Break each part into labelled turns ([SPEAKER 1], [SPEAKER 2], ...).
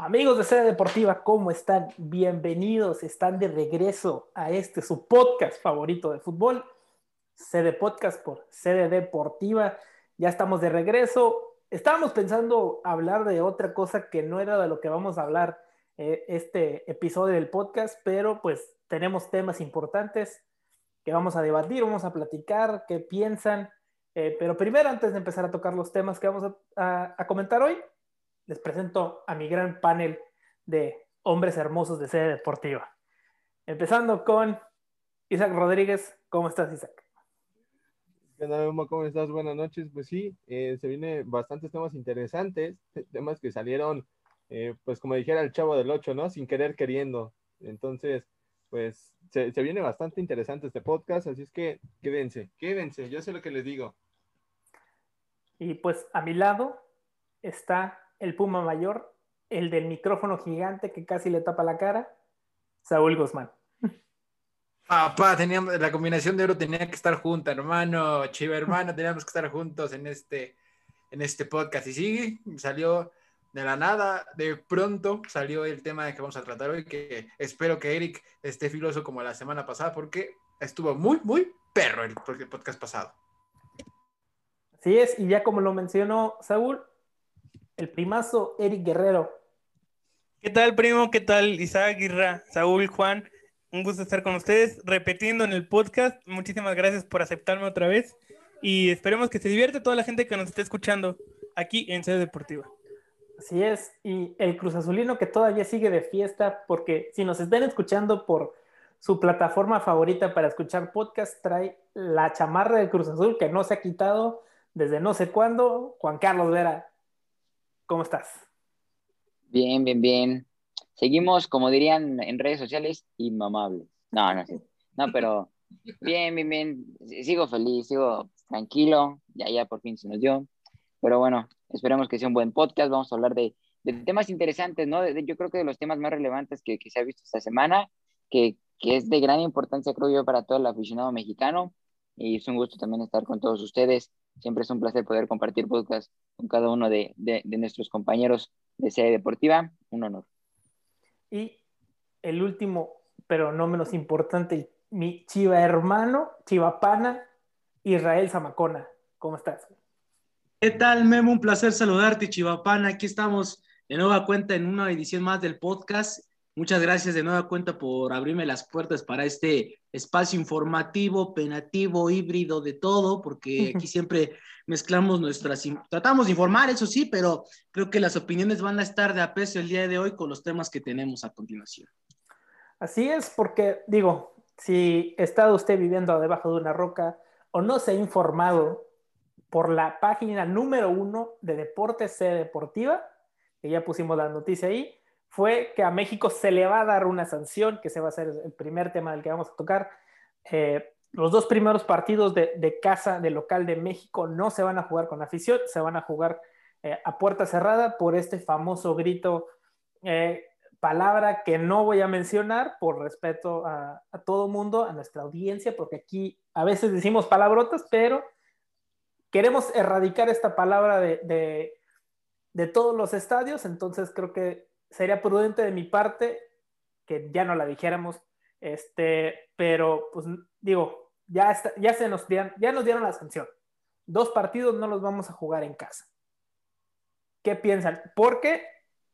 [SPEAKER 1] Amigos de Sede Deportiva, ¿cómo están? Bienvenidos, están de regreso a este su podcast favorito de fútbol, Sede Podcast por Sede Deportiva. Ya estamos de regreso. Estábamos pensando hablar de otra cosa que no era de lo que vamos a hablar eh, este episodio del podcast, pero pues tenemos temas importantes que vamos a debatir, vamos a platicar, qué piensan. Eh, pero primero, antes de empezar a tocar los temas que vamos a comentar hoy, les presento a mi gran panel de hombres hermosos de sede deportiva. Empezando con Isaac Rodríguez. ¿Cómo estás, Isaac?
[SPEAKER 2] ¿Qué onda, ¿Cómo estás? Buenas noches. Pues sí, eh, se vienen bastantes temas interesantes, temas que salieron, eh, pues como dijera el chavo del 8, ¿no? Sin querer queriendo. Entonces, pues se, se, viene bastante interesante este podcast, así es que quédense, quédense, yo sé lo que les digo.
[SPEAKER 1] Y pues a mi lado está el Puma Mayor, el del micrófono gigante que casi le tapa la cara, Saúl Guzmán.
[SPEAKER 3] Papá, teníamos, la combinación de oro tenía que estar junta, hermano, chiva hermano, teníamos que estar juntos en este, en este podcast. Y sí, salió de la nada, de pronto salió el tema de que vamos a tratar hoy, que espero que Eric esté filoso como la semana pasada, porque estuvo muy, muy perro el podcast pasado.
[SPEAKER 1] Así es, y ya como lo mencionó Saúl, el primazo Eric Guerrero.
[SPEAKER 4] ¿Qué tal, primo? ¿Qué tal, Isaac, Guirra, Saúl, Juan? Un gusto estar con ustedes, repitiendo en el podcast. Muchísimas gracias por aceptarme otra vez y esperemos que se divierte toda la gente que nos esté escuchando aquí en Sede Deportiva.
[SPEAKER 1] Así es, y el Cruz Azulino que todavía sigue de fiesta, porque si nos están escuchando por su plataforma favorita para escuchar podcast, trae la chamarra del Cruz Azul que no se ha quitado desde no sé cuándo. Juan Carlos Vera, ¿Cómo estás?
[SPEAKER 5] Bien, bien, bien. Seguimos, como dirían en redes sociales, inmamables. No, no sé. No, pero bien, bien, bien. Sigo feliz, sigo tranquilo. Ya, ya por fin se nos dio. Pero bueno, esperemos que sea un buen podcast. Vamos a hablar de, temas interesantes, ¿no? yo creo que de los temas más relevantes que, se ha visto esta semana, que, que es de gran importancia, creo yo, para todo el aficionado mexicano. Y es un gusto también estar con todos ustedes. Siempre es un placer poder compartir podcast con cada uno de, nuestros compañeros de sede deportiva. Un honor.
[SPEAKER 1] Y el último, pero no menos importante, mi chiva hermano, chiva pana, Israel Zamacona. ¿Cómo estás?
[SPEAKER 6] ¿Qué tal, Memo? Un placer saludarte, Chivapana. Aquí estamos de nueva cuenta en una edición más del podcast Muchas gracias de nueva cuenta por abrirme las puertas para este espacio informativo, penativo, híbrido, de todo, porque aquí siempre mezclamos nuestras, tratamos de informar, eso sí, pero creo que las opiniones van a estar de apeso el día de hoy con los temas que tenemos a continuación.
[SPEAKER 1] Así es, porque digo, si estado usted viviendo debajo de una roca o no se ha informado por la página número uno de Deportes C Deportiva, que ya pusimos la noticia ahí, fue que a México se le va a dar una sanción, que se va a ser el primer tema del que vamos a tocar. Eh, los dos primeros partidos de, casa, de local de México, no se van a jugar con afición, se van a jugar eh, a puerta cerrada por este famoso grito, eh, palabra que no voy a mencionar por respeto a, todo mundo, a nuestra audiencia, porque aquí a veces decimos palabrotas, pero queremos erradicar esta palabra de, de todos los estadios, entonces creo que sería prudente de mi parte que ya no la dijéramos, este, pero pues digo, ya, está, ya, se nos dieron, ya nos dieron la sanción. Dos partidos no los vamos a jugar en casa. ¿Qué piensan? Porque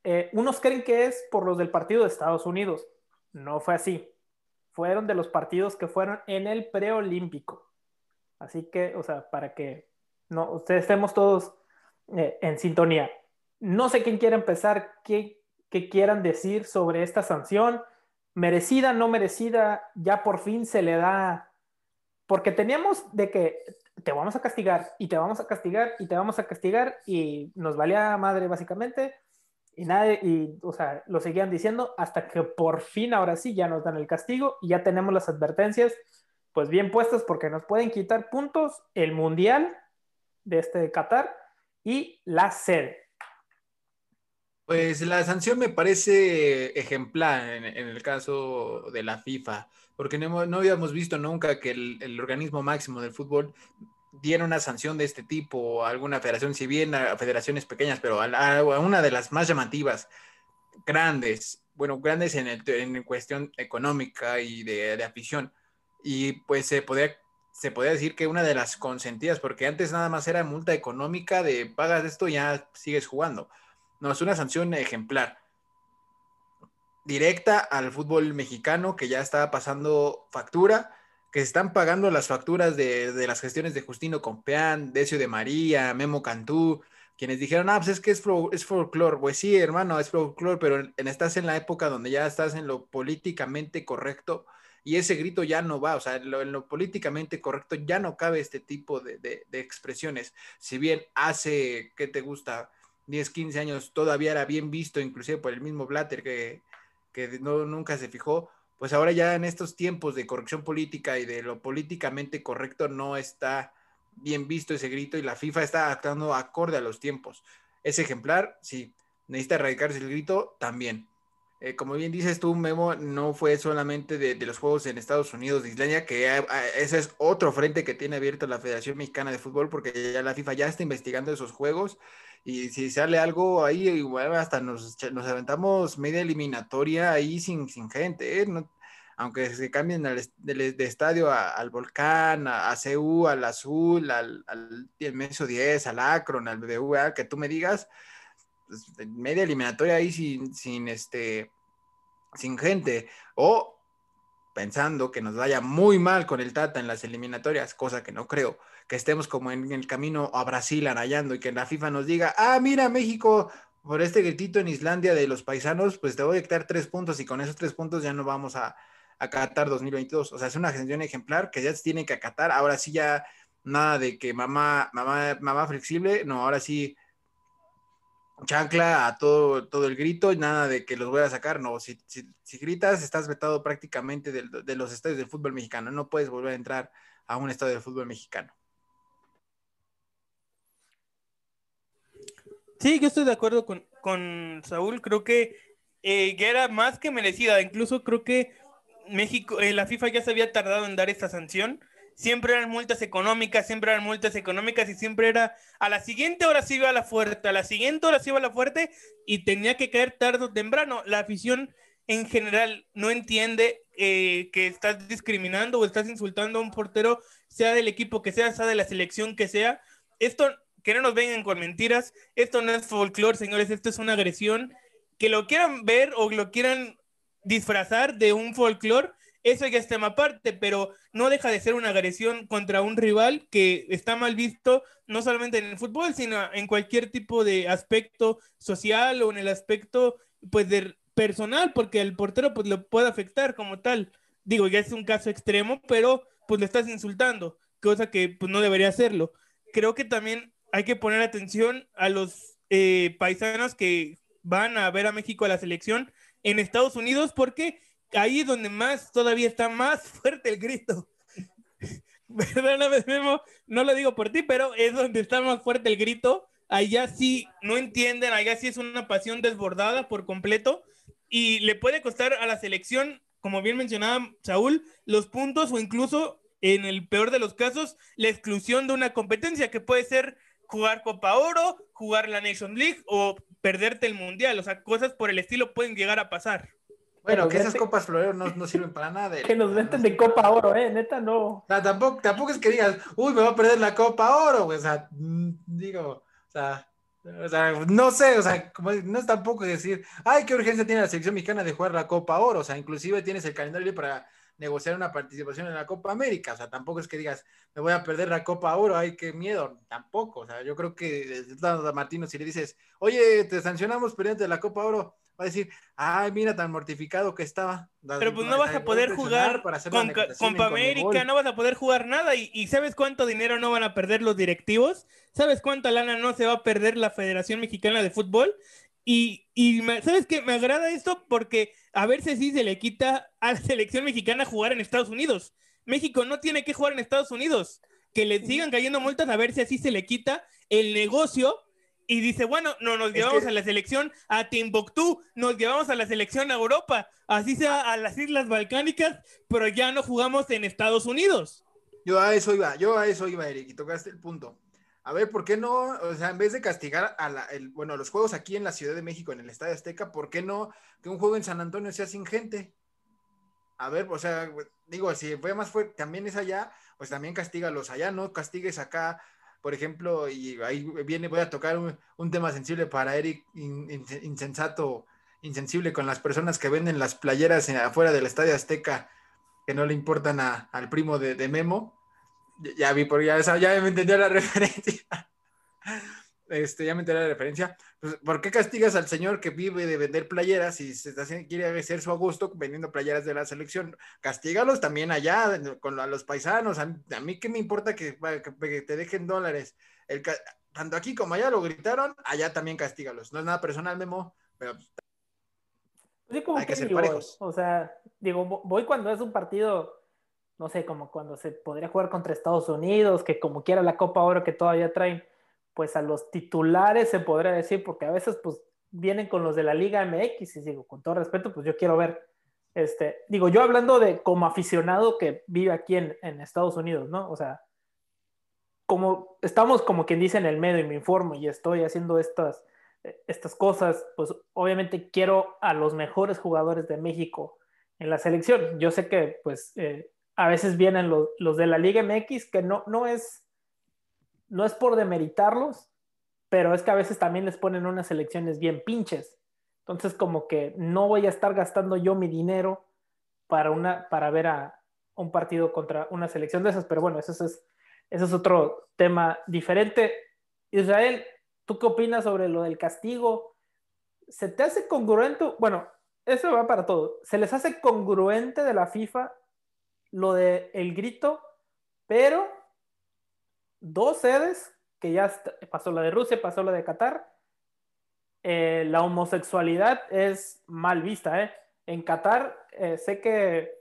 [SPEAKER 1] eh, unos creen que es por los del partido de Estados Unidos. No fue así. Fueron de los partidos que fueron en el preolímpico. Así que, o sea, para que no, ustedes estemos todos eh, en sintonía. No sé quién quiere empezar, qué, quieran decir sobre esta sanción, merecida, no merecida, ya por fin se le da, porque teníamos de que te vamos a castigar y te vamos a castigar y te vamos a castigar y nos valía madre básicamente y nadie, y o sea, lo seguían diciendo hasta que por fin ahora sí ya nos dan el castigo y ya tenemos las advertencias pues bien puestas porque nos pueden quitar puntos el mundial de este Qatar y la sede.
[SPEAKER 3] Pues la sanción me parece ejemplar en, el caso de la FIFA, porque no, no habíamos visto nunca que el, organismo máximo del fútbol diera una sanción de este tipo a alguna federación, si bien a federaciones pequeñas, pero a, una de las más llamativas. grandes, bueno, grandes en, en cuestión económica y de, afición. Y pues se podría, se podría decir que una de las consentidas, porque antes nada más era multa económica de pagas esto ya sigues jugando. No, es una sanción ejemplar directa al fútbol mexicano que ya está pasando factura, que se están pagando las facturas de, de las gestiones de Justino Compeán, Decio de María, Memo Cantú, quienes dijeron, ah, pues es que es, folclore. Pues sí, hermano, es folclore, pero en, estás en la época donde ya estás en lo políticamente correcto y ese grito ya no va, o sea, en lo, políticamente correcto ya no cabe este tipo de, de, de expresiones. Si bien hace, ¿qué te gusta? 10, 15 años todavía era bien visto, inclusive por el mismo Blatter que que no, nunca se fijó, pues ahora ya en estos tiempos de corrección política y de lo políticamente correcto no está bien visto ese grito y la FIFA está actuando acorde a los tiempos. Es ejemplar, sí. Necesita erradicarse el grito, también. Eh, como bien dices tú, Memo, no fue solamente de, los juegos en Estados Unidos de Islandia, que ese es otro frente que tiene abierto la Federación Mexicana de Fútbol, porque ya la FIFA ya está investigando esos juegos y si sale algo ahí, igual hasta nos, nos aventamos media eliminatoria ahí sin, sin gente, ¿eh? aunque se cambien de, estadio al Volcán, a, a CU, al Azul, al, al, Meso 10, al Akron, al BBVA, que tú me digas, pues, media eliminatoria ahí sin, sin, este, sin gente. O pensando que nos vaya muy mal con el Tata en las eliminatorias, cosa que no creo que estemos como en, el camino a Brasil arallando y que la FIFA nos diga, ah, mira México, por este gritito en Islandia de los paisanos, pues te voy a quitar tres puntos y con esos tres puntos ya no vamos a acatar 2022. O sea, es una gestión ejemplar que ya se tiene que acatar. Ahora sí ya nada de que mamá, mamá, mamá flexible, no, ahora sí chancla a todo, todo el grito, nada de que los voy a sacar, no, si, si, gritas estás vetado prácticamente de, de, los estadios del fútbol mexicano, no puedes volver a entrar a un estadio de fútbol mexicano.
[SPEAKER 4] Sí, yo estoy de acuerdo con, Saúl. Creo que eh, era más que merecida. Incluso creo que México, eh, la FIFA ya se había tardado en dar esta sanción. Siempre eran multas económicas, siempre eran multas económicas y siempre era a la siguiente hora sí iba a la fuerte, a la siguiente hora sí iba a la fuerte y tenía que caer tarde o temprano. La afición en general no entiende eh, que estás discriminando o estás insultando a un portero, sea del equipo que sea, sea de la selección que sea. Esto que no nos vengan con mentiras. Esto no es folclore, señores, esto es una agresión. Que lo quieran ver o lo quieran disfrazar de un folclore, eso ya es tema aparte, pero no deja de ser una agresión contra un rival que está mal visto, no solamente en el fútbol, sino en cualquier tipo de aspecto social o en el aspecto, pues, de personal, porque el portero, pues, lo puede afectar como tal. Digo, ya es un caso extremo, pero, pues, le estás insultando, cosa que, pues, no debería hacerlo. Creo que también hay que poner atención a los eh, paisanos que van a ver a México a la selección en Estados Unidos, porque ahí es donde más, todavía está más fuerte el grito. Memo, no lo digo por ti, pero es donde está más fuerte el grito. Allá sí no entienden, allá sí es una pasión desbordada por completo y le puede costar a la selección, como bien mencionaba Saúl, los puntos o incluso, en el peor de los casos, la exclusión de una competencia que puede ser jugar Copa Oro, jugar la Nation League o perderte el Mundial. O sea, cosas por el estilo pueden llegar a pasar.
[SPEAKER 3] Bueno, que esas copas florero no, no, sirven para nada.
[SPEAKER 1] que nos venten de Copa Oro, eh, neta, no.
[SPEAKER 3] tampoco, tampoco es que digas, uy, me voy a perder la Copa Oro, O sea, mm, digo, o sea, o sea, no sé, o sea, como, no es tampoco decir, ay, qué urgencia tiene la selección mexicana de jugar la Copa Oro. O sea, inclusive tienes el calendario para negociar una participación en la Copa América. O sea, tampoco es que digas, me voy a perder la Copa Oro, ay, qué miedo. Tampoco. O sea, yo creo que a Martino, si le dices, oye, te sancionamos perdiendo la Copa Oro, va a decir, ay, mira tan mortificado que estaba.
[SPEAKER 4] Pero pues no vas a poder jugar con Copa América, no vas a poder jugar nada. Y, y, ¿sabes cuánto dinero no van a perder los directivos? ¿Sabes cuánta lana no se va a perder la Federación Mexicana de Fútbol? Y, y ¿sabes qué? Me agrada esto porque a ver si así se le quita a la selección mexicana jugar en Estados Unidos. México no tiene que jugar en Estados Unidos. Que le sigan cayendo multas a ver si así se le quita el negocio y dice, bueno, no nos llevamos a la selección a Timbuktu, nos llevamos a la selección a Europa, así sea a las Islas Balcánicas, pero ya no jugamos en Estados Unidos.
[SPEAKER 3] Yo a eso iba, yo a eso iba, Eric, y tocaste el punto. A ver, ¿por qué no? O sea, en vez de castigar a la, el, bueno, los juegos aquí en la Ciudad de México, en el Estadio Azteca, ¿por qué no que un juego en San Antonio sea sin gente? A ver, o sea, digo, si fue más fuerte, también es allá, pues también castígalos allá, no castigues acá, por ejemplo, y ahí viene, voy a tocar un, tema sensible para Eric, insensato, insensible con las personas que venden las playeras afuera del Estadio Azteca, que no le importan al primo de Memo ya vi, por ya, ya me entendió la referencia. Este, ya me enteré la referencia. Pues, ¿Por qué castigas al señor que vive de vender playeras y se quiere hacer su a gusto vendiendo playeras de la selección? Castígalos también allá con a los paisanos. A, mí qué me importa que, te dejen dólares. El, tanto aquí como allá lo gritaron, allá también castígalos. No es nada personal, Memo, pero
[SPEAKER 1] pues, hay que, ser parejos. O sea, digo, voy cuando es un partido no sé, como cuando se podría jugar contra Estados Unidos, que como quiera la Copa Oro que todavía traen, pues a los titulares se podría decir, porque a veces pues vienen con los de la Liga MX y digo, con todo respeto, pues yo quiero ver, este, digo, yo hablando de como aficionado que vive aquí en, en Estados Unidos, ¿no? O sea, como estamos como quien dice en el medio y me informo y estoy haciendo estas, estas cosas, pues obviamente quiero a los mejores jugadores de México en la selección. Yo sé que pues eh, a veces vienen los, los, de la Liga MX, que no, no, es, no es por demeritarlos, pero es que a veces también les ponen unas selecciones bien pinches. Entonces, como que no voy a estar gastando yo mi dinero para, una, para ver a un partido contra una selección de esas, pero bueno, eso es, eso es otro tema diferente. Israel, ¿tú qué opinas sobre lo del castigo? ¿Se te hace congruente? Bueno, eso va para todo. ¿Se les hace congruente de la FIFA lo de el grito, pero dos sedes, que ya pasó la de Rusia, pasó la de Qatar, eh, la homosexualidad es mal vista. ¿eh? En Qatar eh, sé que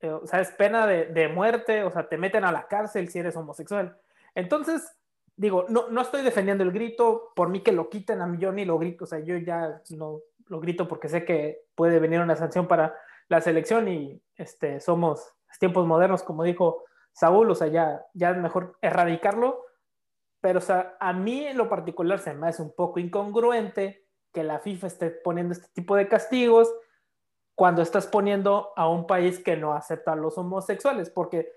[SPEAKER 1] o sea, es pena de, muerte, o sea, te meten a la cárcel si eres homosexual. Entonces, digo, no, no estoy defendiendo el grito, por mí que lo quiten, a mí yo ni lo grito, o sea, yo ya no lo grito porque sé que puede venir una sanción para la selección y este, somos tiempos modernos, como dijo Saúl, o sea, ya, ya es mejor erradicarlo, pero o sea, a mí en lo particular se me hace un poco incongruente que la FIFA esté poniendo este tipo de castigos cuando estás poniendo a un país que no acepta a los homosexuales, porque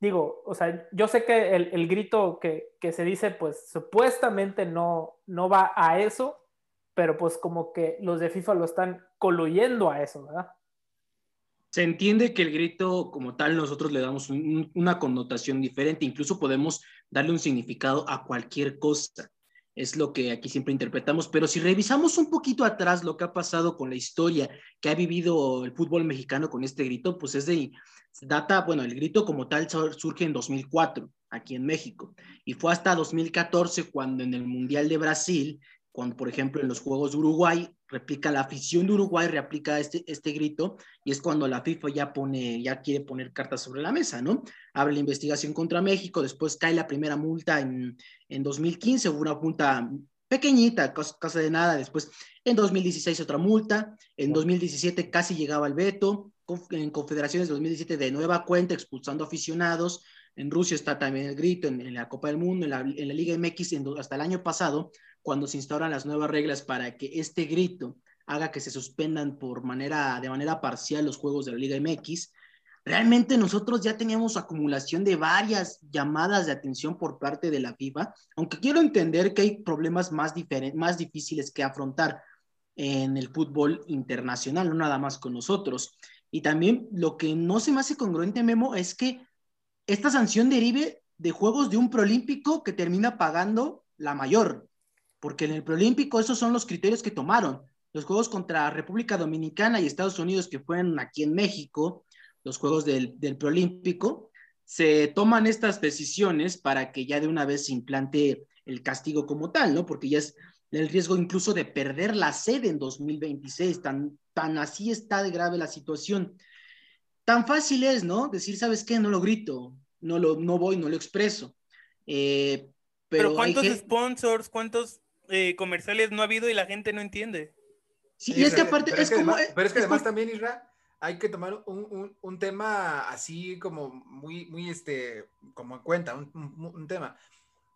[SPEAKER 1] digo, o sea, yo sé que el, el grito que, que, se dice, pues supuestamente no, no va a eso, pero pues como que los de FIFA lo están coluyendo a eso, ¿verdad?
[SPEAKER 6] Se entiende que el grito como tal nosotros le damos una connotación diferente, incluso podemos darle un significado a cualquier cosa. Es lo que aquí siempre interpretamos, pero si revisamos un poquito atrás lo que ha pasado con la historia que ha vivido el fútbol mexicano con este grito, pues es de data, bueno, el grito como tal surge en 2004 aquí en México y fue hasta 2014 cuando en el Mundial de Brasil cuando, por ejemplo, en los Juegos de Uruguay, replica la afición de Uruguay, replica este, este grito, y es cuando la FIFA ya pone, ya quiere poner cartas sobre la mesa, ¿no? Abre la investigación contra México, después cae la primera multa en, en 2015, hubo una multa pequeñita, cosa, de nada, después en 2016 otra multa, en 2017 casi llegaba al veto, en confederaciones de 2017 de nueva cuenta expulsando aficionados, en Rusia está también el grito, en, la Copa del Mundo, en la, en la Liga MX, hasta el año pasado cuando se instauran las nuevas reglas para que este grito haga que se suspendan por manera, de manera parcial los juegos de la Liga MX, realmente nosotros ya teníamos acumulación de varias llamadas de atención por parte de la FIFA, aunque quiero entender que hay problemas más, más difíciles que afrontar en el fútbol internacional, no nada más con nosotros. Y también lo que no se me hace congruente, Memo, es que esta sanción derive de juegos de un proolímpico que termina pagando la mayor porque en el preolímpico esos son los criterios que tomaron. Los juegos contra República Dominicana y Estados Unidos, que fueron aquí en México, los juegos del, del preolímpico, se toman estas decisiones para que ya de una vez se implante el castigo como tal, ¿no? Porque ya es el riesgo incluso de perder la sede en 2026, tan, tan así está de grave la situación. Tan fácil es, ¿no? Decir, ¿sabes qué? No lo grito, no, lo, no voy, no lo expreso. Eh,
[SPEAKER 4] pero, ¿cuántos sponsors, cuántos eh, comerciales no ha habido y la gente no entiende.
[SPEAKER 6] Sí, y es que aparte
[SPEAKER 3] pero
[SPEAKER 6] es, como...
[SPEAKER 3] Además, pero es que además también, Isra, hay que tomar un, un, un, tema así como muy, muy, este, como en cuenta, un, un, tema.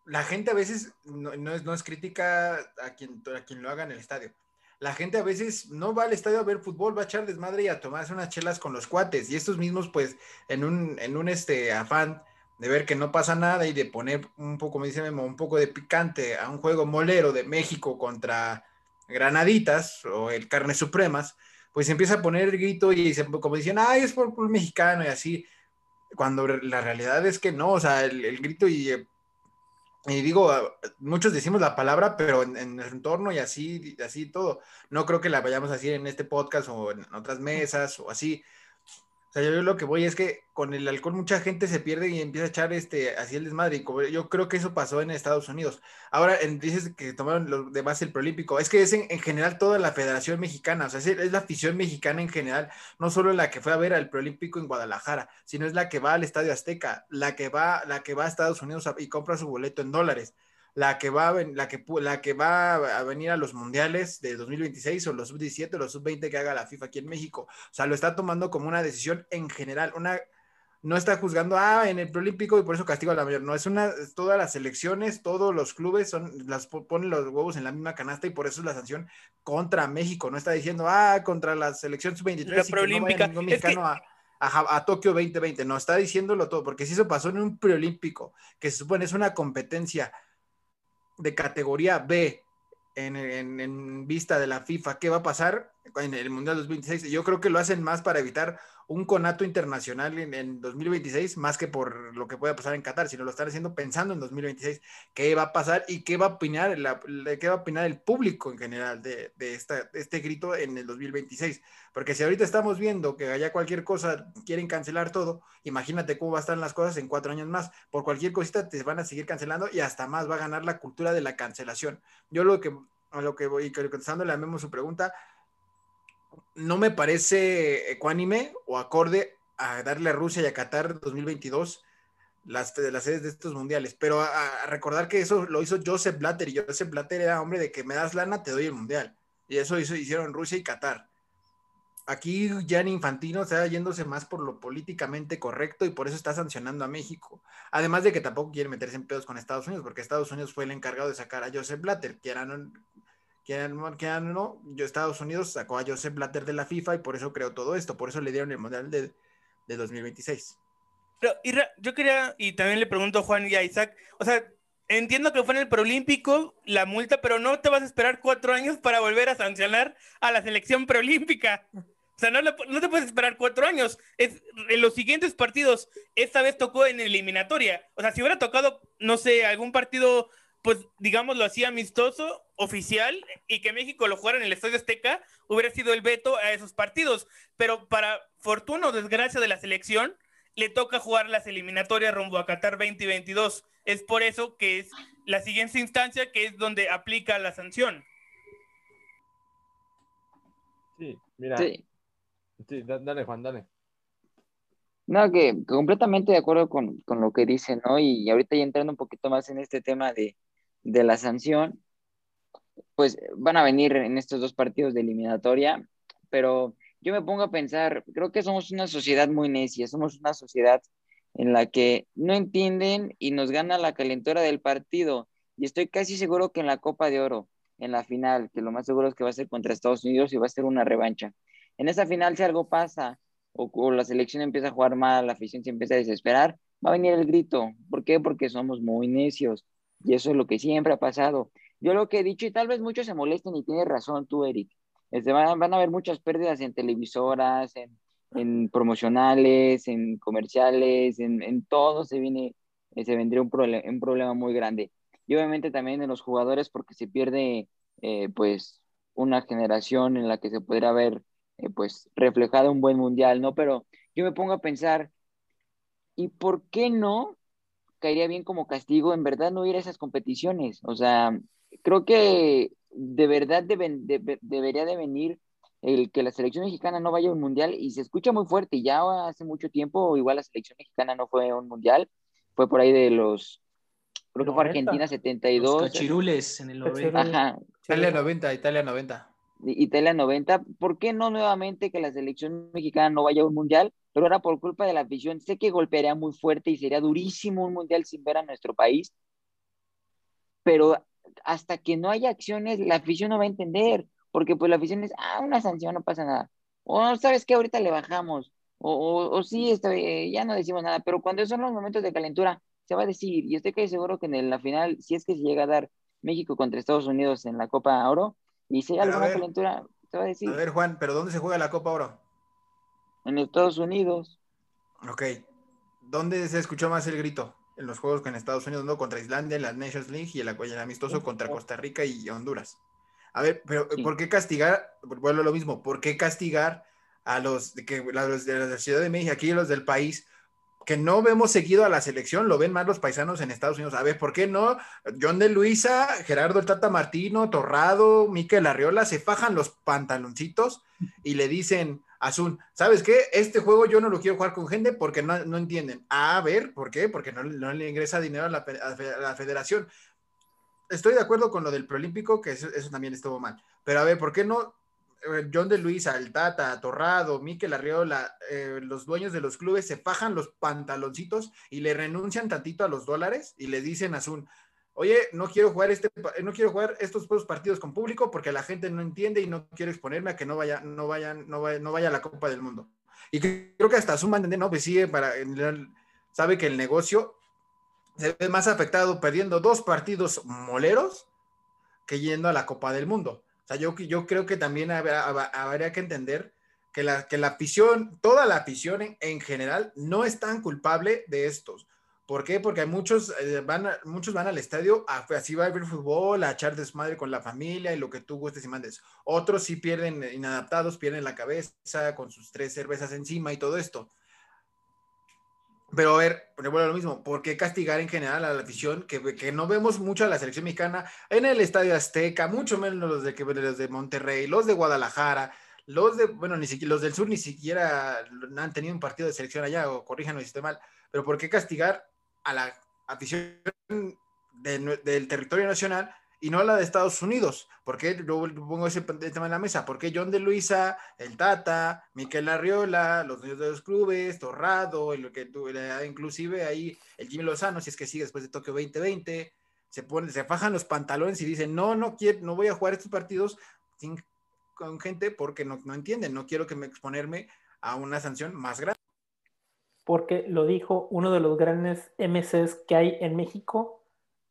[SPEAKER 3] la gente a veces no, no es, no es crítica a quien, a quien lo haga en el estadio. La gente a veces no va al estadio a ver fútbol, va a echar desmadre y a tomarse unas chelas con los cuates. Y estos mismos, pues, en un, en un este, afán de ver que no pasa nada y de poner un poco, como dice Memo, un poco de picante a un juego molero de México contra Granaditas o el Carnes Supremas, pues empieza a poner el grito y se, como dicen, ay, es por el mexicano y así, cuando la realidad es que no, o sea, el, grito y, y, digo, muchos decimos la palabra, pero en, en, el entorno y así, así todo, no creo que la vayamos a decir en este podcast o en otras mesas o así, sea, yo lo que voy es que con el alcohol mucha gente se pierde y empieza a echar este, así el desmadre. Y yo creo que eso pasó en Estados Unidos. Ahora en, dices que tomaron los demás el Prolímpico. Es que es en, general toda la Federación Mexicana. O sea, es, la afición mexicana en general. No solo la que fue a ver al Prolímpico en Guadalajara, sino es la que va al Estadio Azteca, la que va, la que va a Estados Unidos y compra su boleto en dólares la que va a, la que, la que va a venir a los mundiales de 2026 o los sub-17 o los sub-20 que haga la FIFA aquí en México. O sea, lo está tomando como una decisión en general, una no está juzgando, ah, en el preolímpico y por eso castigo a la mayor. No, es una, todas las selecciones, todos los clubes son, las ponen los huevos en la misma canasta y por eso es la sanción contra México. No está diciendo, ah, contra la selección sub-23 y que no mexicano a, a, a, Tokio 2020. No, está diciéndolo todo, porque si eso pasó en un preolímpico, que se supone es una competencia de categoría B en, en, en, vista de la FIFA, ¿qué va a pasar en el Mundial 2026? Yo creo que lo hacen más para evitar un conato internacional en, en, 2026, más que por lo que pueda pasar en Qatar, sino lo están haciendo pensando en 2026, qué va a pasar y qué va a opinar, la, qué opinar el público en general de, de, esta, este grito en el 2026. Porque si ahorita estamos viendo que haya cualquier cosa, quieren cancelar todo, imagínate cómo va a estar las cosas en cuatro años más. Por cualquier cosita te van a seguir cancelando y hasta más va a ganar la cultura de la cancelación. Yo lo que, a lo que voy, contestándole a Memo su pregunta, no me parece ecuánime o acorde a darle a Rusia y a Qatar 2022 las, las sedes de estos mundiales, pero a, recordar que eso lo hizo Joseph Blatter y Joseph Blatter era hombre de que me das lana, te doy el mundial. Y eso hizo, hicieron Rusia y Qatar. Aquí Gianni Infantino está yéndose más por lo políticamente correcto y por eso está sancionando a México. Además de que tampoco quiere meterse en pedos con Estados Unidos, porque Estados Unidos fue el encargado de sacar a Joseph Blatter, que eran que no, yo Estados Unidos sacó a Joseph Blatter de la FIFA y por eso creó todo esto, por eso le dieron el mundial de, de 2026.
[SPEAKER 4] Pero, yo quería, y también le pregunto a Juan y a Isaac, o sea, entiendo que fue en el preolímpico la multa, pero no te vas a esperar cuatro años para volver a sancionar a la selección preolímpica. O sea, no, no te puedes esperar cuatro años. Es, en los siguientes partidos, esta vez tocó en eliminatoria. O sea, si hubiera tocado, no sé, algún partido pues digamos lo hacía amistoso, oficial, y que México lo jugara en el Estadio Azteca, hubiera sido el veto a esos partidos. Pero para fortuna o desgracia de la selección, le toca jugar las eliminatorias rumbo a Qatar 2022. Es por eso que es la siguiente instancia que es donde aplica la sanción.
[SPEAKER 2] Sí, mira. Sí. sí dale, Juan, dale.
[SPEAKER 5] No, que completamente de acuerdo con, con, lo que dice, ¿no? Y ahorita ya entrando un poquito más en este tema de, de la sanción, pues van a venir en estos dos partidos de eliminatoria, pero yo me pongo a pensar, creo que somos una sociedad muy necia, somos una sociedad en la que no entienden y nos gana la calentura del partido. Y estoy casi seguro que en la Copa de Oro, en la final, que lo más seguro es que va a ser contra Estados Unidos y va a ser una revancha. En esa final, si algo pasa o, o la selección empieza a jugar mal, la afición se empieza a desesperar, va a venir el grito. ¿Por qué? Porque somos muy necios. Y eso es lo que siempre ha pasado. Yo lo que he dicho, y tal vez muchos se molesten y tienes razón tú, Eric, este, van, van, a haber muchas pérdidas en televisoras, en, promocionales, en comerciales, en, en, todo se viene, se vendría un, un problema muy grande. Y obviamente también en los jugadores porque se pierde eh, pues una generación en la que se podría ver eh, pues reflejado un buen mundial, ¿no? Pero yo me pongo a pensar, ¿y por qué no caería bien como castigo en verdad no ir a esas competiciones. O sea, creo que de verdad deben, de, debería de venir el que la selección mexicana no vaya a un mundial y se escucha muy fuerte. Ya hace mucho tiempo, igual la selección mexicana no fue a un mundial, fue por ahí de los, creo que fue Argentina 72. Los
[SPEAKER 6] cachirules en el 90.
[SPEAKER 3] Ajá. Italia 90, Italia 90.
[SPEAKER 5] Italia 90, ¿por qué no nuevamente que la selección mexicana no vaya a un mundial? Pero ahora por culpa de la afición, sé que golpearía muy fuerte y sería durísimo un mundial sin ver a nuestro país, pero hasta que no haya acciones, la afición no va a entender, porque pues la afición es, ah, una sanción, no pasa nada. O sabes que ahorita le bajamos, o, o, sí, está, ya no decimos nada, pero cuando son los momentos de calentura, se va a decir, y estoy casi seguro que en la final, si es que se llega a dar México contra Estados Unidos en la Copa Oro, y si hay alguna calentura, se va a decir.
[SPEAKER 3] A ver, Juan, ¿pero dónde se juega la Copa Oro?
[SPEAKER 5] En Estados Unidos.
[SPEAKER 3] Ok. ¿Dónde se escuchó más el grito? En los juegos con Estados Unidos, ¿no? Contra Islandia, en la Nations League y el, el amistoso contra Costa Rica y Honduras. A ver, pero ¿por qué castigar? Vuelvo a lo mismo, ¿por qué castigar a los de, que, los de la Ciudad de México, aquí los del país, que no vemos seguido a la selección, lo ven más los paisanos en Estados Unidos. A ver, ¿por qué no? John de Luisa, Gerardo el Tata Martino, Torrado, Miquel Arriola se fajan los pantaloncitos y le dicen a Zun, ¿sabes qué? Este juego yo no lo quiero jugar con gente porque no, entienden. A ver, ¿por qué? Porque no, le ingresa dinero a la, federación. Estoy de acuerdo con lo del preolímpico, que eso, también estuvo mal. Pero a ver, ¿por qué no John de Luisa, el Tata, Torrado, Miquel Arriola, eh, los dueños de los clubes se fajan los pantaloncitos y le renuncian tantito a los dólares y le dicen a Zun, oye, no quiero jugar este, no quiero jugar estos partidos con público porque la gente no entiende y no quiero exponerme a que no vaya, no no vaya, no vaya a la Copa del Mundo. Y creo que hasta Zun va no, pues sí, para, sabe que el negocio se ve más afectado perdiendo dos partidos moleros que yendo a la Copa del Mundo. O sea, yo, yo creo que también habría, que entender que la, que la afición, toda la afición en, general, no es tan culpable de estos. ¿Por qué? Porque muchos, eh, van muchos van al estadio, a, así va a ver fútbol, a echar desmadre con la familia y lo que tú gustes y mandes. Otros sí pierden, inadaptados, pierden la cabeza con sus tres cervezas encima y todo esto. Pero a ver, vuelvo lo mismo, ¿por qué castigar en general a la afición? Que, que, no vemos mucho a la selección mexicana en el Estadio Azteca, mucho menos los de, los de Monterrey, los de Guadalajara, los de, bueno, ni siquiera, los del sur ni siquiera han tenido un partido de selección allá, o corríjanme si estoy mal, pero ¿por qué castigar a la afición del territorio nacional y no la de Estados Unidos. ¿Por qué? Luego pongo ese tema en la mesa. ¿Por qué John de Luisa, el Tata, Miquel Arriola, los dueños de los clubes, Torrado, lo que tú, inclusive ahí el Jimmy Lozano, si es que sigue después de Tokio 2020, se ponen, se fajan los pantalones y dicen, no, no quiero, no voy a jugar estos partidos sin, con gente porque no, no entienden, no quiero que me exponerme a una sanción más grande.
[SPEAKER 1] Porque lo dijo uno de los grandes MCs que hay en México,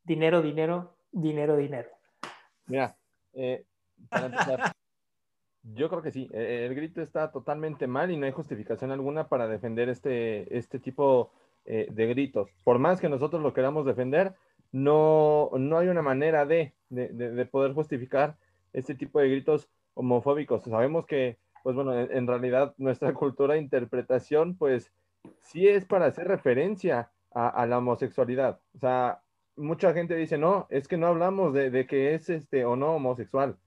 [SPEAKER 1] dinero, dinero, dinero, dinero.
[SPEAKER 2] Mira, eh, yo creo que sí, eh, el grito está totalmente mal y no hay justificación alguna para defender este, este tipo eh, de gritos. Por más que nosotros lo queramos defender, no, no hay una manera de, de, poder justificar este tipo de gritos homofóbicos. Sabemos que, pues bueno, en, realidad nuestra cultura de interpretación, pues sí es para hacer referencia a, a la homosexualidad. O sea, mucha gente dice, no, es que no hablamos de, que es este o no homosexual.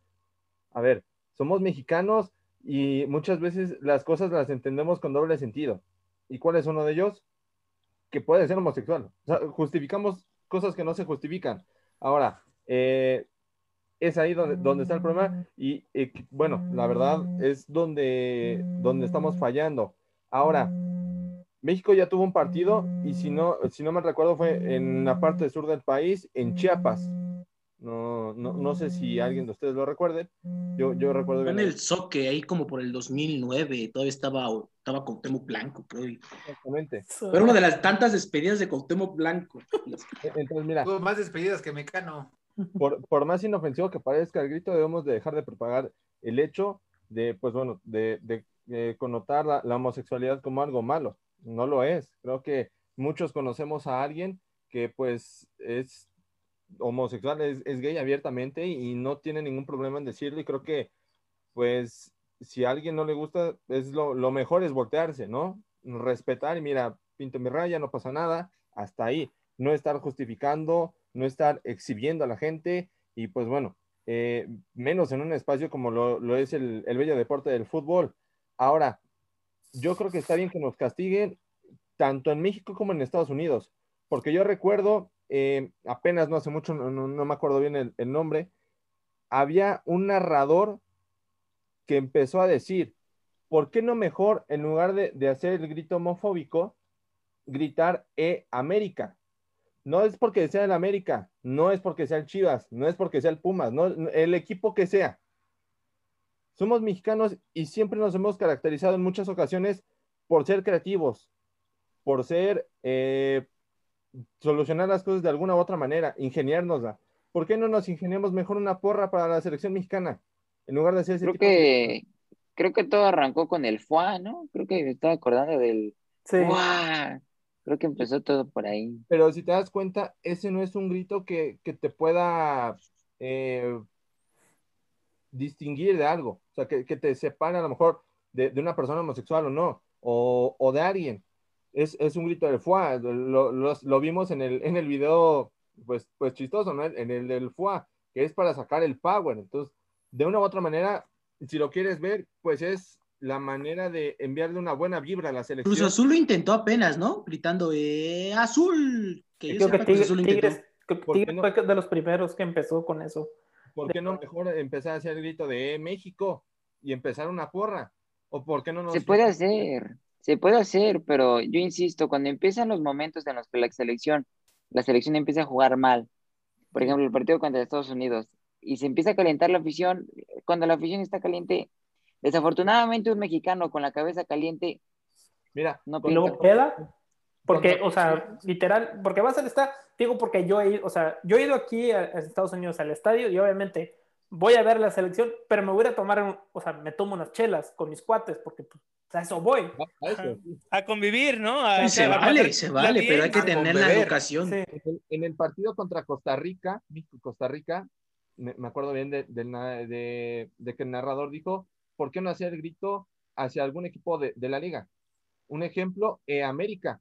[SPEAKER 2] A ver, somos mexicanos y muchas veces las cosas las entendemos con doble sentido. ¿Y cuál es uno de ellos? Que puede ser homosexual. O sea, justificamos cosas que no se justifican. Ahora, eh, es ahí donde, donde, está el problema y bueno, la verdad es donde, donde estamos fallando. Ahora, México ya tuvo un partido y si no, si no me recuerdo fue en la parte sur del país, en Chiapas. No, no, no sé si alguien de ustedes lo recuerde. Yo, yo recuerdo
[SPEAKER 6] bien. En el Soque, ahí como por el 2009, todavía estaba, estaba Cuauhtémoc Blanco, creo. Exactamente. Fue una de las tantas despedidas de Cuauhtémoc Blanco.
[SPEAKER 3] Entonces, mira. Tuvo más despedidas que Mecano.
[SPEAKER 2] Por, por más inofensivo que parezca el grito, debemos de dejar de propagar el hecho de, pues bueno, de, de, connotar la homosexualidad como algo malo no lo es. Creo que muchos conocemos a alguien que pues es homosexual, es, gay abiertamente y, no tiene ningún problema en decirlo y creo que pues si a alguien no le gusta, es lo, mejor es voltearse, ¿no? Respetar y mira, pinto mi raya, no pasa nada, hasta ahí. No estar justificando, no estar exhibiendo a la gente y pues bueno, eh, menos en un espacio como lo, es el, el bello deporte del fútbol. Ahora, yo creo que está bien que nos castiguen tanto en México como en Estados Unidos, porque yo recuerdo, eh, apenas no hace mucho, no, me acuerdo bien el, nombre, había un narrador que empezó a decir, ¿por qué no mejor, en lugar de, hacer el grito homofóbico, gritar E América? no es porque sea el América, no es porque sea el Chivas, no es porque sea el Pumas, no, el equipo que sea. Somos mexicanos y siempre nos hemos caracterizado en muchas ocasiones por ser creativos, por ser, eh, solucionar las cosas de alguna u otra manera, ingeniárnosla. ¿Por qué no nos ingeniamos mejor una porra para la selección mexicana? En lugar de hacer ese
[SPEAKER 5] Creo
[SPEAKER 2] tipo de-
[SPEAKER 5] que, creo que todo arrancó con el FUA, ¿no? Creo que me estaba acordando del
[SPEAKER 1] Sí.
[SPEAKER 5] FUA. Creo que empezó todo por ahí.
[SPEAKER 2] Pero si te das cuenta, ese no es un grito que, que te pueda eh, distinguir de algo. O sea, que, que te separe a lo mejor de, de una persona homosexual o no, o, o de alguien. Es, es un grito del FUA. Lo, los- lo vimos en el, en el video, pues, pues chistoso, ¿no? En el del FUA, que es para sacar el power. Entonces, de una u otra manera, si lo quieres ver, pues es la manera de enviarle una buena vibra a la selección.
[SPEAKER 6] Cruz Azul lo intentó apenas, ¿no? Gritando, eh, azul. Que yo
[SPEAKER 1] Creo que Tigres,
[SPEAKER 6] lo intentó.
[SPEAKER 1] Tigres- creo que
[SPEAKER 2] ¿Por qué
[SPEAKER 1] Tigres
[SPEAKER 2] no?
[SPEAKER 1] fue de los primeros que empezó con eso.
[SPEAKER 2] ¿Por qué no mejor empezar a hacer el grito de "Eh, México y empezar una porra? ¿O por qué no nos...
[SPEAKER 5] Se puede hacer, se puede hacer, pero yo insisto, cuando empiezan los momentos en los que la selección, la selección empieza a jugar mal, por ejemplo, el partido contra Estados Unidos, y se empieza a calentar la afición, cuando la afición está caliente, desafortunadamente un mexicano con la cabeza caliente
[SPEAKER 2] Mira,
[SPEAKER 5] no
[SPEAKER 1] Y luego
[SPEAKER 5] piensa.
[SPEAKER 1] queda, porque, o sea, literal, porque va a ser esta, digo, porque yo he ido, o sea, yo he ido aquí a, a Estados Unidos al estadio y obviamente voy a ver la selección, pero me voy a tomar, un- o sea, me tomo unas chelas con mis cuates, porque pues, a eso voy.
[SPEAKER 2] a
[SPEAKER 4] convivir, ¿no? A-
[SPEAKER 6] Sí, se
[SPEAKER 4] a
[SPEAKER 6] vale, se vale, pero hay que tener la educación.
[SPEAKER 1] Sí.
[SPEAKER 2] En el, partido contra Costa Rica, México-Costa Rica, me, me acuerdo bien de, de- de que el narrador dijo, ¿por qué no hacer el grito hacia algún equipo de, de la liga? Un ejemplo, eh, América.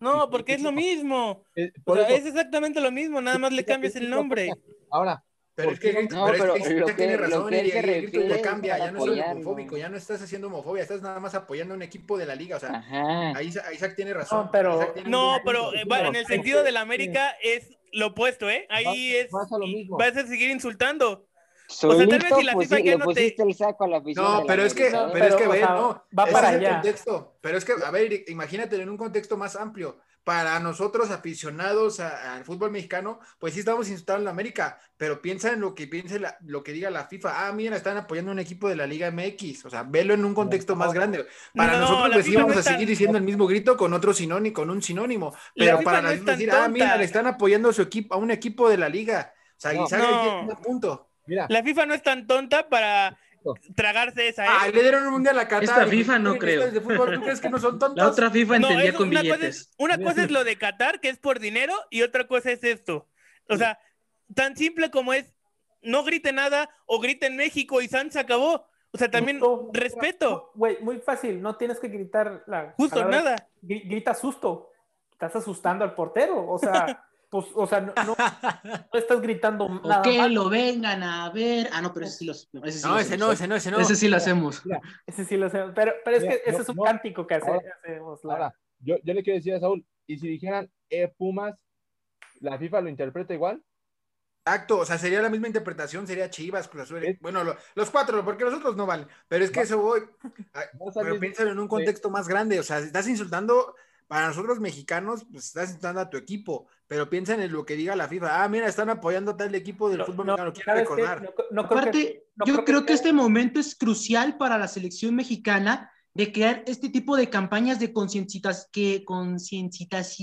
[SPEAKER 4] No, porque es lo mismo.
[SPEAKER 2] Eh,
[SPEAKER 4] O sea, es exactamente lo mismo, nada más le cambias el nombre.
[SPEAKER 2] ahora,
[SPEAKER 3] Pero
[SPEAKER 2] ¿Por
[SPEAKER 3] es que,
[SPEAKER 5] no?
[SPEAKER 3] pero es
[SPEAKER 5] No,
[SPEAKER 3] que
[SPEAKER 5] pero
[SPEAKER 3] usted tiene razón,
[SPEAKER 5] que
[SPEAKER 3] y el grito ya
[SPEAKER 5] es
[SPEAKER 3] cambia, ya no es
[SPEAKER 5] apoyarlo.
[SPEAKER 3] homofóbico, ya no estás haciendo homofobia, estás nada más apoyando a un equipo de la liga, o sea,
[SPEAKER 5] Ajá.
[SPEAKER 3] ahí, Isa- Isaac tiene razón.
[SPEAKER 1] No, pero-
[SPEAKER 4] No, pero eh, en el sentido de la América es lo opuesto, ¿eh? Ahí
[SPEAKER 2] Va-
[SPEAKER 4] es.
[SPEAKER 2] pasa lo mismo.
[SPEAKER 4] Vas a seguir insultando.
[SPEAKER 5] Solito
[SPEAKER 4] tal vez si la
[SPEAKER 5] pusi-
[SPEAKER 4] FIFA ya
[SPEAKER 5] le
[SPEAKER 4] no te-
[SPEAKER 5] pusiste el saco a la afición de
[SPEAKER 3] No,
[SPEAKER 5] la
[SPEAKER 3] pero es que,
[SPEAKER 5] América,
[SPEAKER 3] pero es que,
[SPEAKER 1] Pero, o
[SPEAKER 3] ver,
[SPEAKER 1] sea,
[SPEAKER 3] no,
[SPEAKER 1] va para
[SPEAKER 3] el
[SPEAKER 1] allá.
[SPEAKER 3] contexto, pero es que, a ver, imagínate en un contexto más amplio. Para nosotros aficionados a- al fútbol mexicano, pues sí estamos insultando a la América, pero piensa en lo que piense la- lo que diga la FIFA. Ah, mira, están apoyando a un equipo de la Liga MX, o sea, velo en un contexto más grande. Para
[SPEAKER 4] No,
[SPEAKER 3] nosotros, pues íbamos
[SPEAKER 4] no
[SPEAKER 3] a
[SPEAKER 4] tan-
[SPEAKER 3] seguir diciendo el mismo grito con otro sinónimo, con un sinónimo, pero para
[SPEAKER 4] no
[SPEAKER 3] la decir, ah, mira, le están apoyando a su equipo, a un equipo de la liga. O sea. Isaac punto.
[SPEAKER 2] Mira,
[SPEAKER 4] La FIFA no es tan tonta para tragarse esa, ¿eh?
[SPEAKER 3] Ah, le dieron un mundial a Qatar.
[SPEAKER 6] Esta FIFA no creo.
[SPEAKER 3] de fútbol, ¿Tú crees que no son tontos?
[SPEAKER 6] La otra FIFA
[SPEAKER 4] No,
[SPEAKER 6] entendía con
[SPEAKER 4] una, cosa
[SPEAKER 6] billetes.
[SPEAKER 4] es, una cosa es lo de Qatar, que es por dinero, y otra cosa es esto. O sea, tan simple como es, no grite nada o grite en México y San se acabó. O sea, también
[SPEAKER 1] No,
[SPEAKER 4] respeto,
[SPEAKER 1] Güey, muy fácil, no tienes que gritar la
[SPEAKER 4] justo
[SPEAKER 1] palabra-
[SPEAKER 4] nada.
[SPEAKER 1] gri- Grita susto. Estás asustando al portero. O sea, pues, o sea, no, no- no estás gritando
[SPEAKER 6] O
[SPEAKER 1] nada
[SPEAKER 6] que lo vengan a ver. Ah, no, pero ese sí, los, ese sí
[SPEAKER 3] No,
[SPEAKER 6] lo
[SPEAKER 3] ese
[SPEAKER 6] hacemos.
[SPEAKER 3] no, ese no, ese no.
[SPEAKER 6] Ese sí lo hacemos.
[SPEAKER 1] Ese sí lo hacemos. Pero, pero es
[SPEAKER 2] Mira,
[SPEAKER 1] que ese
[SPEAKER 2] no,
[SPEAKER 1] es un
[SPEAKER 2] no.
[SPEAKER 1] cántico que hace-
[SPEAKER 2] Ahora-
[SPEAKER 1] hacemos. la-
[SPEAKER 2] ahora, yo, yo le quiero decir a Saúl, y si dijeran, eh, Pumas, ¿la FIFA lo interpreta igual?
[SPEAKER 3] Exacto, o sea, sería la misma interpretación, sería Chivas, Cruz Azul.
[SPEAKER 2] Es-
[SPEAKER 3] Bueno, lo- los cuatro, porque los otros no valen. Pero es que eso voy. Pero piénsalo en un contexto más grande. O sea, estás insultando, para nosotros mexicanos, pues estás insultando a tu equipo. Pero piensa en lo que diga la FIFA. Ah, mira, están apoyando a tal equipo del
[SPEAKER 1] No,
[SPEAKER 3] fútbol
[SPEAKER 1] no,
[SPEAKER 3] mexicano. Recordar.
[SPEAKER 1] No, no creo que-
[SPEAKER 6] Aparte,
[SPEAKER 1] no
[SPEAKER 6] yo
[SPEAKER 1] creo
[SPEAKER 6] creo
[SPEAKER 1] que
[SPEAKER 6] este momento es crucial para la selección mexicana de crear este tipo de campañas de conciencitas que conciencitas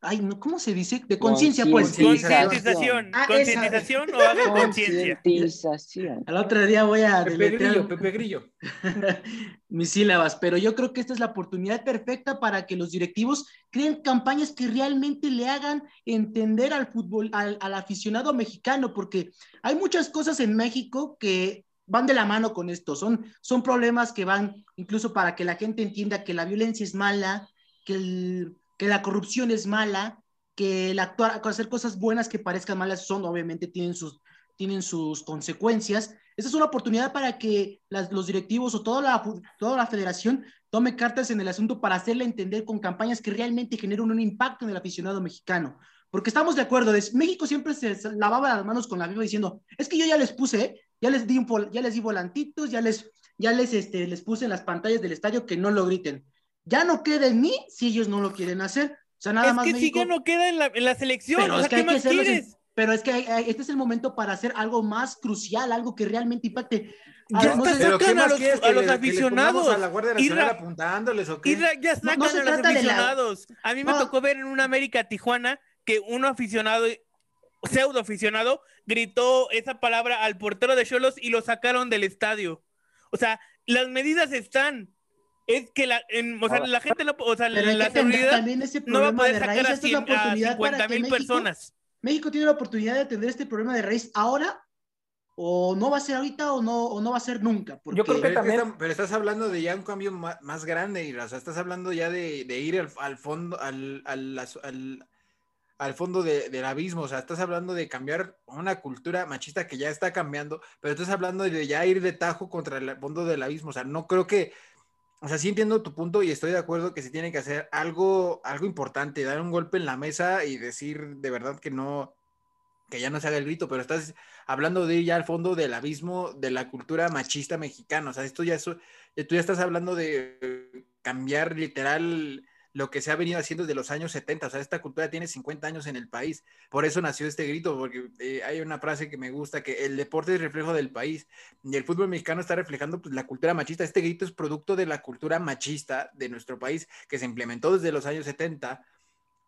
[SPEAKER 6] ay no cómo se dice de conciencia pues
[SPEAKER 5] Concientización.
[SPEAKER 4] Concientización,
[SPEAKER 6] Ah,
[SPEAKER 4] concientización o hagan conciencia.
[SPEAKER 5] Concientización.
[SPEAKER 6] al otro día voy a
[SPEAKER 3] Pepe
[SPEAKER 6] deletrear
[SPEAKER 3] Grillo, Pepe Grillo.
[SPEAKER 6] mis sílabas, pero yo creo que esta es la oportunidad perfecta para que los directivos creen campañas que realmente le hagan entender al fútbol, al, al aficionado mexicano, porque hay muchas cosas en México que van de la mano con esto, son, son problemas que van incluso para que la gente entienda que la violencia es mala, que, el- que la corrupción es mala, que el actuar, hacer cosas buenas que parezcan malas son, obviamente, tienen sus, tienen sus consecuencias. Esta es una oportunidad para que las- los directivos o toda la, toda la federación tome cartas en el asunto para hacerle entender con campañas que realmente generen un impacto en el aficionado mexicano. Porque estamos de acuerdo, es- México siempre se lavaba las manos con la FIFA diciendo, es que yo ya les puse, ¿eh? ya les di, un ya les di volantitos, ya les, ya les, este, les puse en las pantallas del estadio que no lo griten. Ya no queda en mí si ellos no lo quieren hacer. O sea, nada
[SPEAKER 4] es
[SPEAKER 6] más
[SPEAKER 4] que
[SPEAKER 6] México.
[SPEAKER 4] si no queda en la, en la selección,
[SPEAKER 6] Pero
[SPEAKER 4] o
[SPEAKER 6] es
[SPEAKER 4] sea,
[SPEAKER 6] que
[SPEAKER 4] ¿qué
[SPEAKER 6] que
[SPEAKER 4] quieres?
[SPEAKER 6] Pero es que hay- hay- este es el momento para hacer algo más crucial, algo que realmente impacte.
[SPEAKER 4] Ya
[SPEAKER 6] Ah, no
[SPEAKER 4] está
[SPEAKER 6] sé-
[SPEAKER 3] Pero ¿qué
[SPEAKER 4] sacan a los-
[SPEAKER 3] quieres?
[SPEAKER 4] a
[SPEAKER 3] ¿Que
[SPEAKER 4] los
[SPEAKER 3] le- que le pongamos
[SPEAKER 4] aficionados.
[SPEAKER 3] a la Guardia Nacional
[SPEAKER 4] Irra-
[SPEAKER 3] apuntándoles o qué?
[SPEAKER 4] Ya
[SPEAKER 6] No-
[SPEAKER 4] sacan
[SPEAKER 6] no se
[SPEAKER 4] a los
[SPEAKER 6] la-
[SPEAKER 4] aficionados. A mí me
[SPEAKER 6] No.
[SPEAKER 4] tocó ver en un América Tijuana que un aficionado, pseudo aficionado, gritó esa palabra al portero de Cholos y lo sacaron del estadio. O sea, las medidas están. Es que la, en- o sea, la gente no, o sea,
[SPEAKER 6] Pero
[SPEAKER 4] la seguridad
[SPEAKER 6] también ese
[SPEAKER 4] no va a
[SPEAKER 6] problema
[SPEAKER 4] poder
[SPEAKER 6] de
[SPEAKER 4] sacar
[SPEAKER 6] raíz.
[SPEAKER 4] a,
[SPEAKER 6] Esta es la
[SPEAKER 4] 100 a
[SPEAKER 6] oportunidad
[SPEAKER 4] 50
[SPEAKER 6] para que
[SPEAKER 4] mil
[SPEAKER 6] México,
[SPEAKER 4] personas.
[SPEAKER 6] México tiene la oportunidad de atender este problema de raíz ahora, o no va a ser ahorita, o no, o no va a ser nunca. Porque
[SPEAKER 1] Yo creo que
[SPEAKER 3] Pero, es que
[SPEAKER 1] también-
[SPEAKER 3] están- pero estás hablando de ya un cambio ma- más, grande, y, o sea, estás hablando ya de, de ir al, al fondo, al, al, al- al fondo de- del abismo, o sea, estás hablando de cambiar una cultura machista que ya está cambiando, pero estás hablando de ya ir de tajo contra el fondo del abismo, o sea, no creo que, o sea, sí entiendo tu punto y estoy de acuerdo que se tiene que hacer algo, algo importante, dar un golpe en la mesa y decir de verdad que no, que ya no se haga el grito, pero estás hablando de ir ya al fondo del abismo de la cultura machista mexicana. O sea, esto ya es, tú ya estás hablando de cambiar literal lo que se ha venido haciendo desde los años 70. O sea, esta cultura tiene 50 años en el país. Por eso nació este grito, porque eh, hay una frase que me gusta, que el deporte es reflejo del país y el fútbol mexicano está reflejando pues, la cultura machista. Este grito es producto de la cultura machista de nuestro país, que se implementó desde los años 70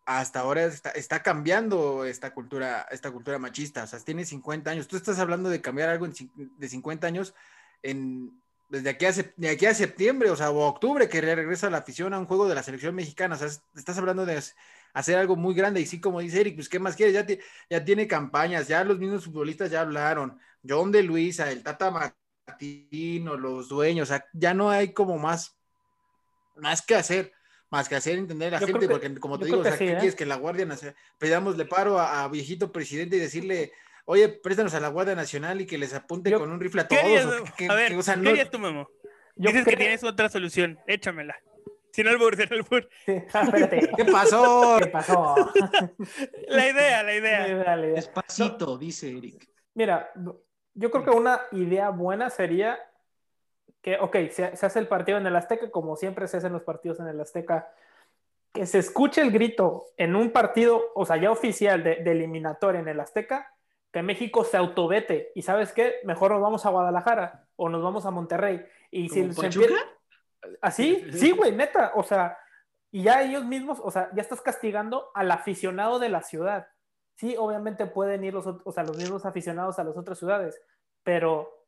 [SPEAKER 3] hasta ahora está, está, cambiando esta cultura, esta cultura machista. O sea, tiene 50 años. Tú estás hablando de cambiar algo en, de 50 años en, desde aquí, a, de aquí a septiembre, o sea, o octubre, que regresa la afición a un juego de la selección mexicana. O sea, estás hablando de hacer algo muy grande. Y sí, como dice Eric, pues, ¿qué más quieres? Ya, te, ya tiene campañas, ya los mismos futbolistas ya hablaron. John de Luisa, el Tata Martino, los dueños, o sea, ya no hay como más, más que hacer más que hacer entender a la
[SPEAKER 1] Yo
[SPEAKER 3] gente,
[SPEAKER 1] que-
[SPEAKER 3] porque como te digo, o sea,
[SPEAKER 1] que
[SPEAKER 3] ¿qué
[SPEAKER 1] sí, ¿eh?
[SPEAKER 3] quieres que la Guardia Nacional, pedamosle paro a, a viejito presidente y decirle, oye, préstanos a la Guardia Nacional y que les apunte
[SPEAKER 1] Yo-
[SPEAKER 3] con un rifle a
[SPEAKER 4] ¿Qué
[SPEAKER 3] todos?
[SPEAKER 4] harías,
[SPEAKER 3] o qué-
[SPEAKER 4] a ver,
[SPEAKER 3] qué- o sea,
[SPEAKER 4] ¿qué harías tú, Memo?
[SPEAKER 1] Yo
[SPEAKER 4] Dices que tienes otra solución, échamela. Sin albur, sin albur.
[SPEAKER 1] Sí, ah, espérate.
[SPEAKER 3] ¿Qué pasó?
[SPEAKER 1] ¿Qué pasó?
[SPEAKER 4] La idea, la idea.
[SPEAKER 1] Dale, dale.
[SPEAKER 6] Despacito, dice Eric.
[SPEAKER 1] Mira, yo creo que una idea buena sería que, ok, se, se hace el partido en el Azteca, como siempre se hacen los partidos en el Azteca, que se escuche el grito en un partido, o sea, ya oficial de, de eliminatoria en el Azteca, que México se autovete. Y sabes qué, mejor nos vamos a Guadalajara o nos vamos a Monterrey. Y si
[SPEAKER 6] ¿Como
[SPEAKER 1] se empieza- Así, sí, güey, neta, o sea, y ya ellos mismos, o sea, ya estás castigando al aficionado de la ciudad. Sí, obviamente pueden ir los, o sea, los mismos aficionados a las otras ciudades, pero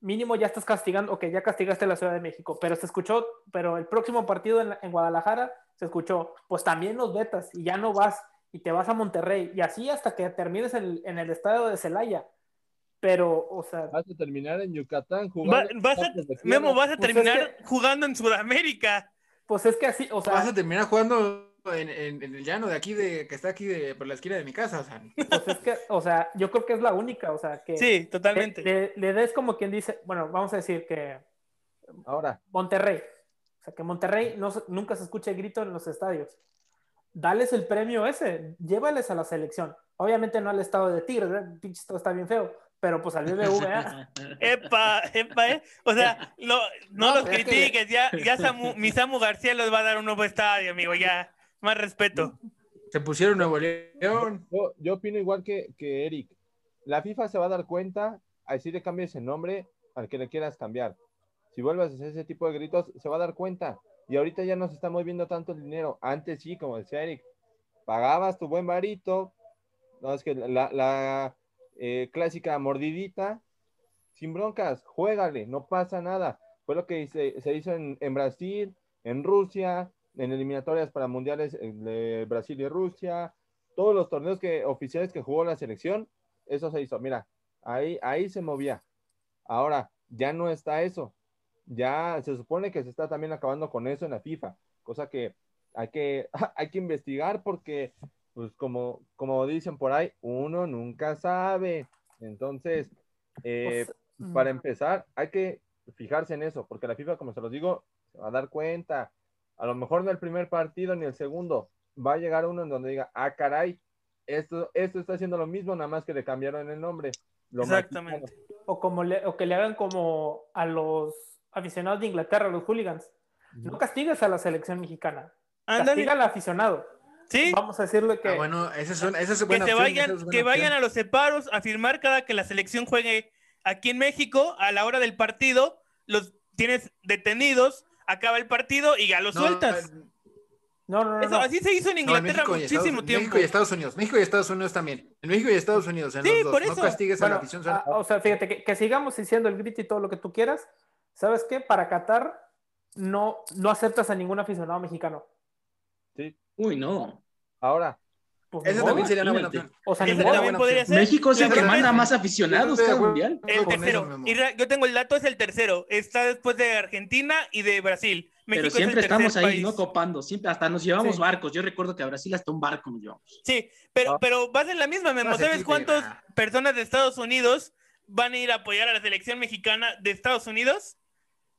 [SPEAKER 1] mínimo ya estás castigando, ok, ya castigaste a la Ciudad de México, pero se escuchó, pero el próximo partido en, en Guadalajara se escuchó, pues también los vetas y ya no vas y te vas a Monterrey y así hasta que termines en, en el estadio de Celaya. Pero, o sea,
[SPEAKER 2] Vas a terminar en Yucatán
[SPEAKER 4] Va-
[SPEAKER 2] jugando.
[SPEAKER 4] vas a-. Memo, vas a
[SPEAKER 1] Pues es
[SPEAKER 4] terminar jugando en Sudamérica.
[SPEAKER 1] pues es que así, o sea,
[SPEAKER 3] Vas a terminar jugando en, en- en el llano de aquí, de que está aquí de, por la esquina de mi casa. O sea,
[SPEAKER 1] pues es que, o sea, yo creo que es la única, o sea, que
[SPEAKER 4] Sí, totalmente.
[SPEAKER 1] le- le des como quien dice, bueno, vamos a decir que
[SPEAKER 2] Ahora,
[SPEAKER 1] Monterrey, o sea, que Monterrey no, nunca se escuche grito en los estadios. Dales el premio ese, llévales a la selección. Obviamente no al estado de Tigres, pinche estado está bien feo, pero pues al BBVA.
[SPEAKER 4] Epa, epa, ¿eh? O sea, no, no,
[SPEAKER 3] No,
[SPEAKER 4] los
[SPEAKER 3] que-
[SPEAKER 4] critiques, ya, ya Samu- mi Samu García les va a dar un nuevo estadio, amigo, ya. Más respeto.
[SPEAKER 3] se pusieron Nuevo León.
[SPEAKER 2] yo, yo opino igual que, que Eric. La FIFA se va a dar cuenta, así le cambies el nombre al que le quieras cambiar. Si vuelves a hacer ese tipo de gritos, se va a dar cuenta. Y ahorita ya no se está moviendo tanto el dinero. Antes sí, como decía Eric, pagabas tu buen varito, no es que la, eh, clásica mordidita, sin broncas, juégale, no pasa nada. Fue lo que se, se hizo en, en Brasil, en Rusia, en eliminatorias para mundiales eh, de Brasil y Rusia, todos los torneos que, oficiales que jugó la selección, eso se hizo. Mira, ahí, ahí se movía. Ahora, ya no está eso. Ya se supone que se está también acabando con eso en la FIFA, cosa que hay que, hay que investigar porque, pues como, como dicen por ahí, uno nunca sabe. Entonces, eh,
[SPEAKER 1] Pues,
[SPEAKER 2] para empezar, hay que fijarse en eso, porque la FIFA, como se los digo, se va a dar cuenta. A lo mejor no el primer partido ni el segundo. Va a llegar uno en donde diga, ah, caray, esto, esto está haciendo lo mismo, nada más que le cambiaron el nombre. Lo
[SPEAKER 4] Exactamente.
[SPEAKER 1] o, como le- o que le hagan como a los aficionados de Inglaterra, los hooligans. No castigues a la selección mexicana,
[SPEAKER 4] Ándale.
[SPEAKER 1] castiga al aficionado.
[SPEAKER 4] Sí,
[SPEAKER 1] vamos a decirle que
[SPEAKER 3] Ah, bueno, esa es, una, esa es
[SPEAKER 4] que
[SPEAKER 3] buena
[SPEAKER 4] se
[SPEAKER 3] opción,
[SPEAKER 4] vayan,
[SPEAKER 3] esa es buena
[SPEAKER 4] que vayan a los separos a firmar cada que la selección juegue aquí en México a la hora del partido, los tienes detenidos, acaba el partido y ya los
[SPEAKER 3] No,
[SPEAKER 4] sueltas.
[SPEAKER 3] eh,
[SPEAKER 1] no, no, no,
[SPEAKER 4] Eso,
[SPEAKER 1] no.
[SPEAKER 4] así se hizo en
[SPEAKER 3] no, en
[SPEAKER 4] Inglaterra
[SPEAKER 3] México y Estados-
[SPEAKER 4] muchísimo tiempo.
[SPEAKER 3] México y Estados Unidos. México y Estados Unidos también. En México y Estados Unidos. En
[SPEAKER 4] Sí,
[SPEAKER 3] los dos.
[SPEAKER 4] por
[SPEAKER 3] No
[SPEAKER 4] eso.
[SPEAKER 3] castigues a la afición. solo-
[SPEAKER 1] ah, o sea, fíjate, que, que sigamos diciendo el grito y todo lo que tú quieras. ¿Sabes qué? Para Qatar no, no aceptas a ningún aficionado mexicano.
[SPEAKER 6] Uy, no.
[SPEAKER 2] Ahora,
[SPEAKER 1] Pues,
[SPEAKER 3] Esa también sería una buena opción.
[SPEAKER 1] O sea,
[SPEAKER 4] Esa también podría ser.
[SPEAKER 6] México es el que manda más aficionados cada mundial.
[SPEAKER 4] El tercero.
[SPEAKER 3] eso,
[SPEAKER 4] yo tengo el dato, es el tercero. Está después de Argentina y de Brasil. México
[SPEAKER 6] Pero
[SPEAKER 4] es el
[SPEAKER 6] siempre estamos ahí,
[SPEAKER 4] país.
[SPEAKER 6] ¿no? Copando. Siempre, hasta nos llevamos
[SPEAKER 1] Sí.
[SPEAKER 6] barcos. Yo recuerdo que a Brasil hasta un barco nos llevamos.
[SPEAKER 4] Sí, pero,
[SPEAKER 2] Ah.
[SPEAKER 4] pero vas en la misma, Memo.
[SPEAKER 3] No
[SPEAKER 4] ¿Sabes cuántas
[SPEAKER 3] ah.
[SPEAKER 4] personas de Estados Unidos van a ir a apoyar a la selección mexicana de Estados Unidos?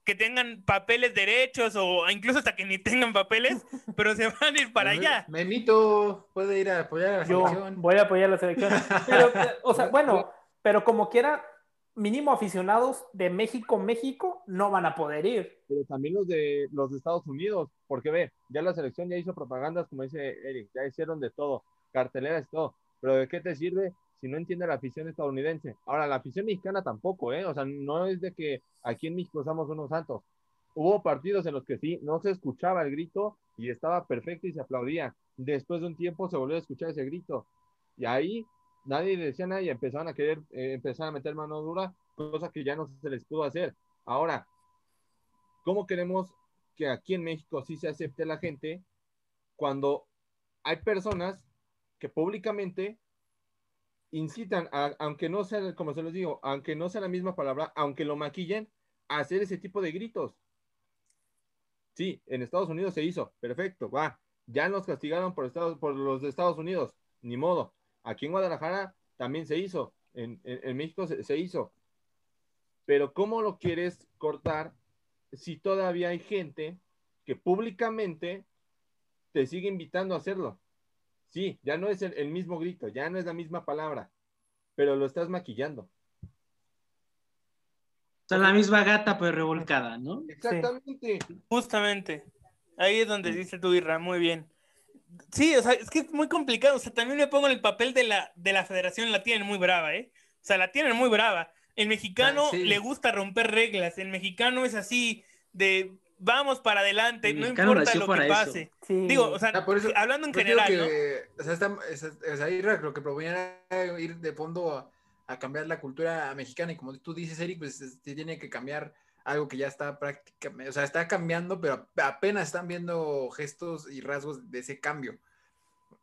[SPEAKER 4] Que tengan papeles, derechos o incluso hasta que ni tengan papeles, pero se van a ir para allá.
[SPEAKER 3] Memito puede ir a apoyar a la
[SPEAKER 1] Yo
[SPEAKER 3] selección.
[SPEAKER 1] voy a apoyar la selección. Pero, eh, o sea, bueno, pero como quiera, mínimo aficionados de México, México, no van a poder ir.
[SPEAKER 2] pero también los de los de Estados Unidos, porque ve, ya la selección ya hizo propagandas, como dice Eric, ya hicieron de todo, carteleras y todo, pero ¿de qué te sirve si no entiende la afición estadounidense? Ahora, la afición mexicana tampoco, ¿eh? O sea, no es de que aquí en México somos unos santos. Hubo partidos en los que sí, no se escuchaba el grito y estaba perfecto y se aplaudía. Después de un tiempo se volvió a escuchar ese grito. Y ahí nadie decía nada y empezaron a querer, eh, empezar a meter mano dura, cosa que ya no se les pudo hacer. Ahora, ¿cómo queremos que aquí en México sí se acepte la gente cuando hay personas que públicamente incitan, a- aunque no sea, como se los digo, aunque no sea la misma palabra, aunque lo maquillen, a hacer ese tipo de gritos? Sí, en Estados Unidos se hizo, perfecto, va. Ya nos castigaron por, Estados, por los de Estados Unidos, ni modo. Aquí en Guadalajara también se hizo, en, México se hizo. Pero ¿cómo lo quieres cortar si todavía hay gente que públicamente te sigue invitando a hacerlo? Sí, ya no es el, el mismo grito, ya no es la misma palabra, pero lo estás maquillando.
[SPEAKER 6] O sea, la misma gata, pues revolcada, ¿no?
[SPEAKER 2] Exactamente.
[SPEAKER 4] Justamente. Ahí es donde dice tu Irra, muy bien. Sí, o sea, es que es muy complicado. O sea, también me pongo en el papel de la, de la federación, la tienen muy brava, ¿eh? O sea, la tienen muy brava. El mexicano
[SPEAKER 3] Ah, sí.
[SPEAKER 4] le gusta romper reglas. El mexicano es así de vamos para adelante,
[SPEAKER 6] El
[SPEAKER 4] no importa lo que pase.
[SPEAKER 1] Sí.
[SPEAKER 4] Digo, o sea,
[SPEAKER 3] Ah, por eso-
[SPEAKER 4] hablando en general,
[SPEAKER 3] o sea, está- es- o sea, ir a- lo que proponía era ir de fondo a, a cambiar la cultura mexicana y como tú dices, Eric, pues es- sí tiene que cambiar algo que ya está prácticamente, o sea, está cambiando, pero apenas están viendo gestos y rasgos de ese cambio.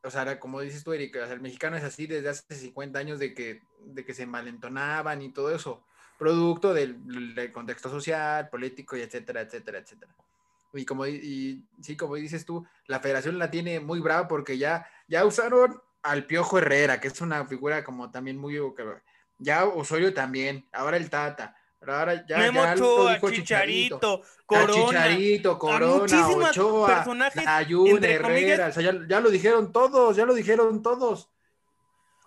[SPEAKER 3] O sea, como dices tú, Eric, o sea, el mexicano es así desde hace 50 años de que, de que se malentonaban y todo eso, producto del, del contexto social, político y etcétera, etcétera, etcétera. Y como y, sí, como dices tú, la federación la tiene muy brava porque ya, ya usaron al Piojo Herrera, que es una figura como también muy ya Osorio también, ahora el Tata, pero ahora ya,
[SPEAKER 4] Memo
[SPEAKER 3] ya
[SPEAKER 4] Ochoa,
[SPEAKER 3] dijo
[SPEAKER 4] Chicharito, Corona.
[SPEAKER 3] Chicharito, Corona, Ochoa,
[SPEAKER 4] personajes,
[SPEAKER 3] Ayun, Herrera, o sea, ya, ya lo dijeron todos, ya lo dijeron todos.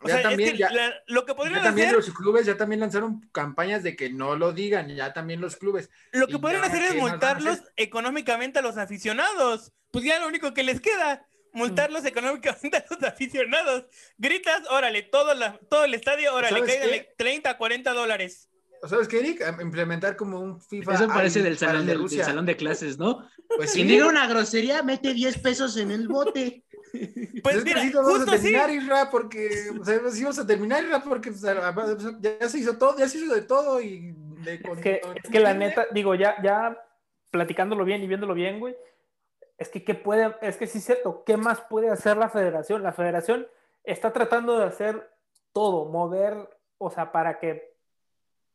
[SPEAKER 4] O
[SPEAKER 3] Ya
[SPEAKER 4] sea,
[SPEAKER 3] también,
[SPEAKER 4] es que
[SPEAKER 3] ya-
[SPEAKER 4] la- lo que
[SPEAKER 3] ya
[SPEAKER 4] podrían
[SPEAKER 3] también
[SPEAKER 4] hacer,
[SPEAKER 3] los clubes ya también lanzaron campañas de que no lo digan, ya también los clubes.
[SPEAKER 4] lo que podrían
[SPEAKER 3] ya,
[SPEAKER 4] hacer es
[SPEAKER 3] ¿qué más van a
[SPEAKER 4] multarlos
[SPEAKER 3] hacer?
[SPEAKER 4] económicamente a los aficionados. Pues ya lo único que les queda, multarlos económicamente a los aficionados. Gritas, órale, todo, la- todo el estadio, órale,
[SPEAKER 3] ¿Sabes
[SPEAKER 4] cáiganle
[SPEAKER 3] qué?
[SPEAKER 4] 30, 40 dólares.
[SPEAKER 3] ¿Sabes qué, Eric? Implementar como un FIFA.
[SPEAKER 6] Eso parece del salón de,
[SPEAKER 3] de
[SPEAKER 6] del salón de clases, ¿no?
[SPEAKER 3] Pues sí.
[SPEAKER 6] Quien diga una grosería, mete 10 pesos en el bote.
[SPEAKER 4] Pues mira, justo
[SPEAKER 3] a
[SPEAKER 4] así.
[SPEAKER 3] terminar, Isra, porque o sea, así vamos a terminar, Isra, porque o sea, ya se hizo todo, ya se hizo de todo y de
[SPEAKER 1] Es que, es que la neta, digo, ya, ya platicándolo bien y viéndolo bien, güey, es que, ¿qué puede, es que sí es cierto, ¿qué más puede hacer la federación? La federación está tratando de hacer todo, mover, o sea, para que,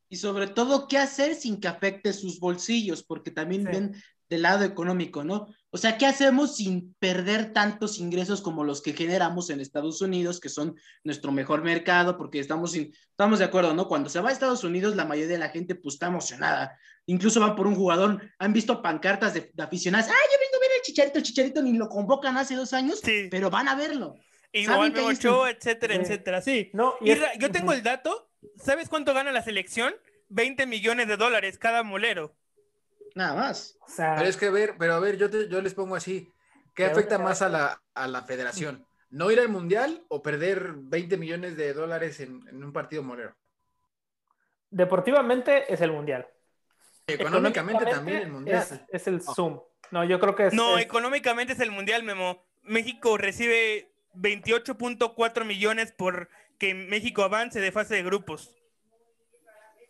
[SPEAKER 6] Y sobre todo, ¿qué hacer sin que afecte sus bolsillos? Porque también
[SPEAKER 1] Sí.
[SPEAKER 6] ven del lado económico, ¿no? O sea, ¿qué hacemos sin perder tantos ingresos como los que generamos en Estados Unidos, que son nuestro mejor mercado? Porque estamos, sin- estamos de acuerdo, ¿no? Cuando se va a Estados Unidos, la mayoría de la gente pues está emocionada. Incluso van por un jugador, han visto pancartas de, de aficionados. ¡Ah, yo vengo a ver el Chicharito! El Chicharito ni lo convocan hace dos años,
[SPEAKER 4] Sí.
[SPEAKER 6] pero van a verlo.
[SPEAKER 4] Igual
[SPEAKER 6] ¿Saben que
[SPEAKER 4] Memo
[SPEAKER 6] hay este-
[SPEAKER 4] Ochoa, etcétera,
[SPEAKER 1] Sí.
[SPEAKER 4] etcétera, sí.
[SPEAKER 1] no, y es-
[SPEAKER 4] yo tengo el dato, ¿sabes cuánto gana la selección? 20 millones de dólares cada molero.
[SPEAKER 6] Nada más.
[SPEAKER 1] o sea,
[SPEAKER 3] Pero es que a ver, pero a ver, yo, te- yo les pongo así. ¿Qué afecta más a la, a la federación? ¿No ir al mundial o perder 20 millones de dólares en, en un partido molero?
[SPEAKER 1] Deportivamente es el mundial.
[SPEAKER 3] Económicamente, también el mundial.
[SPEAKER 1] Es, es el Zoom. No, yo creo que es.
[SPEAKER 4] No,
[SPEAKER 1] es-
[SPEAKER 4] económicamente es el mundial, Memo. México recibe 28.4 millones por que México avance de fase de grupos.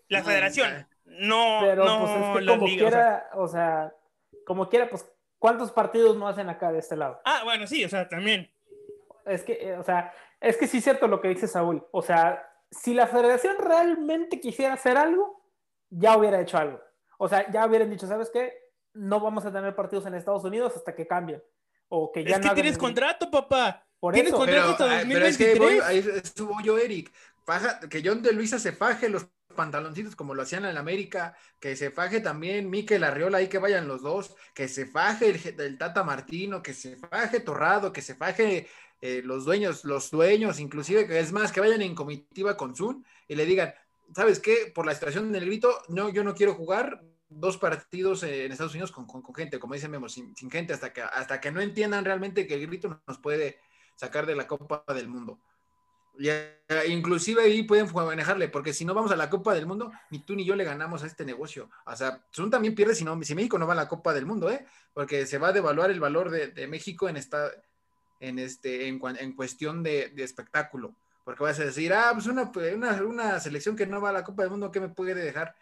[SPEAKER 4] La
[SPEAKER 3] Ah,
[SPEAKER 4] federación. No,
[SPEAKER 1] pero
[SPEAKER 4] no
[SPEAKER 1] pues es que como
[SPEAKER 4] liga, o sea.
[SPEAKER 1] quiera, o sea, como quiera, pues, ¿cuántos partidos no hacen acá de este lado?
[SPEAKER 4] Ah, bueno, sí, o sea, también.
[SPEAKER 1] Es que, eh, o sea, es que sí es cierto lo que dice Saúl. O sea, si la federación realmente quisiera hacer algo, ya hubiera hecho algo. O sea, ya hubieran dicho, ¿sabes qué? No vamos a tener partidos en Estados Unidos hasta que cambien. O que ya
[SPEAKER 4] es
[SPEAKER 1] no
[SPEAKER 4] que tienes
[SPEAKER 1] el-
[SPEAKER 4] contrato, papá.
[SPEAKER 1] Por
[SPEAKER 4] tienes
[SPEAKER 1] eso.
[SPEAKER 4] contrato.
[SPEAKER 3] Pero,
[SPEAKER 4] hasta
[SPEAKER 3] ah, pero es que
[SPEAKER 4] 2023.
[SPEAKER 3] voy, ahí estuvo yo, Eric. Faja- que John de Luisa se faje los pantaloncitos como lo hacían en América, que se faje también Mikel Arriola, ahí que vayan los dos, que se faje el, Tata Martino, que se faje Torrado, que se faje eh, los dueños, los dueños, inclusive, que es más, que vayan en comitiva con Zoom y le digan, ¿sabes qué? Por la situación del grito, no, yo no quiero jugar dos partidos en Estados Unidos con, con- gente, como dice Memo, sin, sin gente, hasta que, hasta que no entiendan realmente que el grito nos puede sacar de la Copa del Mundo. Y, eh, inclusive ahí pueden manejarle, porque si no vamos a la Copa del Mundo, ni tú ni yo le ganamos a este negocio. O sea, Zoom también pierde si, no, si México no va a la Copa del Mundo, ¿eh? Porque se va a devaluar el valor de, México en esta, en este, en, en cuestión de, espectáculo. Porque vas a decir, ah, pues una, una, una selección que no va a la Copa del Mundo, ¿qué me puede dejar?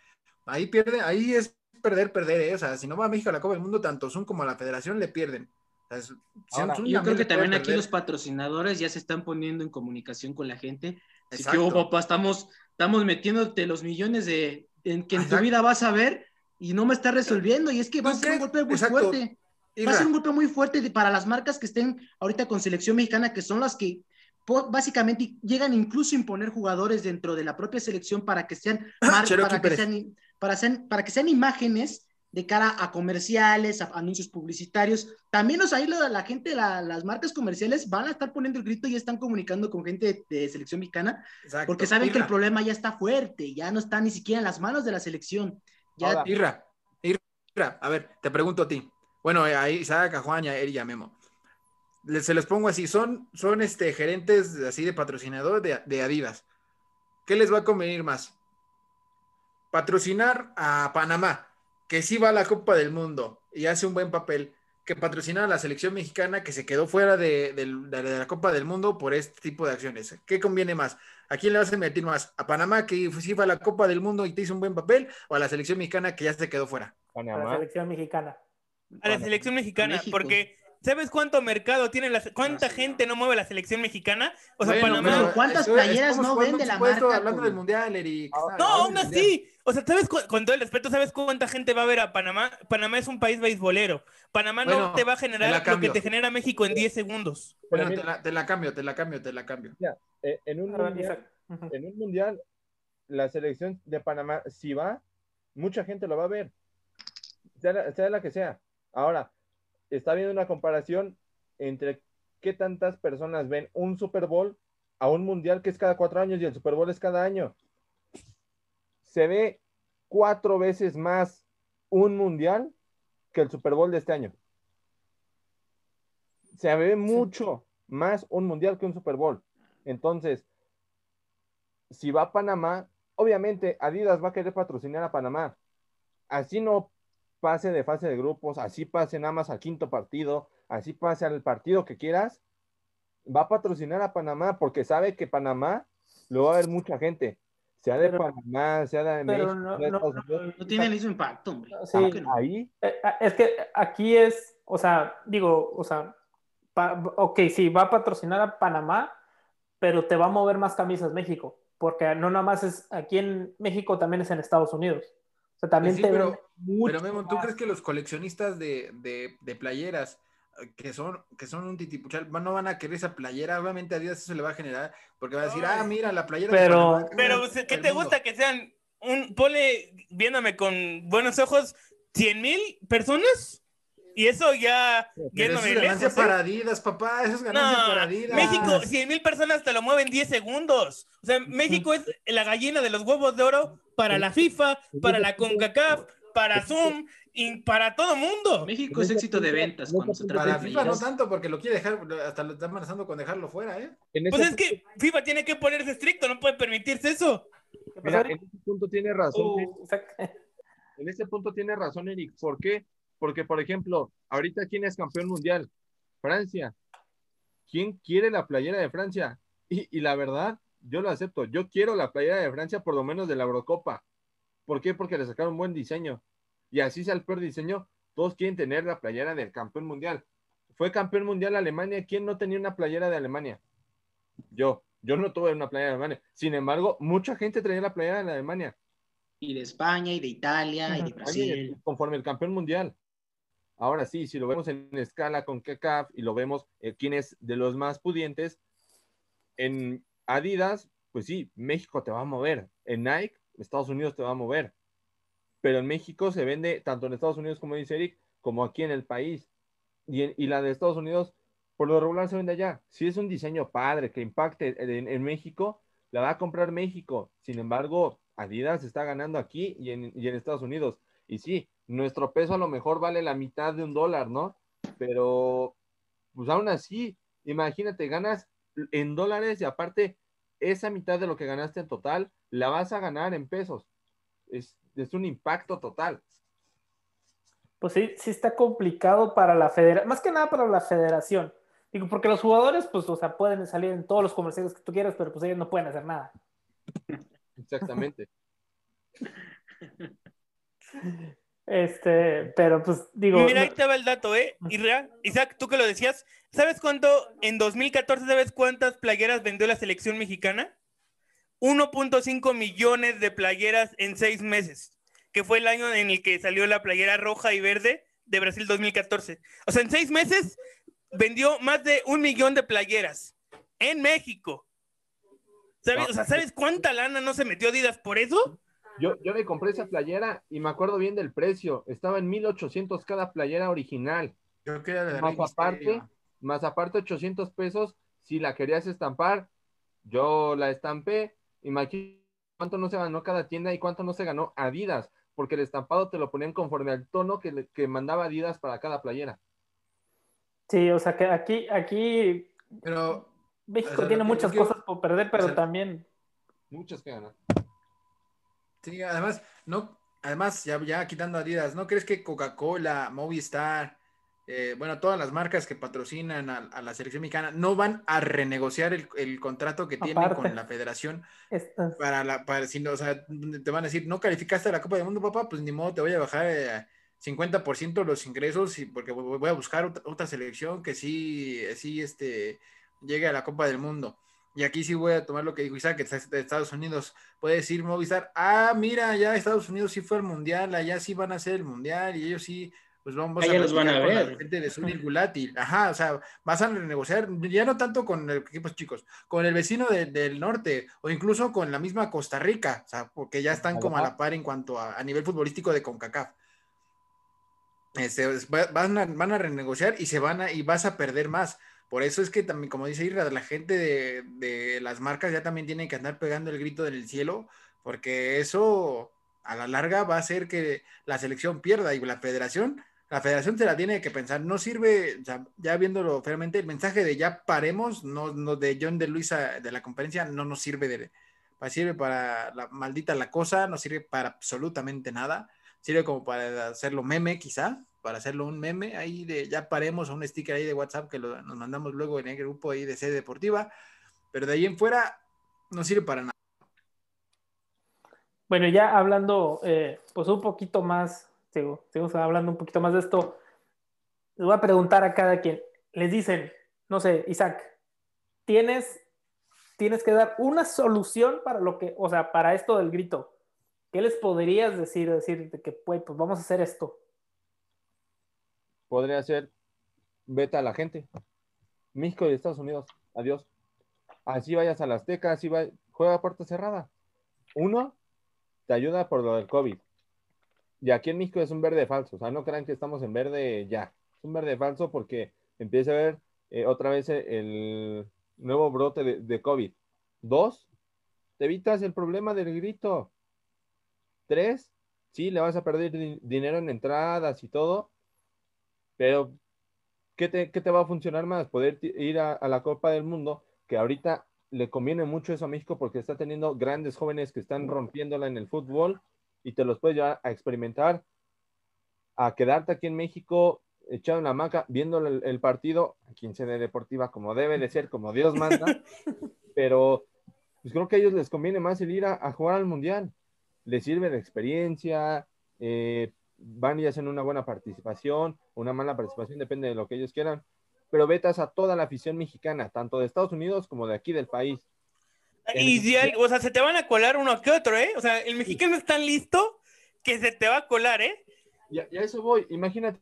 [SPEAKER 3] Ahí pierde, ahí es perder, perder, ¿eh? O sea, si no va México a la Copa del Mundo, tanto Zoom como la Federación le pierden. Es-
[SPEAKER 2] Ahora,
[SPEAKER 6] Yo creo que también aquí
[SPEAKER 3] perder.
[SPEAKER 6] los patrocinadores ya se están poniendo en comunicación con la gente. Así que, oh, papá, estamos, estamos metiéndote los millones de en que en tu vida vas a ver y no me está resolviendo. Y es que va a
[SPEAKER 3] ¿Tú
[SPEAKER 6] ser un golpe muy
[SPEAKER 3] Exacto.
[SPEAKER 6] fuerte. Va a ser un golpe muy fuerte de- para las marcas que estén ahorita con selección mexicana, que son las que básicamente llegan incluso a imponer jugadores dentro de la propia selección para que sean, mar-
[SPEAKER 3] Cherokee
[SPEAKER 6] para que sean, para, sean- para que sean imágenes de cara a comerciales, a anuncios publicitarios. También los, ahí la, la gente, la- las marcas comerciales van a estar poniendo el grito y están comunicando con gente de, de selección mexicana,
[SPEAKER 3] exacto.
[SPEAKER 6] porque saben que el problema ya está fuerte, ya no está ni siquiera en las manos de la selección. Ya,
[SPEAKER 3] Irra, Irra, a ver, te pregunto a ti. Bueno, ahí Isaac, a Juan, a Eri y a Memo. Les- se les pongo así, son, son este, gerentes así de patrocinador de, de Adidas. ¿Qué les va a convenir más? Patrocinar a Panamá, que sí va a la Copa del Mundo y hace un buen papel, que patrocinar a la selección mexicana que se quedó fuera de, la Copa del Mundo por este tipo de acciones. ¿Qué conviene más? ¿A quién le vas a meter más? ¿A Panamá que sí fue a la Copa del Mundo y te hizo un buen papel? ¿O a la selección mexicana que ya se quedó fuera?
[SPEAKER 1] a la selección mexicana.
[SPEAKER 4] A la selección mexicana,
[SPEAKER 6] México.
[SPEAKER 4] porque ¿sabes cuánto mercado tiene la cuánta gente no mueve la selección mexicana? O sea,
[SPEAKER 3] Bueno,
[SPEAKER 4] Panamá
[SPEAKER 6] pero ¿cuántas playeras no vende la marca
[SPEAKER 3] hablando del mundial, Eric.
[SPEAKER 2] Ahora-
[SPEAKER 4] No, aún así. O sea, ¿sabes cu- con todo el respeto, ¿sabes cuánta gente va a ver a Panamá? Panamá es un país beisbolero. Panamá
[SPEAKER 3] Bueno,
[SPEAKER 4] no te va a generar lo que te genera México en 10 segundos.
[SPEAKER 3] Bueno, te la, te la cambio, te la cambio, te la cambio.
[SPEAKER 2] eh, en, un
[SPEAKER 1] A ver,
[SPEAKER 2] mundial,
[SPEAKER 1] Isaac. Ujú.
[SPEAKER 2] en un mundial, la selección de Panamá, si va, mucha gente lo va a ver, sea la, sea la que sea. Ahora, está viendo una comparación entre qué tantas personas ven un Super Bowl a un mundial que es cada cuatro años y el Super Bowl es cada año. Se ve cuatro veces más un mundial que el Super Bowl de este año. Se ve mucho más un mundial que un Super Bowl. Entonces, si va a Panamá, obviamente Adidas va a querer patrocinar a Panamá. Así no pase de fase de grupos, así pase nada más al quinto partido, así pase al partido que quieras, va a patrocinar a Panamá porque sabe que Panamá lo va a ver mucha gente, sea de
[SPEAKER 1] Pero-
[SPEAKER 2] Panamá, sea de
[SPEAKER 1] pero
[SPEAKER 2] México,
[SPEAKER 1] no-
[SPEAKER 2] de
[SPEAKER 1] no-.
[SPEAKER 6] No tiene el mismo impacto, hombre.
[SPEAKER 1] Sí.
[SPEAKER 6] Claro que no.
[SPEAKER 2] Ahí,
[SPEAKER 1] Eh, Es que aquí es, o sea, digo, o sea, pa- ok, sí, va a patrocinar a Panamá, pero te va a mover más camisas México, porque no nada más es aquí en México, también es en Estados Unidos. O sea, también
[SPEAKER 3] Sí,
[SPEAKER 1] te
[SPEAKER 3] pero-
[SPEAKER 1] mucho
[SPEAKER 3] Pero Memo, ¿tú
[SPEAKER 1] más.
[SPEAKER 3] crees que los coleccionistas de, de, de playeras eh, que son, que son un titipuchal no van a querer esa playera? Obviamente a Adidas eso le va a generar, porque va a decir, ah, mira, la playera
[SPEAKER 1] Pero-
[SPEAKER 3] Panamá,
[SPEAKER 4] Pero, ¿qué te
[SPEAKER 3] mundo".
[SPEAKER 4] gusta que sean un, ponle, viéndome con buenos ojos, 100 mil personas? Y eso ya, yéndome
[SPEAKER 3] es ganancia
[SPEAKER 4] lejos, ¿eh?
[SPEAKER 3] para Adidas, papá, eso es ganancia
[SPEAKER 4] No,
[SPEAKER 3] para Adidas.
[SPEAKER 4] México, 100 mil personas te lo mueven 10 segundos. O sea, México es la gallina de los huevos de oro para la FIFA, para la CONCACAF, para Zoom y para todo mundo.
[SPEAKER 6] México es éxito de ventas cuando se trata
[SPEAKER 3] Para
[SPEAKER 6] de
[SPEAKER 3] FIFA no tanto porque lo quiere dejar, hasta lo está amenazando con dejarlo fuera, ¿eh?
[SPEAKER 4] Pues es que FIFA tiene que ponerse estricto, no puede permitirse eso.
[SPEAKER 1] ¿Qué
[SPEAKER 2] Mira, en ese punto tiene razón.
[SPEAKER 1] Uh.
[SPEAKER 2] En ese punto tiene razón, Eric. ¿Por qué? Porque, por ejemplo, ahorita, ¿quién es campeón mundial? Francia. ¿Quién quiere la playera de Francia? Y, y la verdad, yo lo acepto. Yo quiero la playera de Francia por lo menos de la Eurocopa. ¿Por qué? Porque le sacaron buen diseño. Y así sea el peor diseño, todos quieren tener la playera del campeón mundial. Fue campeón mundial Alemania. ¿Quién no tenía una playera de Alemania? Yo. Yo no tuve una playera de Alemania. Sin embargo, mucha gente traía la playera de Alemania.
[SPEAKER 6] Y de España, y de Italia, y de Brasil.
[SPEAKER 2] conforme el campeón mundial. Ahora sí, si lo vemos en escala con KECAF y lo vemos eh, quién es de los más pudientes, en Adidas, pues sí, México te va a mover. En Nike, Estados Unidos te va a mover. Pero en México se vende tanto en Estados Unidos, como dice Eric, como aquí en el país. Y, en- la de Estados Unidos, por lo regular se vende allá. Si es un diseño padre que impacte en, en México, la va a comprar México. Sin embargo, Adidas está ganando aquí y en, y en Estados Unidos. Y sí, nuestro peso a lo mejor vale la mitad de un dólar, ¿no? Pero, pues aún así, imagínate, ganas en dólares y aparte, esa mitad de lo que ganaste en total, la vas a ganar en pesos. Es, es un impacto total.
[SPEAKER 1] Pues sí, sí está complicado para la federación, más que nada para la federación. Digo, porque los jugadores, pues, o sea, pueden salir en todos los comerciales que tú quieras, pero pues ellos no pueden hacer nada.
[SPEAKER 2] Exactamente.
[SPEAKER 1] Este, pero pues digo,
[SPEAKER 4] Mira, ahí te va el dato, ¿eh? Isaac, tú que lo decías, ¿sabes cuánto en 2014, sabes cuántas playeras vendió la selección mexicana? 1.5 millones de playeras en seis meses, que fue el año en el que salió la playera roja y verde de Brasil 2014. O sea, en seis meses vendió más de un millón de playeras en México. ¿Sabes? O sea, ¿sabes cuánta lana no se metió Adidas por eso?
[SPEAKER 2] Yo, yo me compré esa playera y me acuerdo bien del precio. Estaba en 1800 cada playera original.
[SPEAKER 3] Yo quería de
[SPEAKER 2] Más aparte, más aparte 800 pesos si la querías estampar. Yo la estampé. Imagínate cuánto no se ganó cada tienda y cuánto no se ganó Adidas, porque el estampado te lo ponían conforme al tono que, le- que mandaba Adidas para cada playera.
[SPEAKER 1] sí, o sea que aquí, aquí
[SPEAKER 3] Pero
[SPEAKER 1] México
[SPEAKER 3] O sea,
[SPEAKER 1] tiene
[SPEAKER 3] que-
[SPEAKER 1] muchas
[SPEAKER 3] que-
[SPEAKER 1] cosas por perder, pero
[SPEAKER 3] o sea,
[SPEAKER 1] también
[SPEAKER 2] Muchas que ganar.
[SPEAKER 3] Sí, además, no, además, ya, ya quitando Adidas, ¿no crees que Coca-Cola, Movistar, eh, bueno, todas las marcas que patrocinan a, a la selección mexicana no van a renegociar el, el contrato que tienen
[SPEAKER 1] Aparte.
[SPEAKER 3] con la federación
[SPEAKER 1] estas-
[SPEAKER 3] para la, para, si no, o sea, te van a decir, no calificaste a la Copa del Mundo, papá, pues ni modo, te voy a bajar eh, 50% los ingresos y porque voy a buscar otra, otra selección que sí, sí, este, llegue a la Copa del Mundo. Y aquí sí voy a tomar lo que dijo Isaac, que es de Estados Unidos. Puede decir Movistar, ah, mira, ya Estados Unidos sí fue al Mundial, allá sí van a hacer el Mundial y ellos sí, pues vamos
[SPEAKER 6] Allá los van a ver.
[SPEAKER 3] la gente de Zurich Gulati. Ajá, o sea, vas a renegociar, ya no tanto con el equipos chicos, con el vecino de- del norte o incluso con la misma Costa Rica, o sea, porque ya están como a la par en cuanto a, a nivel futbolístico de CONCACAF. Este, va- van, a, van a renegociar y se van a, y vas a perder más. Por eso es que también, como dice Irra, la gente de, las marcas ya también tienen que andar pegando el grito del cielo, porque eso a la larga va a hacer que la selección pierda y la federación, la federación se la tiene que pensar. No sirve, sea, ya viéndolo realmente, el mensaje de ya paremos, no, no de John de Luisa de la conferencia, no nos sirve de, sirve para la maldita la cosa, no sirve para absolutamente nada, sirve como para hacerlo meme quizá, para hacerlo un meme ahí de ya paremos un sticker ahí de WhatsApp que lo- nos mandamos luego en el grupo ahí de sede deportiva, pero de ahí en fuera no sirve para nada.
[SPEAKER 1] Bueno, ya hablando, eh, pues un poquito más, sigo, sigo hablando un poquito más de esto, les voy a preguntar a cada quien. Les dicen, no sé, Isaac, tienes, tienes que dar una solución para lo que, o sea, para esto del grito. ¿Qué les podrías decir? Decir de que, pues vamos a hacer esto.
[SPEAKER 2] Podría ser, vete a la gente. México y Estados Unidos, adiós. Así vayas a Azteca, así va, juega a puerta cerrada. Uno, te ayuda por lo del COVID. Y aquí en México es un verde falso, o sea, no crean que estamos en verde ya. Es un verde falso porque empieza a ver eh, otra vez el, el nuevo brote de, de COVID. Dos, te evitas el problema del grito. Tres, sí, le vas a perder di- dinero en entradas y todo, pero ¿qué te, qué te va a funcionar más? Poder ir a, a la Copa del Mundo, que ahorita le conviene mucho eso a México porque está teniendo grandes jóvenes que están rompiéndola en el fútbol y te los puedes llevar a experimentar, a quedarte aquí en México echado en la hamaca, viendo el, el partido aquí en sede deportiva como debe de ser, como Dios manda, pero pues creo que a ellos les conviene más el ir a, a jugar al Mundial. Les sirve de experiencia, eh, van y hacen una buena participación, una mala participación, depende de lo que ellos quieran, pero vetas a toda la afición mexicana, tanto de Estados Unidos como de aquí del país.
[SPEAKER 4] Y si hay- o sea, se te van a colar uno que otro, ¿eh? O sea, el mexicano es tan listo que se te va a colar, ¿eh?
[SPEAKER 2] Y a, y a eso voy, imagínate,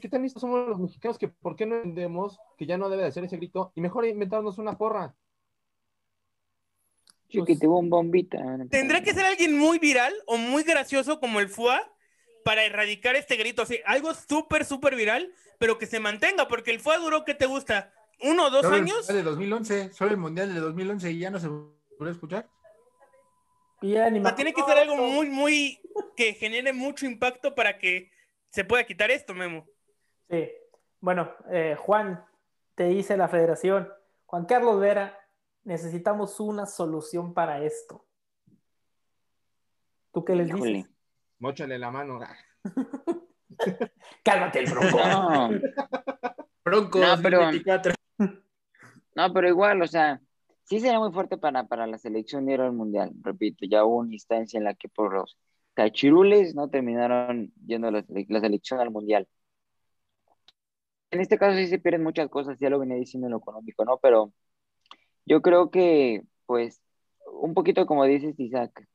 [SPEAKER 2] ¿qué tan listos somos los mexicanos que por qué no entendemos que ya no debe de hacer ese grito y mejor inventarnos una porra?
[SPEAKER 5] Chiquitibum un bombita.
[SPEAKER 4] Tendrá que ser alguien muy viral o muy gracioso como el FUA para erradicar este grito. Sea, algo súper, súper viral, pero que se mantenga, porque el FUA duró, ¿qué te gusta? ¿Uno o dos
[SPEAKER 3] Solo el
[SPEAKER 4] años?
[SPEAKER 3] Mundial de 2011, solo el Mundial de 2011 y ya no se volvió a escuchar.
[SPEAKER 1] Y ya ni
[SPEAKER 4] O
[SPEAKER 1] me
[SPEAKER 4] sea, tiene que ser algo muy, muy que genere mucho impacto para que se pueda quitar esto, Memo.
[SPEAKER 1] Sí. Bueno, eh, Juan, te dice la federación, Juan Carlos Vera, necesitamos una solución para esto. ¿Tú qué les
[SPEAKER 5] Híjole.
[SPEAKER 1] dices?
[SPEAKER 2] Móchale la mano.
[SPEAKER 1] Cálmate el bronco.
[SPEAKER 5] No,
[SPEAKER 3] Bronco
[SPEAKER 5] No, pero-
[SPEAKER 3] 2024.
[SPEAKER 5] no, pero igual, o sea, sí sería muy fuerte para, para la selección de ir al mundial. Repito, ya hubo una instancia en la que por los cachirules no terminaron yendo la, la selección al mundial. En este caso sí se pierden muchas cosas, ya lo venía diciendo en lo económico, ¿no? Pero yo creo que, pues, un poquito como dices, Isaac,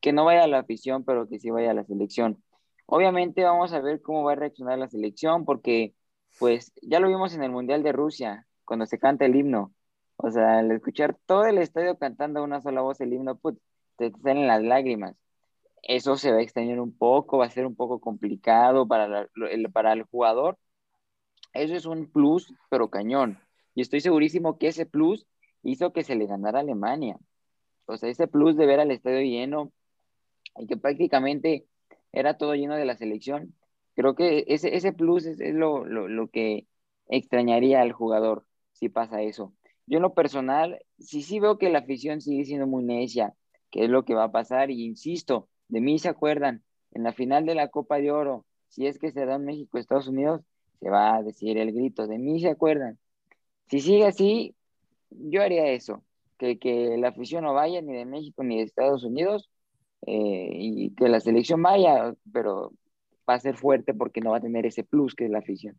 [SPEAKER 5] que no vaya a la afición, pero que sí vaya a la selección. Obviamente vamos a ver cómo va a reaccionar la selección, porque, pues, ya lo vimos en el Mundial de Rusia, cuando se canta el himno. O sea, al escuchar todo el estadio cantando una sola voz el himno, put, te salen las lágrimas. Eso se va a extrañar un poco, va a ser un poco complicado para, el, para el jugador. Eso es un plus, pero cañón. Y estoy segurísimo que ese plus hizo que se le ganara a Alemania. O sea, ese plus de ver al estadio lleno y que prácticamente era todo lleno de la selección, creo que ese, ese plus es, lo, lo, lo que extrañaría al jugador si pasa eso. Yo en lo personal, sí, sí veo que la afición sigue siendo muy necia, que es lo que va a pasar, y insisto, de mí se acuerdan, en la final de la Copa de Oro, si es que se da en México, Estados Unidos, se va a decir el grito, de mí se acuerdan. Si sigue así, yo haría eso, que, que la afición no vaya ni de México ni de Estados Unidos, eh, y que la selección vaya, pero va a ser fuerte porque no va a tener ese plus que es la afición.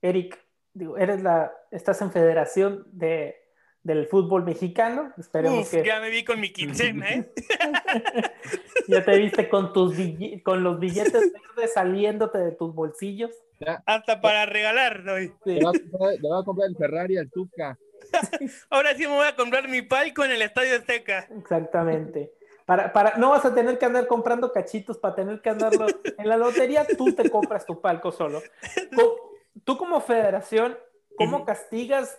[SPEAKER 1] Eric, digo, eres la, estás en federación de, del fútbol mexicano. Esperemos
[SPEAKER 4] Uf,
[SPEAKER 1] que
[SPEAKER 4] ya me vi con mi quincena, ¿eh?
[SPEAKER 1] ya te viste con tus con los billetes verdes saliéndote de tus bolsillos.
[SPEAKER 4] Hasta para regalar, doy.
[SPEAKER 1] Sí.
[SPEAKER 2] Le va a comprar, le va a comprar el Ferrari al Tuca.
[SPEAKER 4] Ahora sí me voy a comprar mi palco en el Estadio Azteca.
[SPEAKER 1] Exactamente. Para, para, no vas a tener que andar comprando cachitos para tener que andarlo en la lotería, tú te compras tu palco solo. Tú como federación, ¿cómo castigas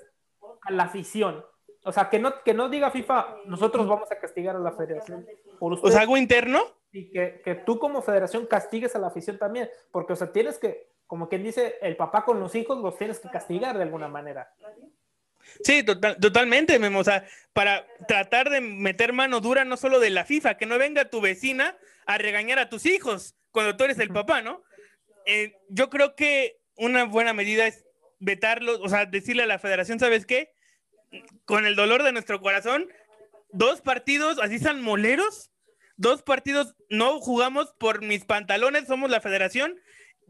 [SPEAKER 1] a la afición? O sea, que no, que no diga FIFA, nosotros vamos a castigar a la federación por
[SPEAKER 4] O
[SPEAKER 1] usted.
[SPEAKER 4] sea, algo interno.
[SPEAKER 1] y que, que tú como federación castigues a la afición también, porque, o sea, tienes que, como quien dice, el papá con los hijos los tienes que castigar de alguna manera.
[SPEAKER 4] Sí, total- totalmente, Memo. O sea, para tratar de meter mano dura no solo de la FIFA, que no venga tu vecina a regañar a tus hijos cuando tú eres el papá, ¿no? Eh, yo creo que una buena medida es vetarlo, o sea, decirle a la federación, ¿sabes qué? Con el dolor de nuestro corazón, dos partidos, así sean moleros, dos partidos no jugamos por mis pantalones, somos la federación,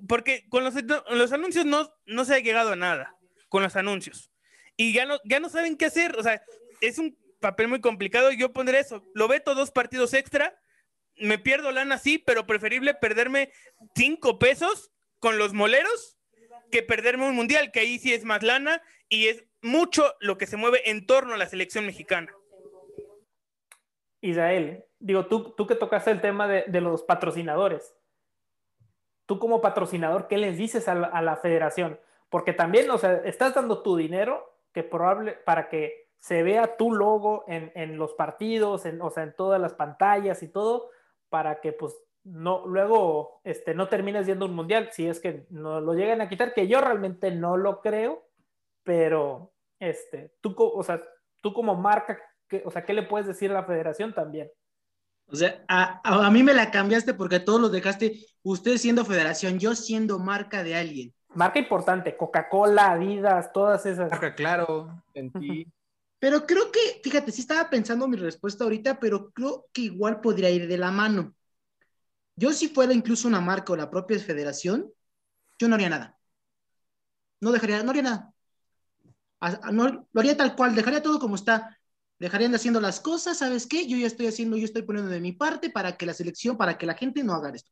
[SPEAKER 4] porque con los, los anuncios no, no se ha llegado a nada, con los anuncios y ya no, ya no saben qué hacer. O sea, es un papel muy complicado. Yo pondré eso. Lo veto dos partidos extra. Me pierdo lana, sí, pero preferible perderme cinco pesos con los moleros que perderme un mundial, que ahí sí es más lana y es mucho lo que se mueve en torno a la selección mexicana.
[SPEAKER 1] Israel, digo, tú, tú que tocaste el tema de, de los patrocinadores. Tú como patrocinador, ¿qué les dices a la, a la federación? Porque también, o sea, estás dando tu dinero que probable para que se vea tu logo en, en los partidos, en, o sea, en todas las pantallas y todo, para que pues no, luego este, no termines yendo a un mundial si es que no lo llegan a quitar, que yo realmente no lo creo, pero este, tú, o sea, tú como marca, ¿qué, o sea, ¿qué le puedes decir a la federación también?
[SPEAKER 6] O sea, a, a, a mí me la cambiaste porque todos los dejaste, usted siendo federación, yo siendo marca de alguien.
[SPEAKER 1] Marca importante, Coca-Cola, Adidas, todas esas.
[SPEAKER 3] Marca claro.
[SPEAKER 2] En ti.
[SPEAKER 6] Pero creo que, fíjate, sí estaba pensando mi respuesta ahorita, pero creo que igual podría ir de la mano. Yo si fuera incluso una marca o la propia federación, yo no haría nada. No dejaría, no haría nada. No, lo haría tal cual, dejaría todo como está. Dejarían haciendo las cosas, ¿sabes qué? Yo ya estoy haciendo, yo estoy poniendo de mi parte para que la selección, para que la gente no haga esto.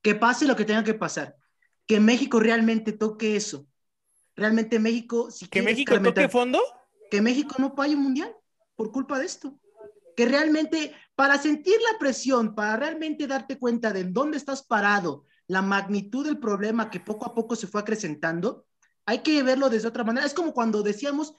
[SPEAKER 6] Que pase lo que tenga que pasar. Que México realmente toque eso. Realmente México... Si
[SPEAKER 4] ¿Que México toque fondo?
[SPEAKER 6] Que México no vaya un mundial por culpa de esto. Que realmente, para sentir la presión, para realmente darte cuenta de en dónde estás parado, la magnitud del problema que poco a poco se fue acrecentando, hay que verlo desde otra manera. Es como cuando decíamos,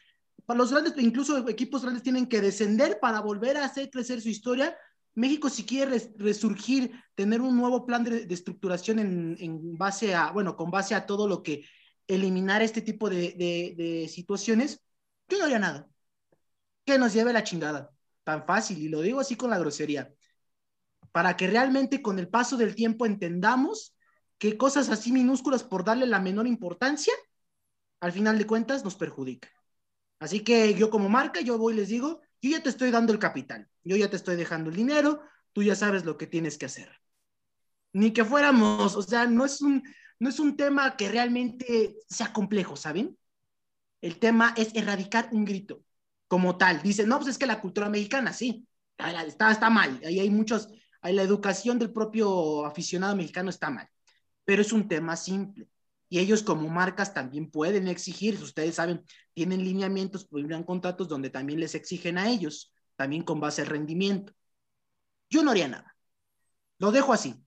[SPEAKER 6] para los grandes, incluso equipos grandes tienen que descender para volver a hacer crecer su historia. México, si quiere res, resurgir, tener un nuevo plan de, estructuración en, base a, bueno, con base a todo lo que eliminar este tipo de, situaciones, yo no haría nada. Que nos lleve la chingada. Tan fácil, y lo digo así con la grosería. Para que realmente con el paso del tiempo entendamos que cosas así minúsculas por darle la menor importancia, al final de cuentas nos perjudica. Así que yo como marca, yo voy y les digo, yo ya te estoy dando el capital, yo ya te estoy dejando el dinero, tú ya sabes lo que tienes que hacer. Ni que fuéramos, o sea, no es un, no es un tema que realmente sea complejo, ¿saben? El tema es erradicar un grito como tal. Dicen, no, pues es que la cultura mexicana, sí, está, está mal. Ahí hay muchos, ahí la educación del propio aficionado mexicano está mal, pero es un tema simple y ellos como marcas también pueden exigir, ustedes saben, tienen lineamientos, publican contratos donde también les exigen a ellos, también con base al rendimiento. Yo no haría nada. Lo dejo así.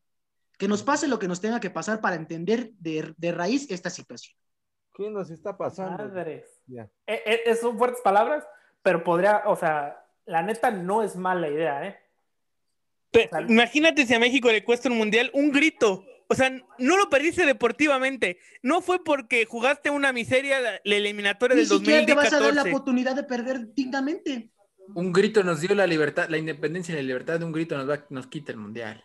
[SPEAKER 6] Que nos pase lo que nos tenga que pasar para entender de, de raíz esta situación.
[SPEAKER 2] ¿Qué nos está pasando?
[SPEAKER 1] Madres. Yeah. Eh, eh, son fuertes palabras, pero podría, o sea, la neta no es mala idea, ¿eh?
[SPEAKER 4] Pero, o sea, imagínate si a México le cuesta un mundial un grito. O sea, no lo perdiste deportivamente. No fue porque jugaste una miseria la, la eliminatoria
[SPEAKER 6] Ni
[SPEAKER 4] del
[SPEAKER 6] siquiera
[SPEAKER 4] 2014.
[SPEAKER 6] te vas a dar la oportunidad de perder dignamente.
[SPEAKER 3] Un grito nos dio la libertad, la independencia y la libertad de un grito nos, va, nos quita el mundial.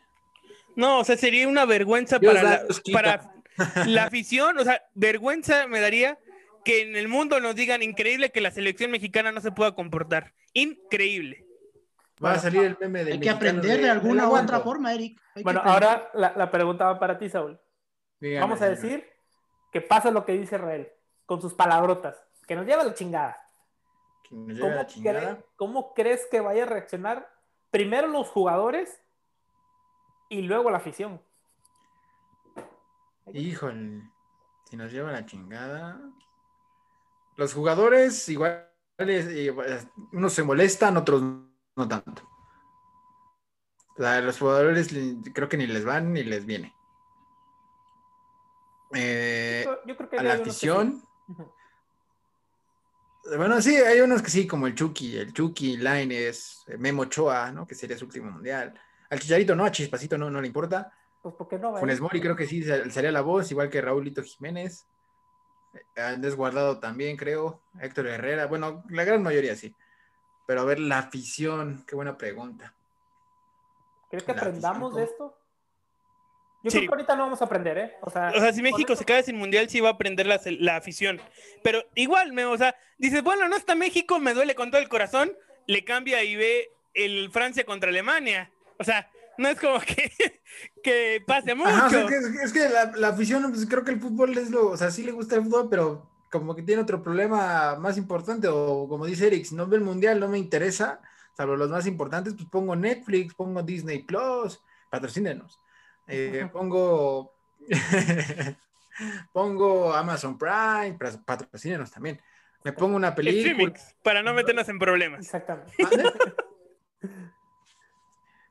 [SPEAKER 4] No, o sea, sería una vergüenza
[SPEAKER 3] Dios
[SPEAKER 4] para la, para la afición. O sea, vergüenza me daría que en el mundo nos digan increíble que la selección mexicana no se pueda comportar. Increíble.
[SPEAKER 3] Va a salir el meme de
[SPEAKER 6] Hay que aprender de alguna u otra forma, Eric. Hay
[SPEAKER 1] bueno, ahora la, la, pregunta va para ti, Saúl.
[SPEAKER 3] Dígame,
[SPEAKER 1] Vamos a
[SPEAKER 3] dígame.
[SPEAKER 1] decir que pasa lo que dice Israel, con sus palabrotas, que nos lleva a la chingada.
[SPEAKER 3] Que nos lleve
[SPEAKER 1] ¿Cómo,
[SPEAKER 3] la chingada.
[SPEAKER 1] cre ¿Cómo crees que vaya a reaccionar primero los jugadores y luego la afición?
[SPEAKER 3] Híjole, si nos lleva la chingada. Los jugadores igual, eh, unos se molestan, otros no tanto. O sea, los jugadores creo que ni les van ni les viene. Eh,
[SPEAKER 1] Yo, yo creo que
[SPEAKER 3] a la afición.
[SPEAKER 1] sí.
[SPEAKER 3] Bueno, sí, hay unos que sí, como el Chucky, el Chucky, Laines, Memo Ochoa, ¿no? Que sería su último mundial. Al Chicharito no, a Chispacito no, no le importa.
[SPEAKER 1] Pues ¿por qué no? va a
[SPEAKER 3] Funes? Mori creo que sí sería la voz, igual que Raúlito Jiménez. Eh, Andrés Guardado también, creo. Héctor Herrera, bueno, la gran mayoría sí. Pero a ver, la afición, qué buena pregunta.
[SPEAKER 1] ¿Crees que
[SPEAKER 3] La
[SPEAKER 1] aprendamos de esto? Yo
[SPEAKER 4] Sí.
[SPEAKER 1] creo que ahorita no vamos a aprender, ¿eh? O sea,
[SPEAKER 4] O sea, si México se queda sin mundial, sí va a aprender la, la afición. Pero igual, me, o sea, dices, bueno, no está México, me duele con todo el corazón, le cambia y ve el Francia contra Alemania. O sea, no es como que, que pase mucho.
[SPEAKER 3] Ajá, o sea, que es, es que la, la afición, pues creo que el fútbol es lo, o sea, sí le gusta el fútbol, pero como que tiene otro problema más importante, o como dice Eric, si no ve el mundial, no me interesa, salvo los más importantes, pues pongo Netflix, pongo Disney Plus, patrocínenos. Eh, pongo pongo Amazon Prime, patrocínenos también. Me pongo una película.
[SPEAKER 4] Streaming, para no meternos en problemas.
[SPEAKER 1] Exactamente.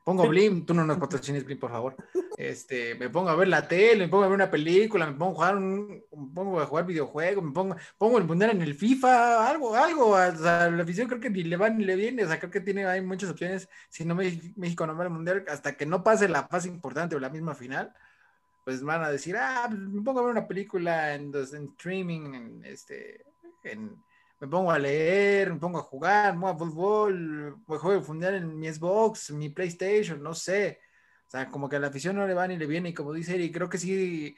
[SPEAKER 3] Pongo Blim, tú no nos patrocines Blim, por favor. Este, me pongo a ver la tele, me pongo a ver una película, me pongo a jugar un, me pongo a jugar videojuegos, me pongo, pongo el mundial en el FIFA, algo, algo. O sea, la afición creo que ni le va ni le viene, o sea, creo que tiene, hay muchas opciones. Si no México no va al mundial, hasta que no pase la fase importante o la misma final, pues van a decir, ah, pues, me pongo a ver una película en, en streaming, en este, en me pongo a leer, me pongo a jugar, me pongo a fútbol, me juego a fundar en mi Xbox, mi PlayStation, no sé. O sea, como que a la afición no le va ni le viene, y como dice Eric, creo que sí,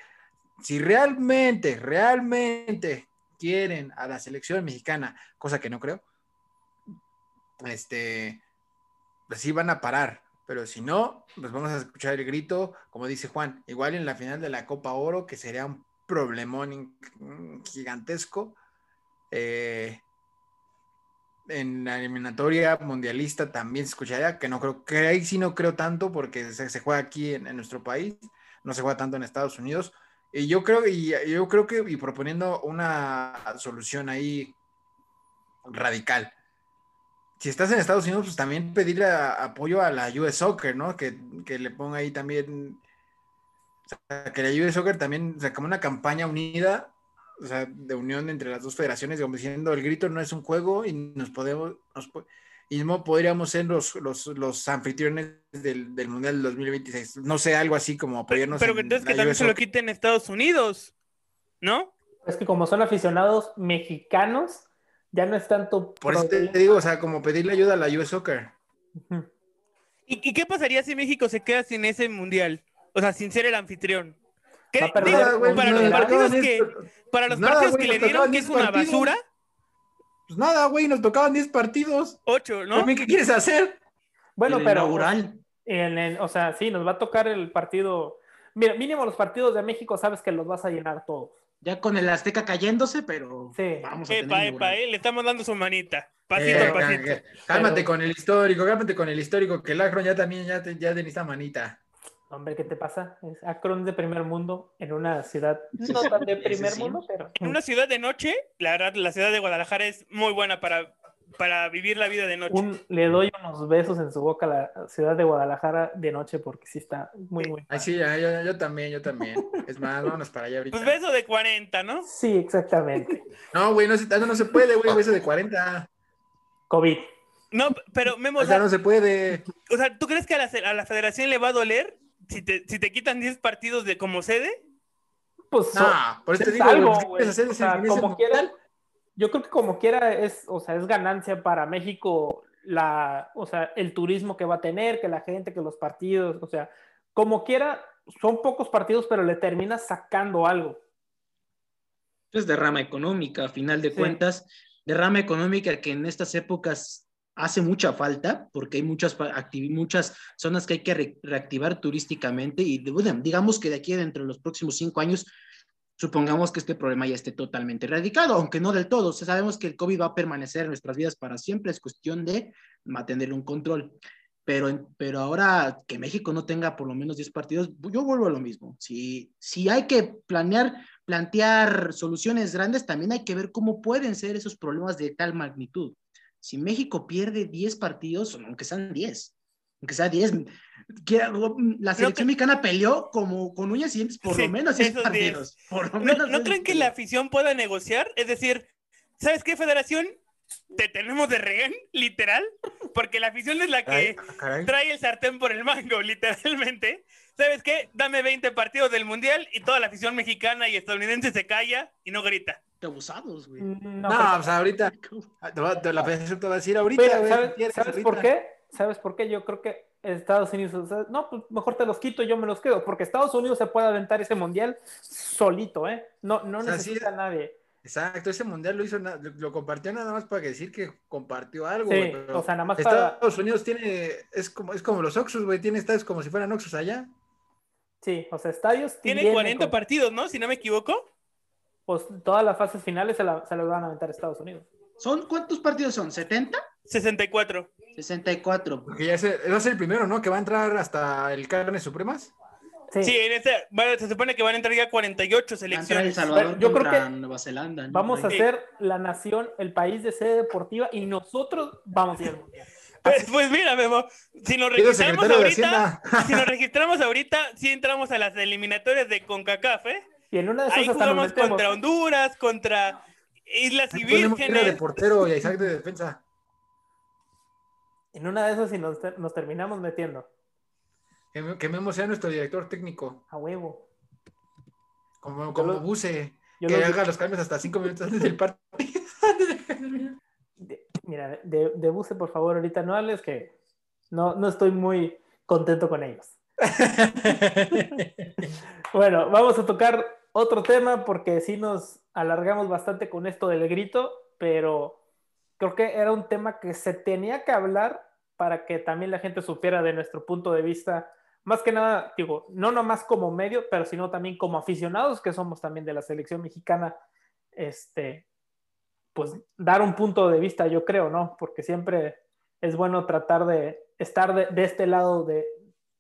[SPEAKER 3] si realmente, realmente quieren a la selección mexicana, cosa que no creo, este, pues sí van a parar. Pero si no, pues vamos a escuchar el grito, como dice Juan, igual en la final de la Copa Oro, que sería un problemón gigantesco eh, en la eliminatoria mundialista también se escucharía, que no creo, que ahí sí no creo tanto porque se, juega aquí en, nuestro país, no se juega tanto en Estados Unidos. Y yo creo, y yo creo que, y proponiendo una solución ahí radical. Si estás en Estados Unidos, pues también pedirle apoyo a la US Soccer, ¿no? Que, que le ponga ahí también, que la US Soccer también, o sea, como una campaña unida o sea, de unión entre las dos federaciones, digamos, diciendo el grito no es un juego y nos podemos, y no podríamos ser los, los, los anfitriones del, del, Mundial del 2026. No sé, algo así como apoyarnos.
[SPEAKER 4] Pero, pero entonces que también se lo quiten Estados Unidos, ¿no?
[SPEAKER 1] Es que como son aficionados mexicanos, ya no es tanto.
[SPEAKER 3] Por eso te digo, o sea, como pedirle ayuda a la US Soccer.
[SPEAKER 4] ¿Y, ¿Y qué pasaría si México se queda sin ese mundial? O sea, sin ser el anfitrión. ¿Qué? para, los partidos que, para los partidos que le dieron, que es una basura.
[SPEAKER 3] Pues nada, güey, nos tocaban 10 partidos.
[SPEAKER 4] 8, ¿no?
[SPEAKER 3] ¿Qué quieres hacer?
[SPEAKER 1] Bueno, pero. En o sea, sí, nos va a tocar el partido. Mira, mínimo los partidos de México sabes que los vas a llenar todos.
[SPEAKER 6] Ya con el Azteca cayéndose, pero
[SPEAKER 1] sí.
[SPEAKER 4] vamos a epa, epa, eh, le estamos dando su manita. Pasito a eh, pasito.
[SPEAKER 3] Cálmate con el histórico, cálmate con el histórico, que el Agro ya también ya, ya esta manita.
[SPEAKER 1] Hombre, ¿qué te pasa? Es Akron de primer mundo en una ciudad no tan de primer mundo, pero.
[SPEAKER 4] En una ciudad de noche, la verdad, la ciudad de Guadalajara es muy buena para, para vivir la vida de noche.
[SPEAKER 1] le doy unos besos en su boca a la ciudad de Guadalajara de noche porque sí está muy, muy.
[SPEAKER 3] Ay, sí, yo, también, yo también. Es más, vámonos para allá ahorita.
[SPEAKER 4] Pues beso de 40, ¿no?
[SPEAKER 1] Sí, exactamente.
[SPEAKER 3] no, güey, no, no, se puede, güey, beso de 40.
[SPEAKER 1] COVID.
[SPEAKER 4] No, pero Memo.
[SPEAKER 3] O sea, no se puede.
[SPEAKER 4] O sea, ¿tú crees que a la, a la federación le va a doler si te, si te quitan 10 partidos de como sede,
[SPEAKER 1] pues
[SPEAKER 3] no, por eso te digo,
[SPEAKER 1] algo, como quiera, yo creo que como quiera es, o sea, es ganancia para México la, o sea, el turismo que va a tener, que la gente, que los partidos, o sea, como quiera, son pocos partidos, pero le terminas sacando algo.
[SPEAKER 6] Es derrama económica, a final de cuentas, derrama económica que en estas épocas hace mucha falta porque hay muchas, muchas zonas que hay que reactivar turísticamente y digamos que de aquí dentro de los próximos cinco años supongamos que este problema ya esté totalmente erradicado, aunque no del todo. sabemos que el COVID va a permanecer en nuestras vidas para siempre, es cuestión de mantener un control. Pero, pero ahora que México no tenga por lo menos 10 partidos, yo vuelvo a lo mismo. Si, si hay que planear, plantear soluciones grandes, también hay que ver cómo pueden ser esos problemas de tal magnitud. Si México pierde 10 partidos, aunque sean 10, aunque sea 10, la selección mexicana peleó como con uñas y dientes por lo menos 10 partidos.
[SPEAKER 4] ¿No, creen que la afición pueda negociar? Es decir, ¿sabes qué, Federación? Te tenemos de rehén, literal, porque la afición es la que trae el sartén por el mango, literalmente. ¿Sabes qué? Dame 20 partidos del Mundial y toda la afición mexicana y estadounidense se calla y no grita
[SPEAKER 6] abusados, güey.
[SPEAKER 3] Mm, no, o sea, ahorita, la federación te va a decir ahorita,
[SPEAKER 1] ¿sabes, por qué? ¿Sabes por qué? Yo creo que Estados Unidos, no, pues mejor te los quito, yo me los quedo, porque Estados Unidos se puede aventar ese mundial solito, ¿eh? No, no necesita a nadie.
[SPEAKER 3] Exacto, ese mundial lo hizo, lo, compartió nada más para decir que compartió algo.
[SPEAKER 1] Sí, o sea, nada más
[SPEAKER 3] Estados Unidos tiene, es como, es como los Oxus, güey, tiene estadios como si fueran Oxus allá.
[SPEAKER 1] Sí, o sea, estadios.
[SPEAKER 4] Tiene 40 partidos, ¿no? Si no me equivoco
[SPEAKER 1] pues todas las fases finales se, la, se las van a aventar a Estados Unidos.
[SPEAKER 6] ¿Son cuántos partidos son? ¿70?
[SPEAKER 4] 64.
[SPEAKER 6] 64.
[SPEAKER 3] Porque ya va a ser el primero, ¿no? Que va a entrar hasta el Carnes Supremas.
[SPEAKER 4] Sí, sí en este, se supone que van a entrar ya 48 selecciones.
[SPEAKER 1] yo creo que Nueva Zelanda, vamos a ser la nación, el país de sede deportiva y nosotros vamos a ir al mundial.
[SPEAKER 4] Pues, pues mira, Memo, si nos registramos ahorita, si nos registramos ahorita, sí entramos a las eliminatorias de CONCACAF, ¿eh?
[SPEAKER 1] Y en una de esas
[SPEAKER 4] Ahí
[SPEAKER 1] hasta
[SPEAKER 4] jugamos
[SPEAKER 1] metemos.
[SPEAKER 4] contra Honduras, contra Islas y
[SPEAKER 3] Ira de
[SPEAKER 4] Vírgenes.
[SPEAKER 3] portero y a Isaac de defensa.
[SPEAKER 1] En una de esas sí nos, nos terminamos metiendo.
[SPEAKER 3] Que, que Memo sea nuestro director técnico.
[SPEAKER 1] A huevo.
[SPEAKER 3] Como, como
[SPEAKER 1] lo-
[SPEAKER 3] Buse.
[SPEAKER 1] Yo
[SPEAKER 3] que
[SPEAKER 1] lo-
[SPEAKER 3] haga los cambios hasta cinco minutos antes del partido.
[SPEAKER 1] de- mira, de, de Buse, por favor, ahorita no hables que no, no estoy muy contento con ellos. Bueno, vamos a tocar otro tema porque sí nos alargamos bastante con esto del grito, pero creo que era un tema que se tenía que hablar para que también la gente supiera de nuestro punto de vista, más que nada, digo, no nomás como medio, pero sino también como aficionados que somos también de la selección mexicana, este, pues dar un punto de vista, yo creo, ¿no? Porque siempre es bueno tratar de estar de, este lado, de,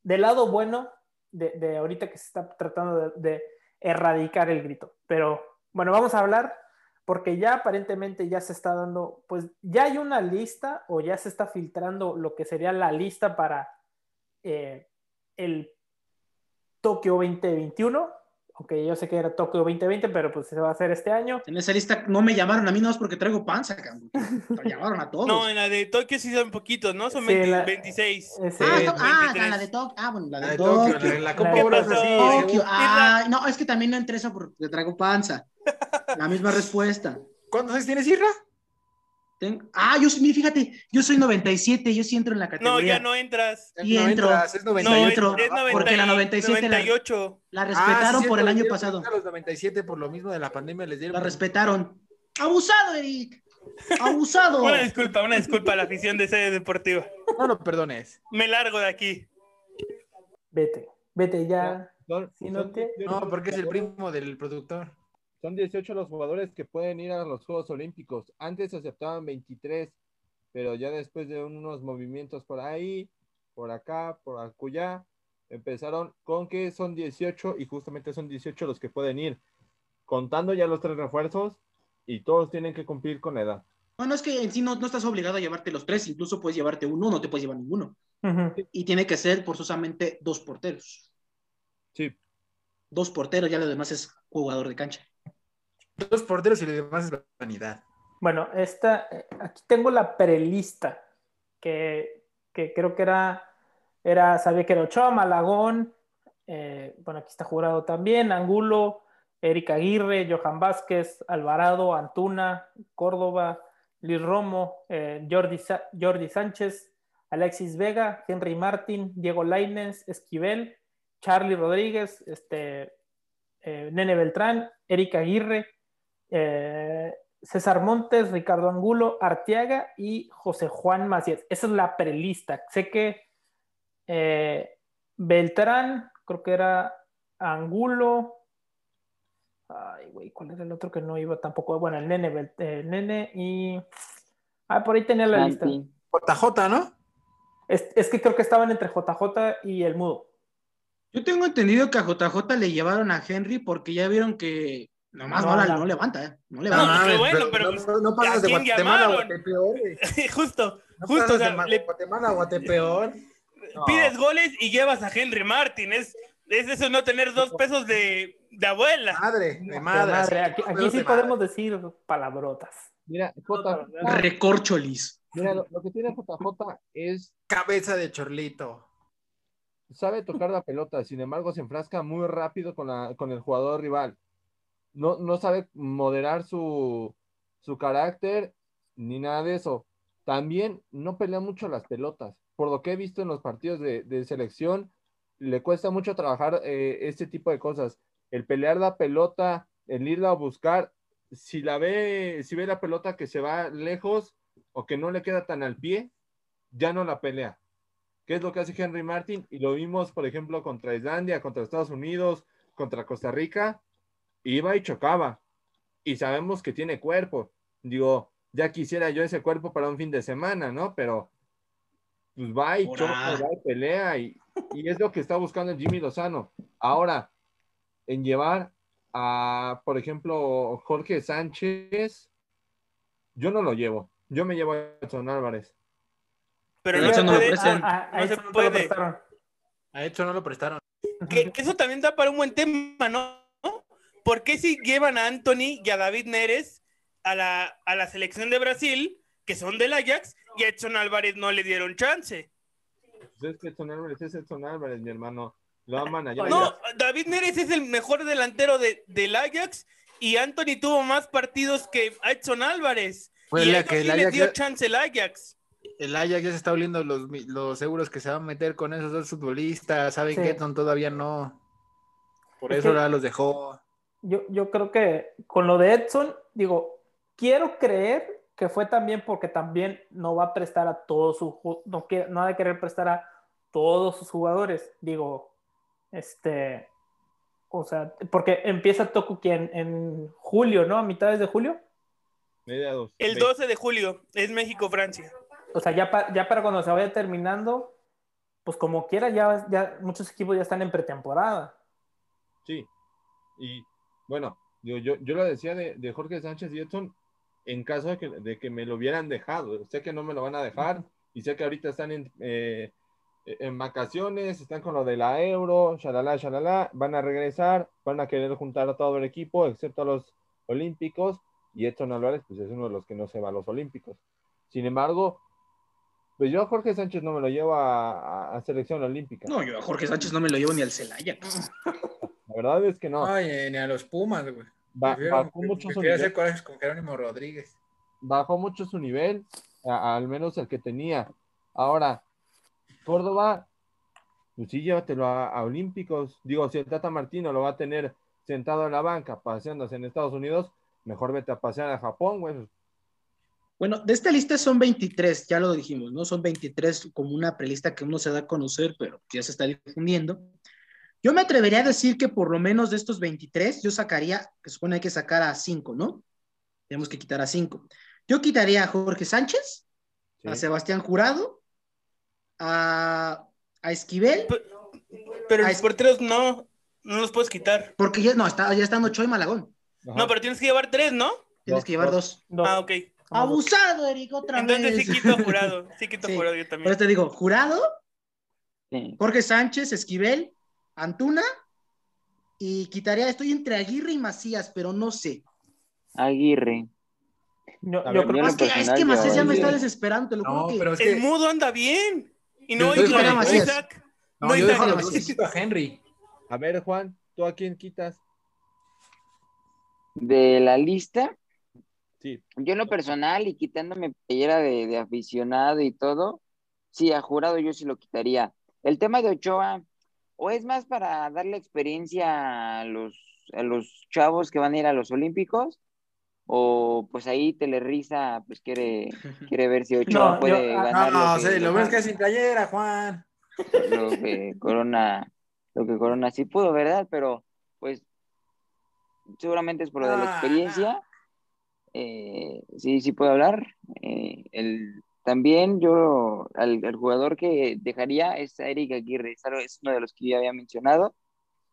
[SPEAKER 1] del lado bueno de, de ahorita que se está tratando de erradicar el grito. Pero bueno, vamos a hablar porque ya aparentemente ya se está dando, pues ya hay una lista o ya se está filtrando lo que sería la lista para eh, el Tokio 2021, aunque yo sé que era Tokio 2020, pero pues se va a hacer este año.
[SPEAKER 6] En esa lista no me llamaron a mí, no es porque traigo panza, cabrón. Me llamaron a todos.
[SPEAKER 4] No, en la de Tokio sí son poquitos, ¿no? Son
[SPEAKER 1] Sí,
[SPEAKER 4] 20
[SPEAKER 1] la-
[SPEAKER 4] 26.
[SPEAKER 1] Ese-
[SPEAKER 6] ah,
[SPEAKER 3] Eh,
[SPEAKER 6] to- ah,
[SPEAKER 4] 23.
[SPEAKER 6] la de Tokio. Ah, bueno, la
[SPEAKER 3] La
[SPEAKER 6] de
[SPEAKER 3] de Tokio,
[SPEAKER 6] Tokio.
[SPEAKER 3] la, la Copa
[SPEAKER 1] ¿Qué
[SPEAKER 4] pasó?
[SPEAKER 3] así.
[SPEAKER 6] Tokio. Ah, no, es que también no entré esa porque traigo panza. La misma respuesta.
[SPEAKER 3] ¿Cuántos años tienes, Irra?
[SPEAKER 6] Ten- Ah, yo sí, fíjate, yo soy 97, yo sí entro en la
[SPEAKER 4] No,
[SPEAKER 6] categoría.
[SPEAKER 4] ya no entras.
[SPEAKER 6] Y
[SPEAKER 3] no
[SPEAKER 6] entro.
[SPEAKER 3] entras, es
[SPEAKER 4] No, es,
[SPEAKER 3] 98.
[SPEAKER 6] entro.
[SPEAKER 4] es 90
[SPEAKER 6] Porque la
[SPEAKER 4] y-
[SPEAKER 6] 97 la-
[SPEAKER 4] 98.
[SPEAKER 6] La
[SPEAKER 3] Ah, sí,
[SPEAKER 6] respetaron por el año pasado.
[SPEAKER 3] A los 97 por lo mismo de la pandemia les dieron.
[SPEAKER 6] La respetaron. Abusado, Eric. Abusado.
[SPEAKER 4] Una disculpa, una disculpa a la afición de sede deportiva.
[SPEAKER 3] No lo perdones.
[SPEAKER 4] Me largo de aquí.
[SPEAKER 1] Vete, vete ya. No
[SPEAKER 2] son
[SPEAKER 1] te-
[SPEAKER 2] 18
[SPEAKER 3] No,
[SPEAKER 2] los
[SPEAKER 3] porque es el primo del productor.
[SPEAKER 2] Son 18 los jugadores que pueden ir a los Juegos Olímpicos. Antes se aceptaban 23, pero ya después de unos movimientos por ahí, por acá, por acullá, empezaron con que son 18 y justamente son 18 los que pueden ir, contando ya los tres refuerzos y todos tienen que cumplir con la edad.
[SPEAKER 6] Bueno, es que en sí no, no estás obligado a llevarte los tres, incluso puedes llevarte uno, no te puedes llevar ninguno. Y tiene que ser forzosamente dos porteros.
[SPEAKER 2] Sí,
[SPEAKER 6] Dos porteros, ya lo demás es jugador de cancha.
[SPEAKER 3] Dos porteros y lo demás es vanidad.
[SPEAKER 1] Bueno, esta, aquí tengo la prelista, que, que creo que era, era, sabía que era Ochoa, Malagón, eh, bueno, aquí está jurado también, Angulo, Erika Aguirre, Johan Vázquez, Alvarado, Antuna, Córdoba, Luis Romo, eh, Jordi, Jordi Sánchez, Alexis Vega, Henry Martín, Diego Lainez, Esquivel, Charlie Rodríguez, este, eh, Nene Beltrán, Erika Aguirre, eh, César Montes, Ricardo Angulo, Arteaga y José Juan Macías. Esa es la prelista. Sé que eh, Beltrán, creo que era Angulo. Ay, güey, ¿cuál era el otro que no iba tampoco? Bueno, el nene, el nene y. Ah, por ahí tenía la lista.
[SPEAKER 3] JJ, ¿no?
[SPEAKER 1] Es, es que creo que estaban entre JJ y el Mudo.
[SPEAKER 6] Yo tengo entendido que a JJ le llevaron a Henry porque ya vieron que nomás
[SPEAKER 1] No,
[SPEAKER 6] no,
[SPEAKER 1] no.
[SPEAKER 6] no levanta, ¿eh? No
[SPEAKER 4] No,
[SPEAKER 6] levanta.
[SPEAKER 4] qué bueno, pero,
[SPEAKER 3] no, no pasas
[SPEAKER 4] ¿a
[SPEAKER 3] de Guatemala a? Guatepeor,
[SPEAKER 4] justo,
[SPEAKER 3] No
[SPEAKER 4] justo,
[SPEAKER 3] pasas
[SPEAKER 4] o sea,
[SPEAKER 3] de Ma-
[SPEAKER 4] le
[SPEAKER 3] Guatemala a Guatepeor. No.
[SPEAKER 4] pides goles y llevas a Henry Martin. Es, es eso no tener dos pesos de, de abuela.
[SPEAKER 3] Madre, de
[SPEAKER 1] De
[SPEAKER 3] madre.
[SPEAKER 1] Aquí, sí
[SPEAKER 3] de madre.
[SPEAKER 1] podemos decir palabrotas.
[SPEAKER 2] mira, J-
[SPEAKER 6] Recorcholis.
[SPEAKER 2] mira, lo, lo que tiene JJ es
[SPEAKER 3] Cabeza de chorlito.
[SPEAKER 2] sabe tocar la pelota, sin embargo se enfrasca muy rápido con, la, con el jugador rival. No, no sabe moderar su, su carácter ni nada de eso. También no pelea mucho las pelotas. Por lo que he visto en los partidos de, selección, le cuesta mucho trabajar eh, este tipo de cosas. El pelear la pelota, el irla a buscar, si la ve, si ve la pelota que se va lejos o que no le queda tan al pie, ya no la pelea. ¿Qué es lo que hace Henry Martin? Y lo vimos, por ejemplo, contra Islandia, contra Estados Unidos, contra Costa Rica. Iba y chocaba. Y sabemos que tiene cuerpo. Digo, ya quisiera yo ese cuerpo para un fin de semana, ¿no? Pero pues va y choca, va y pelea. Y, y es lo que está buscando Jimmy Lozano. Ahora, en llevar a, por ejemplo, Jorge Sánchez, yo no lo llevo. Yo me llevo a Edson Álvarez.
[SPEAKER 4] Pero
[SPEAKER 6] Pero
[SPEAKER 4] no
[SPEAKER 6] lo
[SPEAKER 4] puede.
[SPEAKER 6] prestan.
[SPEAKER 1] A, a- a
[SPEAKER 4] no se
[SPEAKER 1] Edson no lo
[SPEAKER 4] puede.
[SPEAKER 1] prestaron.
[SPEAKER 3] A hecho no lo prestaron.
[SPEAKER 4] Que, que eso también da para un buen tema, ¿no? ¿Por qué si llevan a Anthony y a David Neres a la, a la selección de Brasil, que son del Ajax, y a Edson Álvarez no le dieron chance?
[SPEAKER 2] Pues es que Edson Álvarez es Edson Álvarez, mi hermano. Lo aman allá.
[SPEAKER 4] No, David Neres es el mejor delantero de, del Ajax y Anthony tuvo más partidos que Edson Álvarez.
[SPEAKER 3] Pues
[SPEAKER 4] y
[SPEAKER 3] la que el Ajax
[SPEAKER 4] dio
[SPEAKER 3] ya-
[SPEAKER 4] chance el Ajax.
[SPEAKER 3] El Ajax ya se está oliendo los, los euros que se va a meter con esos dos futbolistas. Saben
[SPEAKER 1] Sí.
[SPEAKER 3] que Edson todavía no. Por
[SPEAKER 1] Es
[SPEAKER 3] eso ahora los dejó.
[SPEAKER 1] Yo, yo creo que con lo de Edson, digo, quiero creer que fue también porque también no va a prestar a todos sus, no, quiere, no ha de querer prestar a todos sus jugadores. Digo, este, o sea, porque empieza Tokuki en, en julio, ¿no? A mitades de julio.
[SPEAKER 2] Mediados.
[SPEAKER 4] El
[SPEAKER 2] Ve-
[SPEAKER 4] 12 de julio es México-Francia.
[SPEAKER 1] O sea, ya, pa- ya para cuando se vaya terminando, pues como quiera, ya, ya muchos equipos ya están en pretemporada.
[SPEAKER 2] Sí. Y bueno, digo, yo, yo lo decía de, de Jorge Sánchez y Edson en caso de que, de que me lo hubieran dejado. Sé que no me lo van a dejar y sé que ahorita están en, eh, en vacaciones, están con lo de la euro, shalala, shalala, van a regresar, van a querer juntar a todo el equipo, excepto a los olímpicos, y Edson Álvarez, pues es uno de los que no se va a los olímpicos. Sin embargo, pues yo a Jorge Sánchez no me lo llevo a, a- a selección olímpica.
[SPEAKER 6] No, yo a Jorge Sánchez no me lo llevo ni al Celaya.
[SPEAKER 2] La verdad es que no.
[SPEAKER 3] Ay, ni a los Pumas, güey.
[SPEAKER 2] Ba-
[SPEAKER 3] Prefiero-
[SPEAKER 2] bajó mucho su nivel.
[SPEAKER 3] hacer corajes con Jerónimo Rodríguez.
[SPEAKER 2] bajó mucho su nivel, a- al menos el que tenía. Ahora, Córdoba, pues sí, llévatelo a, a Olímpicos. Digo, si el Tata Martino lo va a tener sentado en la banca, paseándose en Estados Unidos, mejor vete a pasear a Japón, güey.
[SPEAKER 6] Bueno, de esta lista son 23, ya lo dijimos, ¿no? Son 23 como una prelista que uno se da a conocer, pero ya se está difundiendo. Yo me atrevería a decir que por lo menos de estos 23, yo sacaría, que supone hay que sacar a 5, ¿no? Tenemos que quitar a 5. Yo quitaría a Jorge Sánchez, a. Sebastián Jurado, a, a Esquivel,
[SPEAKER 4] Pero
[SPEAKER 6] Ah,
[SPEAKER 4] los
[SPEAKER 6] es-
[SPEAKER 4] porteros no, no los puedes quitar.
[SPEAKER 6] porque ya, no, está, ya están Ochoa y Malagón.
[SPEAKER 2] Ajá.
[SPEAKER 4] No, pero tienes que llevar tres, ¿no?
[SPEAKER 6] Tienes
[SPEAKER 2] Dos,
[SPEAKER 6] que llevar
[SPEAKER 2] dos.
[SPEAKER 4] Ah, ok.
[SPEAKER 6] Abusado, Eric, otra
[SPEAKER 4] Entonces
[SPEAKER 6] vez.
[SPEAKER 4] sí quito a jurado. Sí quito a
[SPEAKER 6] Sí.
[SPEAKER 4] jurado yo también.
[SPEAKER 6] eso te digo, Jurado,
[SPEAKER 5] Sí.
[SPEAKER 6] Jorge Sánchez, Esquivel, Antuna y quitaría, estoy entre Aguirre y Macías, pero no sé.
[SPEAKER 5] Aguirre.
[SPEAKER 2] A
[SPEAKER 1] yo
[SPEAKER 2] ver,
[SPEAKER 1] creo
[SPEAKER 5] yo
[SPEAKER 6] No, es que, es que Macías ya me
[SPEAKER 5] Aguirre.
[SPEAKER 6] está desesperando, lo
[SPEAKER 3] No,
[SPEAKER 6] que-
[SPEAKER 3] pero es que.
[SPEAKER 4] El mudo anda bien. Y no
[SPEAKER 6] dejaría a
[SPEAKER 4] no
[SPEAKER 6] Macías.
[SPEAKER 4] Isaac.
[SPEAKER 3] No,
[SPEAKER 4] No
[SPEAKER 3] yo
[SPEAKER 4] Isaac.
[SPEAKER 3] dejo-
[SPEAKER 6] no,
[SPEAKER 3] quito a Henry.
[SPEAKER 2] A ver, Juan, ¿tú a quién quitas?
[SPEAKER 5] De la lista,
[SPEAKER 2] Sí,
[SPEAKER 5] yo en lo personal y quitándome playera de, de aficionado y todo, sí, a jurado yo sí lo quitaría. El tema de Ochoa, o es más para darle experiencia a los, a los chavos que van a ir a los Olímpicos, o pues ahí Telerisa pues quiere, quiere ver si Ochoa
[SPEAKER 1] No,
[SPEAKER 5] puede
[SPEAKER 1] yo- ah,
[SPEAKER 5] ganar
[SPEAKER 3] No,
[SPEAKER 5] lo que,
[SPEAKER 3] sí, lo ves que es sin playera, Juan.
[SPEAKER 5] lo que Corona, lo que Corona sí pudo, ¿verdad? Pero pues seguramente es por lo de la
[SPEAKER 3] Ah,
[SPEAKER 5] experiencia. Eh, sí, sí puedo hablar. Eh, el, también yo, al, jugador que dejaría es a Aguirre, es uno de los que yo había mencionado.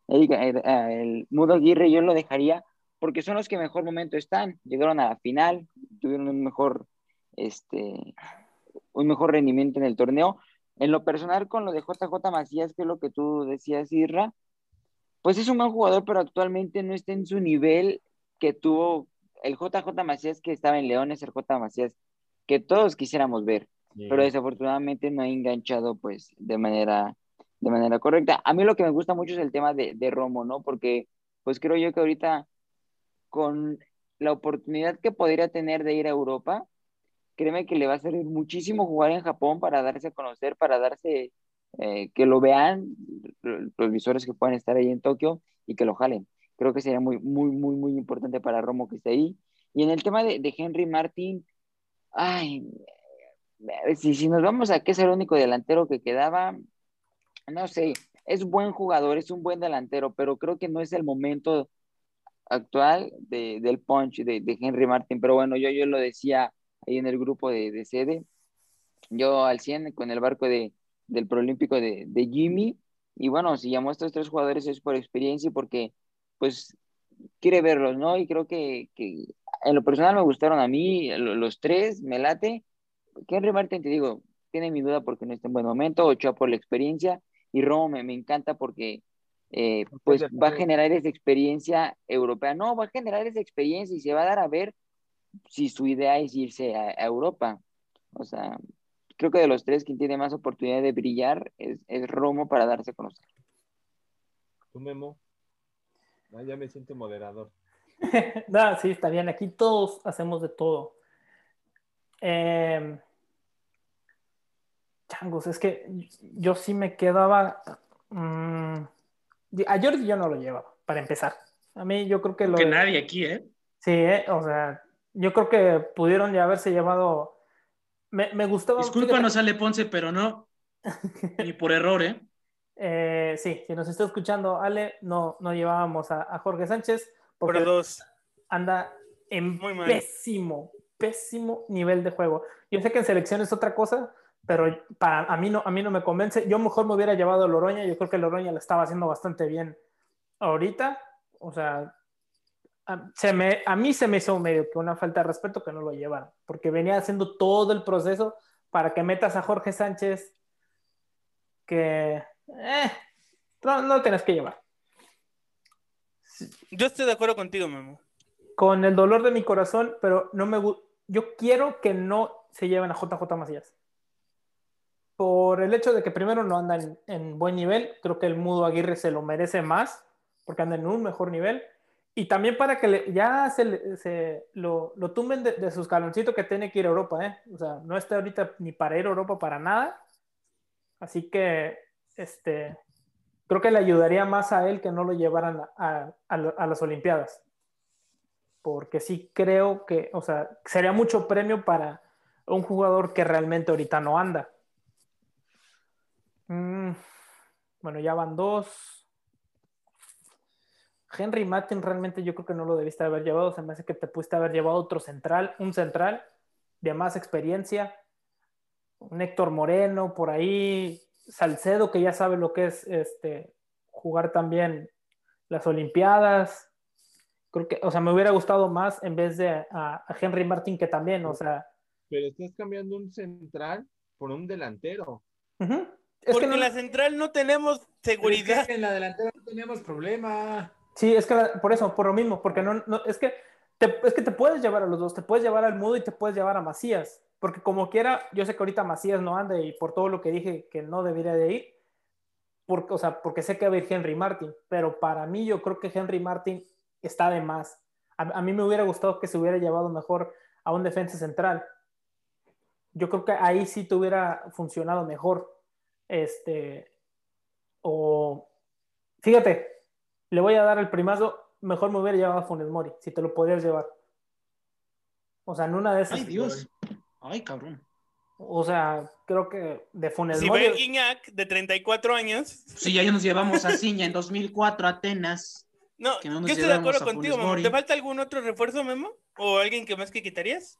[SPEAKER 5] Eric, eh, eh, el Mudo Aguirre yo lo dejaría porque son los que mejor momento están. Llegaron a la final, tuvieron un mejor, este, un mejor rendimiento en el torneo. En lo personal, con lo de JJ Macías, que es lo que tú decías, Irra, pues es un buen jugador, pero actualmente no está en su nivel que tuvo el JJ Macías que estaba en León, es el J Macías que todos quisiéramos ver, pero desafortunadamente no ha enganchado pues de manera, de manera correcta. A mí lo que me gusta mucho es el tema de, de Romo, ¿no? Porque pues creo yo que ahorita con la oportunidad que podría tener de ir a Europa, créeme que le va a servir muchísimo jugar en Japón para darse a conocer, para darse, eh, que lo vean los visores que puedan estar ahí en Tokio y que lo jalen. Creo que sería muy, muy, muy, muy importante para Romo que esté ahí. Y en el tema de, de Henry Martin, ay, si, si nos vamos a que es el único delantero que quedaba, no sé, es buen jugador, es un buen delantero, pero creo que no es el momento actual de, del punch de, de Henry Martin. Pero bueno, yo, yo lo decía ahí en el grupo de, de sede, yo al 100 con el barco de, del Prolímpico de, de Jimmy. Y bueno, si llamó a estos tres jugadores es por experiencia y porque, pues, quiere verlos, ¿no? Y creo que, que en lo personal me gustaron a mí lo- los tres, me late. Henry Martin, te digo, tiene mi duda porque no está en buen momento, Ochoa por la experiencia, y Romo me, me encanta porque eh, pues va a generar esa experiencia europea. No, va a generar esa experiencia y se va a dar a ver si su idea es irse a, a Europa. O sea, creo que de los tres, quien tiene más oportunidad de brillar es, es Romo para darse a conocer.
[SPEAKER 2] ¿Tú, Memo? Ah, ya me siento moderador.
[SPEAKER 1] no, sí, está bien. Aquí todos hacemos de todo. Eh, changos, es que yo sí me quedaba. mm, a Jordi yo no lo llevaba, para empezar. A mí yo creo que lo.
[SPEAKER 6] Que nadie aquí, ¿eh?
[SPEAKER 1] Sí, eh, o sea, yo creo que pudieron ya haberse llevado. Me, me gustaba.
[SPEAKER 6] Discúlpanos, Ale Ponce, pero no. Ni por error, ¿eh?
[SPEAKER 1] Eh, sí, si nos está escuchando, Ale, no, no llevábamos a, a Jorge Sánchez porque
[SPEAKER 4] dos.
[SPEAKER 1] anda en
[SPEAKER 4] Muy mal.
[SPEAKER 1] pésimo, pésimo nivel de juego. Yo sé que en selección es otra cosa, pero para a mí no, a mí no me convence. Yo mejor me hubiera llevado a Loroña. Yo creo que Loroña lo estaba haciendo bastante bien ahorita. O sea, a, se me, a mí se me hizo medio que una falta de respeto que no lo llevaran, porque venía haciendo todo el proceso para que metas a Jorge Sánchez, que eh, no, no tienes que llevar.
[SPEAKER 4] Yo estoy de acuerdo contigo, Memo.
[SPEAKER 1] con el dolor de mi corazón, pero no me yo quiero que no se lleven a JJ Macías. Por el hecho de que primero no anda en, en buen nivel, creo que el Mudo Aguirre se lo merece más, porque anda en un mejor nivel. Y también para que ya se, lo, lo tumben de, de sus caloncitos que tiene que ir a Europa, ¿eh? O sea, no está ahorita ni para ir a Europa para nada. Así que, este, creo que le ayudaría más a él que no lo llevaran a- las Olimpiadas porque sí creo que, o sea, sería mucho premio para un jugador que realmente ahorita no anda. Mm, bueno, ya van dos. Henry Martin realmente yo creo que no lo debiste haber llevado. Se me hace que te pudiste haber llevado otro central, un central de más experiencia. Un Héctor Moreno por ahí. Salcedo, que ya sabe lo que es este, jugar también las Olimpiadas creo que, o sea, me hubiera gustado más en vez de a, a Henry Martin que también, o sea,
[SPEAKER 2] Pero estás cambiando un central por un delantero.
[SPEAKER 1] es
[SPEAKER 4] Porque
[SPEAKER 1] que no,
[SPEAKER 4] en la central no tenemos seguridad.
[SPEAKER 3] Es que en la delantera no tenemos problema.
[SPEAKER 1] sí, es que la- por eso, por lo mismo, porque no, no es que te, es que te puedes llevar a los dos, te puedes llevar al Mudo y te puedes llevar a Macías, porque como quiera, yo sé que ahorita Macías no anda y por todo lo que dije que no debería de ir, porque, o sea, porque sé que va a ir Henry Martin, pero para mí yo creo que Henry Martin está de más. A, mí me hubiera gustado que se hubiera llevado mejor a un defensa central. Yo creo que ahí sí te hubiera funcionado mejor. Este, o, fíjate, le voy a dar el primazo, mejor me hubiera llevado a Funes Mori, si te lo podías llevar. O sea, en una de esas,
[SPEAKER 6] Ay, Dios. Ay, cabrón.
[SPEAKER 1] o sea, creo que de Funes
[SPEAKER 4] Si
[SPEAKER 1] Mori.
[SPEAKER 4] ve Guiñac, de 34 años.
[SPEAKER 6] Sí, ya nos llevamos a Ciña en 2004 a Atenas.
[SPEAKER 4] No,
[SPEAKER 6] Que no nos
[SPEAKER 4] yo estoy de acuerdo contigo, Memo. ¿Te falta algún otro refuerzo, Memo? ¿O alguien que más que quitarías?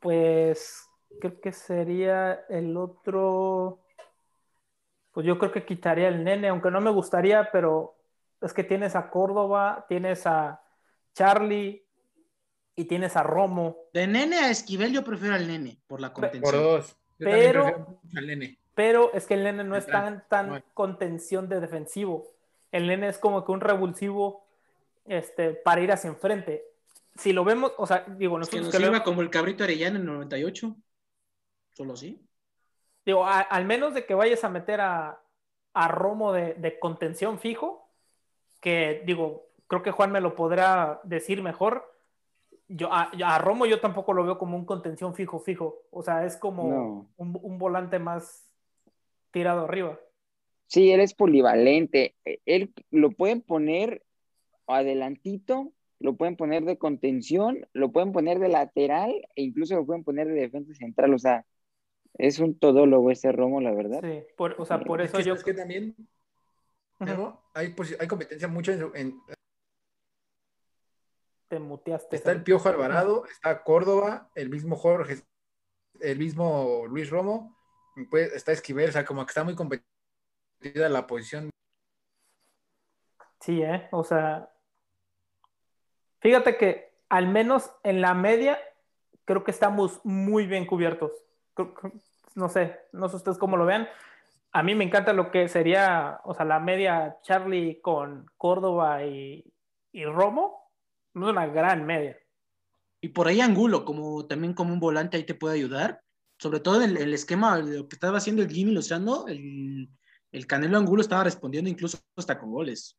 [SPEAKER 1] Pues creo que sería el otro. Pues yo creo que quitaría el nene, aunque no me gustaría, pero es que tienes a Córdoba, tienes a Charlie y tienes a Romo.
[SPEAKER 6] De nene a Esquivel, yo prefiero al nene por la
[SPEAKER 3] Por
[SPEAKER 6] contención.
[SPEAKER 3] dos. Yo
[SPEAKER 1] Pero-
[SPEAKER 3] al nene.
[SPEAKER 1] Pero es que el nene no es tan, tan contención de defensivo. El nene es como que un revulsivo este, para ir hacia enfrente. Si lo vemos, o sea, digo,
[SPEAKER 6] Es que
[SPEAKER 1] nosotros
[SPEAKER 6] nos
[SPEAKER 1] que lo
[SPEAKER 6] sirva como el cabrito Arellano en el 98. Solo así.
[SPEAKER 1] Digo, a- al menos de que vayas a meter a, a Romo de, de contención fijo, que digo, creo que Juan me lo podrá decir mejor. Yo, a, a Romo yo tampoco lo veo como un contención fijo, fijo. O sea, es como
[SPEAKER 5] No.
[SPEAKER 1] un, un volante más tirado arriba.
[SPEAKER 5] Sí, él es polivalente. E- Él lo pueden poner adelantito, lo pueden poner de contención, lo pueden poner de lateral e incluso lo pueden poner de defensa central. O sea, es un todólogo ese Romo, la verdad.
[SPEAKER 1] Sí, por- o sea, por
[SPEAKER 3] Es
[SPEAKER 1] eso
[SPEAKER 3] que,
[SPEAKER 1] yo.
[SPEAKER 3] ¿sabes qué también, hay, posi- hay competencia mucho en, su- en-
[SPEAKER 1] Te muteaste.
[SPEAKER 3] Está el Piojo Alvarado, está Córdoba, el mismo Jorge, el mismo Luis Romo, pues está Esquivel, o sea, como que está muy competida la posición.
[SPEAKER 1] Sí, ¿eh? O sea, fíjate que al menos en la media creo que estamos muy bien cubiertos. No sé, no sé ustedes cómo lo vean. A mí me encanta lo que sería, o sea, la media Charlie con Córdoba y, y Romo. Es una gran media.
[SPEAKER 6] Y por ahí Angulo, como también como un volante ahí te puede ayudar. Sobre todo en el, el esquema de lo que estaba haciendo el Jimmy Lozano, el, el Canelo Angulo estaba respondiendo incluso hasta con goles.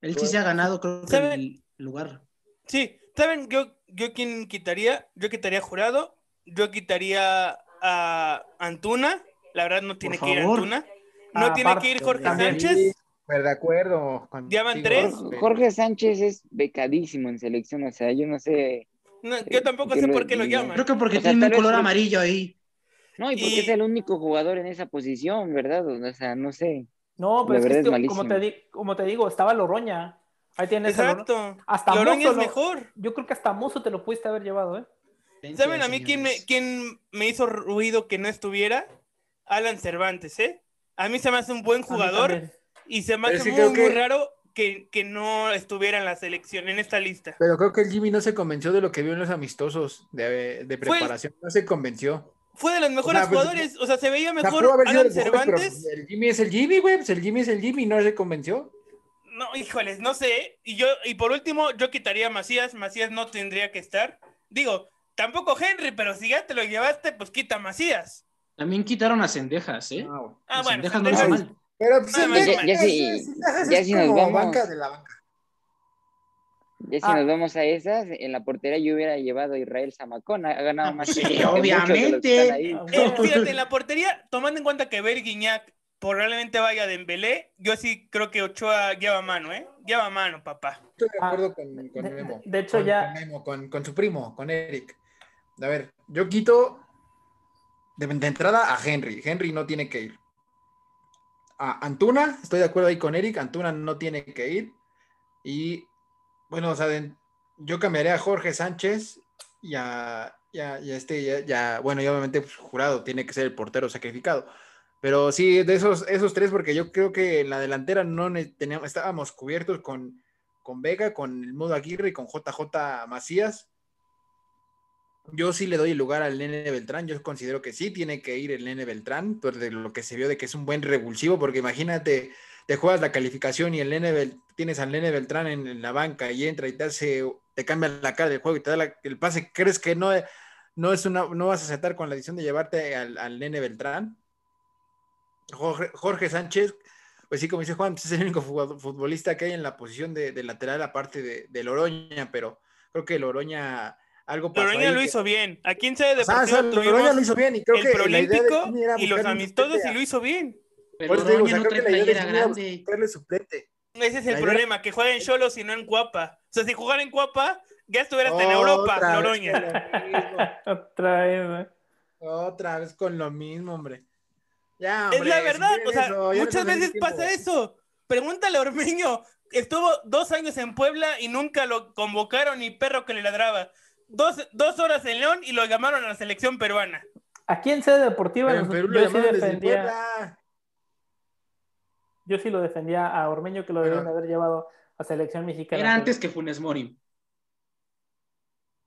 [SPEAKER 6] Él sí se ha ganado, creo que
[SPEAKER 4] ¿Saben?
[SPEAKER 6] el lugar.
[SPEAKER 4] Sí, ¿saben? Yo, yo quién quitaría, yo quitaría a Jurado, yo quitaría a Antuna, la verdad no tiene que ir. Antuna, no
[SPEAKER 1] Ah,
[SPEAKER 4] tiene
[SPEAKER 1] aparte,
[SPEAKER 4] que ir Jorge
[SPEAKER 1] también.
[SPEAKER 4] Sánchez,
[SPEAKER 3] Pues de acuerdo.
[SPEAKER 4] Ya van tres.
[SPEAKER 5] Jorge, Jorge Sánchez es becadísimo en selección, o sea, yo no sé.
[SPEAKER 4] no, yo tampoco
[SPEAKER 5] que
[SPEAKER 4] sé por qué lo llaman.
[SPEAKER 6] Creo que porque
[SPEAKER 5] O sea,
[SPEAKER 6] tiene un color
[SPEAKER 5] por-
[SPEAKER 6] amarillo ahí.
[SPEAKER 5] No, y porque
[SPEAKER 4] Y-
[SPEAKER 5] es el único jugador en esa posición, ¿verdad? O sea, no sé.
[SPEAKER 1] No, pero es que
[SPEAKER 5] es
[SPEAKER 1] como, te di- como te digo, estaba Loroña. Ahí tienes a
[SPEAKER 4] Exacto.
[SPEAKER 1] Hasta
[SPEAKER 4] Loroña
[SPEAKER 1] Mozo
[SPEAKER 4] es
[SPEAKER 1] lo-
[SPEAKER 4] mejor.
[SPEAKER 1] Yo creo que hasta Mozo te lo pudiste haber llevado, ¿eh?
[SPEAKER 4] ¿Saben a mí quién me, quién me hizo ruido que no estuviera? Alan Cervantes, ¿eh? A mí se me hace un buen
[SPEAKER 1] A mí
[SPEAKER 4] jugador. Y se me hace
[SPEAKER 3] sí
[SPEAKER 4] muy,
[SPEAKER 3] que-
[SPEAKER 4] muy raro que, que no estuviera en la selección, en esta lista.
[SPEAKER 3] Pero creo que el Jimmy no se convenció de lo que vio en los amistosos de, de preparación. No se convenció.
[SPEAKER 4] Fue de los mejores
[SPEAKER 3] sea, pues,
[SPEAKER 4] jugadores, o sea, se veía
[SPEAKER 3] O sea,
[SPEAKER 4] mejor Alan
[SPEAKER 3] mejores,
[SPEAKER 4] Cervantes.
[SPEAKER 3] el Jimmy es el Jimmy, güey. Pues el Jimmy es el Jimmy, no se convenció.
[SPEAKER 4] No, híjoles, no sé. Y yo, y por último, yo quitaría a Macías. Macías no tendría que estar. Digo, tampoco Henry, pero si ya te lo llevaste, pues quita a Macías.
[SPEAKER 6] También quitaron a Cendejas, ¿eh?
[SPEAKER 4] Ah, bueno,
[SPEAKER 6] Cendejas no hizo mal.
[SPEAKER 3] Pero pues
[SPEAKER 4] No, ya-
[SPEAKER 5] ya si- ya si nos vamos-
[SPEAKER 3] banca de la banca.
[SPEAKER 5] Ya si
[SPEAKER 1] Ah.
[SPEAKER 5] nos vamos a esas, en la portería yo hubiera llevado a Israel Zamacón, ha ganado
[SPEAKER 6] Ah,
[SPEAKER 5] más
[SPEAKER 6] sí,
[SPEAKER 5] que que
[SPEAKER 6] obviamente.
[SPEAKER 5] están ahí.
[SPEAKER 1] Ah,
[SPEAKER 4] Eh, fíjate, en la portería, tomando en cuenta que Ver Guiñac probablemente vaya de Dembélé, yo sí creo que Ochoa lleva mano, ¿eh? Lleva mano, papá.
[SPEAKER 3] Estoy de
[SPEAKER 1] Ah,
[SPEAKER 3] acuerdo con, con
[SPEAKER 1] de-
[SPEAKER 3] Memo.
[SPEAKER 1] de hecho,
[SPEAKER 3] Con-
[SPEAKER 1] ya-
[SPEAKER 3] Con, Memo, con, con su primo, con Eric. A ver, yo quito de, de entrada a Henry. Henry no tiene que ir. A Antuna, estoy de acuerdo ahí con Eric. Antuna no tiene que ir. Y bueno, o sea, yo cambiaría a Jorge Sánchez y a, y este, ya, bueno, y obviamente pues, jurado tiene que ser el portero sacrificado. Pero sí, de esos, esos tres, porque yo creo que en la delantera no teníamos, estábamos cubiertos con, con Vega, con el Mudo Aguirre y con JJ Macías. Yo sí le doy lugar al Nene Beltrán. Yo considero que sí tiene que ir el Nene Beltrán, por de lo que se vio de que es un buen revulsivo, porque imagínate, te juegas la calificación y el Nene Bel- tienes al Nene Beltrán en, la banca y entra y te hace, te cambia la cara del juego y te da el pase. ¿Crees que no, no es una, no vas a aceptar con la decisión de llevarte al, Nene Beltrán? Jorge, Sánchez, pues sí, como dice Juan, pues es el único futbolista que hay en la posición de, de lateral, aparte de, de Loroña, pero creo que Loroña algo pasó.
[SPEAKER 4] Loroña lo
[SPEAKER 3] que-
[SPEAKER 4] hizo bien. Aquí en sede
[SPEAKER 3] O sea,
[SPEAKER 4] deportiva
[SPEAKER 3] o sea,
[SPEAKER 4] tuvimos
[SPEAKER 3] Loroña lo hizo bien y creo
[SPEAKER 4] el
[SPEAKER 3] que de era
[SPEAKER 4] y los amistosos y
[SPEAKER 3] a-
[SPEAKER 4] lo hizo bien.
[SPEAKER 6] Pero
[SPEAKER 3] Por eso te digo, o
[SPEAKER 6] Oroña
[SPEAKER 3] sea,
[SPEAKER 6] no
[SPEAKER 3] creo
[SPEAKER 6] trae
[SPEAKER 3] que la idea de
[SPEAKER 6] grande.
[SPEAKER 3] buscarle suplente.
[SPEAKER 4] Ese es el
[SPEAKER 3] La idea-
[SPEAKER 4] problema, que juega en Cholos y no en Cuapa. O sea, si jugara en Cuapa, ya estuvieras en Europa, Loroña.
[SPEAKER 1] Otra vez, ¿eh?
[SPEAKER 3] Otra vez con lo mismo, hombre. Ya,
[SPEAKER 4] Es la verdad, o sea,
[SPEAKER 3] eso, ya no
[SPEAKER 4] muchas veces pasa eso. Pregúntale a Ormeño, estuvo dos años en Puebla y nunca lo convocaron ni perro que le ladraba. Dos, dos horas en León y lo llamaron a la selección peruana.
[SPEAKER 1] Aquí en sede deportiva
[SPEAKER 3] Pero en Perú lo
[SPEAKER 1] yo sí defendía, yo sí lo defendía a Ormeño que lo debían haber llevado a selección mexicana.
[SPEAKER 6] Era antes que Funes Mori.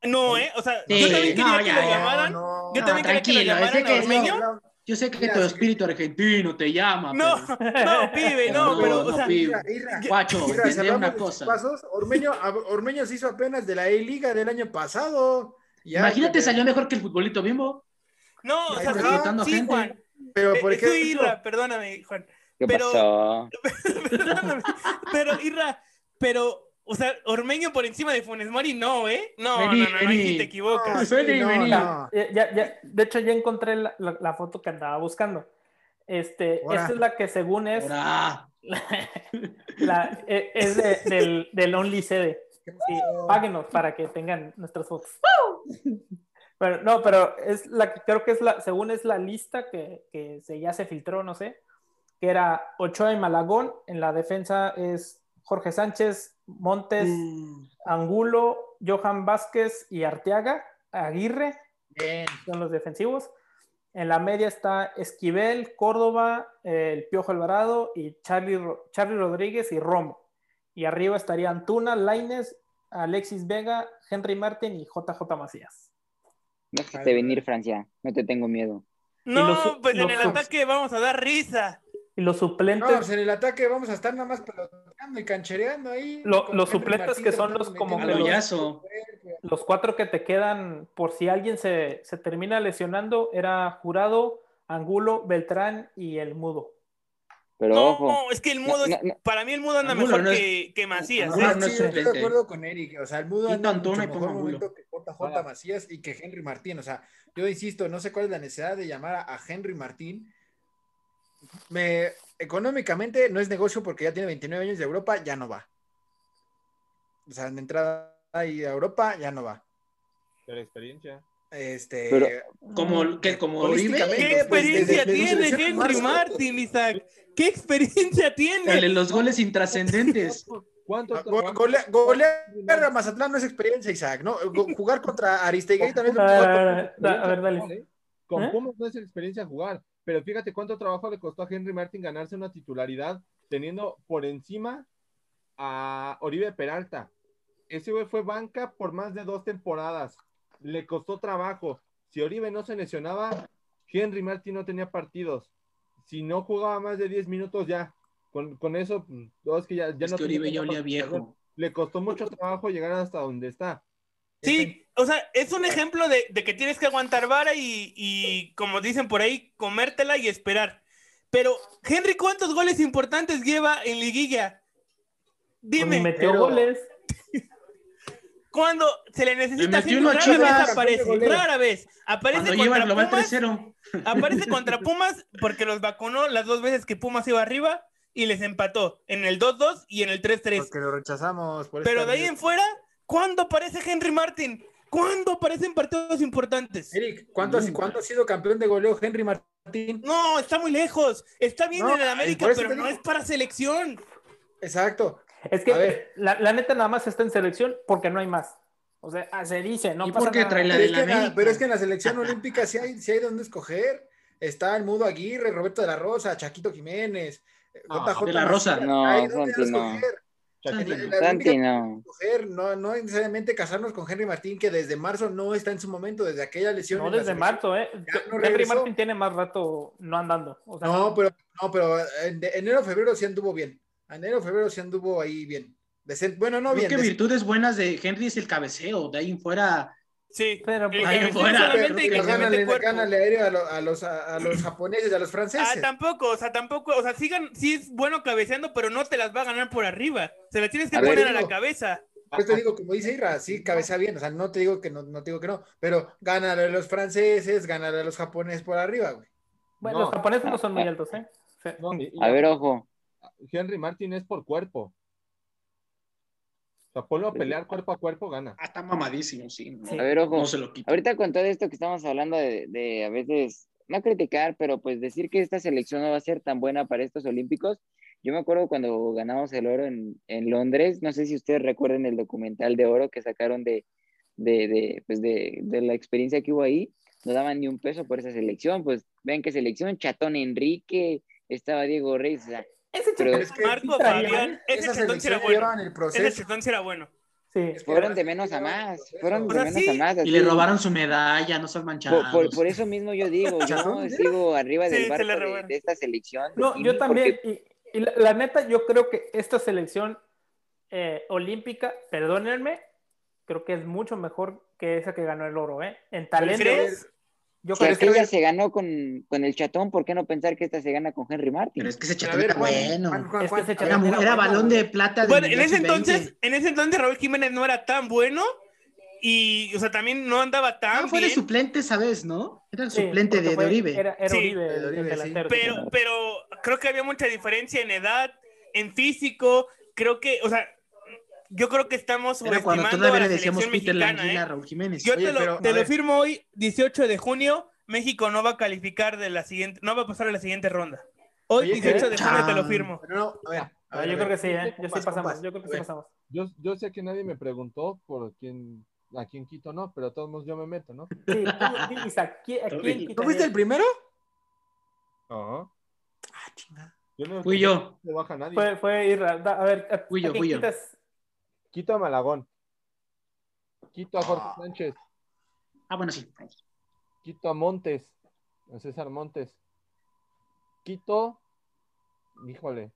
[SPEAKER 4] No, ¿eh? O sea,
[SPEAKER 6] Sí,
[SPEAKER 4] yo también quería
[SPEAKER 6] no,
[SPEAKER 4] que lo llamaran.
[SPEAKER 3] No,
[SPEAKER 4] Yo
[SPEAKER 6] No,
[SPEAKER 4] también quería que lo llamaran a Ormeño.
[SPEAKER 6] Yo sé que
[SPEAKER 3] Mira,
[SPEAKER 6] tu espíritu argentino te llama.
[SPEAKER 4] No,
[SPEAKER 6] pero-
[SPEAKER 4] no, pibe, no,
[SPEAKER 6] No,
[SPEAKER 4] pero, o
[SPEAKER 6] no,
[SPEAKER 4] sea,
[SPEAKER 6] pibe.
[SPEAKER 3] Irra, Irra,
[SPEAKER 6] Guacho,
[SPEAKER 3] Irra,
[SPEAKER 6] una cosa.
[SPEAKER 3] pasos, Ormeño, Ormeño se hizo apenas de la E-Liga del año pasado. Ya,
[SPEAKER 6] Imagínate,
[SPEAKER 3] que-
[SPEAKER 6] salió mejor que el futbolito bimbo.
[SPEAKER 4] no, o sea, sí,
[SPEAKER 6] gente.
[SPEAKER 4] Juan.
[SPEAKER 3] Pero por
[SPEAKER 4] Eh, sí,
[SPEAKER 3] ejemplo,
[SPEAKER 4] Irra, perdóname, Juan.
[SPEAKER 5] ¿Qué
[SPEAKER 4] Pero-
[SPEAKER 5] pasó?
[SPEAKER 4] Perdóname. Pero, Irra, pero, o sea, Ormeño por encima de Funes Mori, no, ¿eh? No,
[SPEAKER 6] Vení,
[SPEAKER 4] no, no, no, ahí te equivocas.
[SPEAKER 3] no,
[SPEAKER 6] Vení,
[SPEAKER 3] no,
[SPEAKER 6] vení.
[SPEAKER 3] no.
[SPEAKER 1] Ya, ya- ya- de hecho, ya encontré la, la- la foto que andaba buscando. Este, esta es la que según es, la- e- es de- del, del Only Sede. Sí, páguenos para que tengan nuestras fotos. Pero, no, pero es la que creo que es la, según es la lista que, que se, ya se filtró, no sé, que era Ochoa y Malagón, en la defensa es Jorge Sánchez, Montes,
[SPEAKER 6] Mm.
[SPEAKER 1] Angulo, Johan Vázquez y Arteaga, Aguirre,
[SPEAKER 3] Bien.
[SPEAKER 1] son los defensivos. En la media está Esquivel, Córdoba, el Piojo Alvarado y Charlie, Ro- Charlie Rodríguez y Romo. Y arriba estaría Antuna, Laines, Alexis Vega, Henry Martin y JJ Macías.
[SPEAKER 5] Déjate venir, Francia. No te tengo miedo.
[SPEAKER 4] No,
[SPEAKER 1] los
[SPEAKER 4] pues en el ataque vamos a dar risa.
[SPEAKER 1] Y los
[SPEAKER 3] No,
[SPEAKER 1] suplentes,
[SPEAKER 3] pues en el ataque vamos a estar nada más peloteando y canchereando ahí.
[SPEAKER 1] Lo- los
[SPEAKER 3] Henry
[SPEAKER 1] suplentes
[SPEAKER 3] Martín
[SPEAKER 1] que son los como
[SPEAKER 6] que
[SPEAKER 3] los-
[SPEAKER 1] los cuatro que te quedan, por si alguien se, se termina lesionando, era Jurado, Angulo, Beltrán y el Mudo.
[SPEAKER 5] Pero
[SPEAKER 4] No,
[SPEAKER 5] ojo,
[SPEAKER 4] es que el
[SPEAKER 5] No,
[SPEAKER 4] mudo,
[SPEAKER 5] no, no.
[SPEAKER 4] para mí el mudo anda mejor
[SPEAKER 6] no es-
[SPEAKER 4] que, que Macías.
[SPEAKER 6] Angulo
[SPEAKER 4] ¿eh?
[SPEAKER 6] no
[SPEAKER 3] sí, estoy de acuerdo con Eric. O sea, el Mudo anda mejor momento que JJ. Macías y que Henry Martín. O sea, yo insisto, no sé cuál es la necesidad de llamar a, a Henry Martín. Me, económicamente no es negocio porque ya tiene 29 años de Europa, ya no va. O sea, de entrada ahí a Europa ya no va.
[SPEAKER 2] Pero experiencia.
[SPEAKER 3] Este,
[SPEAKER 5] Pero-
[SPEAKER 6] Como, que como Oribe,
[SPEAKER 4] ¿Qué
[SPEAKER 3] pues,
[SPEAKER 4] experiencia
[SPEAKER 3] desde- desde su
[SPEAKER 4] tiene Henry. Martin, Isaac? ¿Qué experiencia tiene?
[SPEAKER 6] los goles intrascendentes.
[SPEAKER 2] ¿Cuánto
[SPEAKER 3] Ah, go- golea- Golear a Mazatlán no es experiencia, Isaac, ¿no? Jugar contra Aristegui también es lo
[SPEAKER 1] A ver, a dale.
[SPEAKER 2] Jugar. Con. Pumas no es experiencia jugar, pero fíjate cuánto trabajo le costó a Henry Martin ganarse una titularidad teniendo por encima a Oribe Peralta. Ese güey fue banca por más de dos temporadas. Le costó trabajo. Si Oribe no se lesionaba, Henry Martin no tenía partidos. Si no jugaba más de 10 minutos ya. Con, con eso, no, es que ya, ya
[SPEAKER 6] Es
[SPEAKER 2] no
[SPEAKER 6] que Oribe ya olía viejo.
[SPEAKER 2] Le costó mucho trabajo llegar hasta donde está.
[SPEAKER 4] Sí, o sea, es un ejemplo de, de que tienes que aguantar vara y, y, como dicen por ahí, comértela y esperar. Pero, Henry, ¿cuántos goles importantes lleva en liguilla?
[SPEAKER 1] Ni
[SPEAKER 4] Dime,
[SPEAKER 1] metió
[SPEAKER 3] pero-
[SPEAKER 1] goles.
[SPEAKER 4] cuando se le necesita
[SPEAKER 6] Le metió
[SPEAKER 4] Henry,
[SPEAKER 6] uno a
[SPEAKER 4] rara
[SPEAKER 6] Chivas.
[SPEAKER 4] vez aparece, rara vez. Aparece
[SPEAKER 6] lleva
[SPEAKER 4] contra Pumas,
[SPEAKER 6] 3-0.
[SPEAKER 4] aparece contra Pumas porque los vacunó las dos veces que Pumas iba arriba y les empató en el 2-2 y en el 3-3.
[SPEAKER 3] Porque lo rechazamos. por
[SPEAKER 4] Pero de ahí en fuera, ¿cuándo aparece Henry Martin? ¿Cuándo aparecen partidos importantes?
[SPEAKER 3] Eric, ¿cuánto, ha- ¿cuándo ha sido campeón de goleo Henry Martín?
[SPEAKER 4] No, está muy lejos. Está bien
[SPEAKER 3] No,
[SPEAKER 4] en el América, pero no es para selección.
[SPEAKER 3] Exacto.
[SPEAKER 1] Es que
[SPEAKER 3] A ver.
[SPEAKER 1] la, la neta nada más está en selección porque no hay más. O sea, ah, se dice, no
[SPEAKER 6] ¿Y
[SPEAKER 1] pasa
[SPEAKER 6] por qué
[SPEAKER 1] nada.
[SPEAKER 6] trae la
[SPEAKER 3] Pero
[SPEAKER 6] de
[SPEAKER 3] es, que en la,
[SPEAKER 6] América?
[SPEAKER 3] pero es que en la selección olímpica sí hay, sí hay donde escoger. Está el Mudo Aguirre, Roberto de la Rosa, Chaquito Jiménez,
[SPEAKER 2] No,
[SPEAKER 3] JJ
[SPEAKER 6] de la Rosa.
[SPEAKER 5] No,
[SPEAKER 3] Hay donde
[SPEAKER 5] Santi, no.
[SPEAKER 3] escoger.
[SPEAKER 6] Santi,
[SPEAKER 3] En la- en
[SPEAKER 6] no.
[SPEAKER 3] la
[SPEAKER 5] Santi
[SPEAKER 3] olímpica
[SPEAKER 5] no.
[SPEAKER 3] escoger, no, no necesariamente casarnos con Henry Martín, que desde marzo no está en su momento, desde aquella lesión.
[SPEAKER 1] No desde marzo, ¿eh?
[SPEAKER 3] No
[SPEAKER 1] Henry
[SPEAKER 3] regresó.
[SPEAKER 1] Martin tiene más rato no andando. O sea,
[SPEAKER 3] No, pero, no, pero en enero, febrero sí anduvo bien. Enero, febrero sí anduvo ahí bien. Decent- bueno, no
[SPEAKER 6] Creo
[SPEAKER 3] bien.
[SPEAKER 6] que
[SPEAKER 3] decent-
[SPEAKER 6] virtudes buenas de Henry es el cabeceo. De ahí en fuera.
[SPEAKER 4] Sí,
[SPEAKER 1] Pero, pues,
[SPEAKER 4] que
[SPEAKER 6] ahí
[SPEAKER 4] metió
[SPEAKER 6] fuera,
[SPEAKER 4] solamente
[SPEAKER 6] creo
[SPEAKER 4] y
[SPEAKER 6] que
[SPEAKER 4] que
[SPEAKER 3] Pero
[SPEAKER 4] mete
[SPEAKER 3] gánale,
[SPEAKER 4] cuerpo.
[SPEAKER 3] gánale aéreo a, lo- a los, a, a los japoneses, a los
[SPEAKER 4] Ah,
[SPEAKER 3] franceses.
[SPEAKER 4] tampoco, o sea, tampoco, o sea, sigan, sí es bueno cabeceando, pero no te las va a ganar por arriba. Se las tienes que
[SPEAKER 3] A ver,
[SPEAKER 4] poner a
[SPEAKER 3] digo.
[SPEAKER 4] la cabeza.
[SPEAKER 3] Por eso te digo, como dice Ira, sí, cabeza bien. O sea, no te digo que no, no te digo que no, pero gánale a los franceses, gánale a los japoneses por arriba, güey.
[SPEAKER 1] bueno,
[SPEAKER 2] No.
[SPEAKER 1] los japoneses no son muy altos, ¿eh? Sí.
[SPEAKER 2] No, y- y-
[SPEAKER 5] A ver, ojo.
[SPEAKER 2] Henry Martin es por cuerpo. O sea, ponlo a pelear cuerpo a cuerpo, gana.
[SPEAKER 6] Ah, está mamadísimo, sí. No,
[SPEAKER 1] Sí.
[SPEAKER 5] A ver, ojo.
[SPEAKER 6] no se lo quita.
[SPEAKER 5] Ahorita con todo esto que estamos hablando de, de a veces, no criticar, pero pues decir que esta selección no va a ser tan buena para estos Olímpicos. Yo me acuerdo cuando ganamos el oro en, en Londres, no sé si ustedes recuerden el documental de oro que sacaron de, de, de, pues de, de la experiencia que hubo ahí, no daban ni un peso por esa selección, pues ven qué selección, Chatón Enrique, estaba Diego Reyes, o sea,
[SPEAKER 1] Ese
[SPEAKER 5] Pero
[SPEAKER 3] es que
[SPEAKER 4] Marco
[SPEAKER 1] sí
[SPEAKER 4] Fabián,
[SPEAKER 1] ¿eh?
[SPEAKER 4] ese chetón sí era bueno. Ese chetón sí era bueno.
[SPEAKER 1] Sí.
[SPEAKER 5] fueron de menos a más, fueron de menos
[SPEAKER 4] sí,
[SPEAKER 5] a más.
[SPEAKER 6] Y le robaron su medalla, no seas manchado.
[SPEAKER 5] Por, por, por eso mismo yo digo, yo sigo arriba
[SPEAKER 4] Sí,
[SPEAKER 5] del barco
[SPEAKER 4] le
[SPEAKER 5] de, esta selección.
[SPEAKER 1] No,
[SPEAKER 5] Sí,
[SPEAKER 1] yo también.
[SPEAKER 5] porque-
[SPEAKER 1] Y, y la, la neta, yo creo que esta selección eh, olímpica, perdónenme, creo que es mucho mejor que esa que ganó el oro, ¿eh? En talento.
[SPEAKER 4] ¿Crees?
[SPEAKER 1] Yo
[SPEAKER 5] Si
[SPEAKER 1] creo que
[SPEAKER 5] aquella se ganó con, con el chatón, ¿por qué no pensar que esta se gana con Henry Martin?
[SPEAKER 6] Pero es que ese chatón
[SPEAKER 3] ver,
[SPEAKER 6] era
[SPEAKER 3] Juan,
[SPEAKER 6] bueno.
[SPEAKER 3] Juan, Juan,
[SPEAKER 1] Es que
[SPEAKER 3] Juan,
[SPEAKER 1] ese
[SPEAKER 3] a ver,
[SPEAKER 6] Era, balón de plata
[SPEAKER 4] Bueno, en ese
[SPEAKER 6] Sub-20.
[SPEAKER 4] entonces, en ese entonces Raúl Jiménez no era tan bueno y, o sea, también no andaba tan
[SPEAKER 6] Ah, fue de
[SPEAKER 4] bien.
[SPEAKER 6] suplente esa vez, ¿no? Era el
[SPEAKER 1] Sí,
[SPEAKER 6] suplente de, de
[SPEAKER 1] fue-
[SPEAKER 6] Oribe.
[SPEAKER 1] Era, era
[SPEAKER 4] Sí,
[SPEAKER 1] Oribe,
[SPEAKER 3] de Oribe, sí.
[SPEAKER 4] Pero, pero creo que había mucha diferencia en edad, en físico. Creo que, o sea, yo creo que estamos
[SPEAKER 6] Era cuando
[SPEAKER 4] subestimando a
[SPEAKER 6] todavía
[SPEAKER 4] la
[SPEAKER 6] le decíamos
[SPEAKER 4] selección
[SPEAKER 6] Peter a
[SPEAKER 4] ¿eh?
[SPEAKER 6] Raúl Jiménez.
[SPEAKER 4] Yo
[SPEAKER 3] Oye,
[SPEAKER 4] te, lo,
[SPEAKER 3] pero,
[SPEAKER 4] te
[SPEAKER 3] a
[SPEAKER 4] lo firmo hoy, 18 de junio. México no va a calificar de la siguiente, no va a pasar a la siguiente ronda. Hoy,
[SPEAKER 3] Oye,
[SPEAKER 4] 18 de junio, te lo firmo.
[SPEAKER 3] Pero no, a ver. a ver,
[SPEAKER 1] yo
[SPEAKER 3] a
[SPEAKER 1] creo
[SPEAKER 3] ver.
[SPEAKER 1] que sí, ¿eh? Yo sí pasamos. Yo creo que
[SPEAKER 3] A
[SPEAKER 1] sí pasamos.
[SPEAKER 2] Yo, yo sé que nadie me preguntó por quién, a quién quito, ¿no? Pero de todos modos yo me meto, ¿no?
[SPEAKER 1] Sí, tú, Isaac, ¿quién- ¿a quién
[SPEAKER 6] ¿Tú
[SPEAKER 3] ¿Tú fuiste el primero?
[SPEAKER 2] Ajá.
[SPEAKER 3] Ah, chingada.
[SPEAKER 2] Yo no
[SPEAKER 6] Fui yo.
[SPEAKER 2] no baja nadie.
[SPEAKER 1] Fue, fue Irra. A ver, ¿a,
[SPEAKER 6] Fui yo,
[SPEAKER 1] a quién
[SPEAKER 6] fui yo.
[SPEAKER 1] quitas?
[SPEAKER 2] Quito a Malagón. Quito a Jorge
[SPEAKER 3] Ah.
[SPEAKER 2] Sánchez.
[SPEAKER 6] Ah, bueno, sí.
[SPEAKER 2] Quito a Montes. a César Montes. Quito, híjole,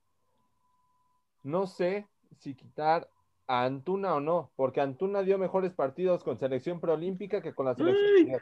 [SPEAKER 2] no sé si quitar a Antuna o no, porque Antuna dio mejores partidos con selección preolímpica que con la selección.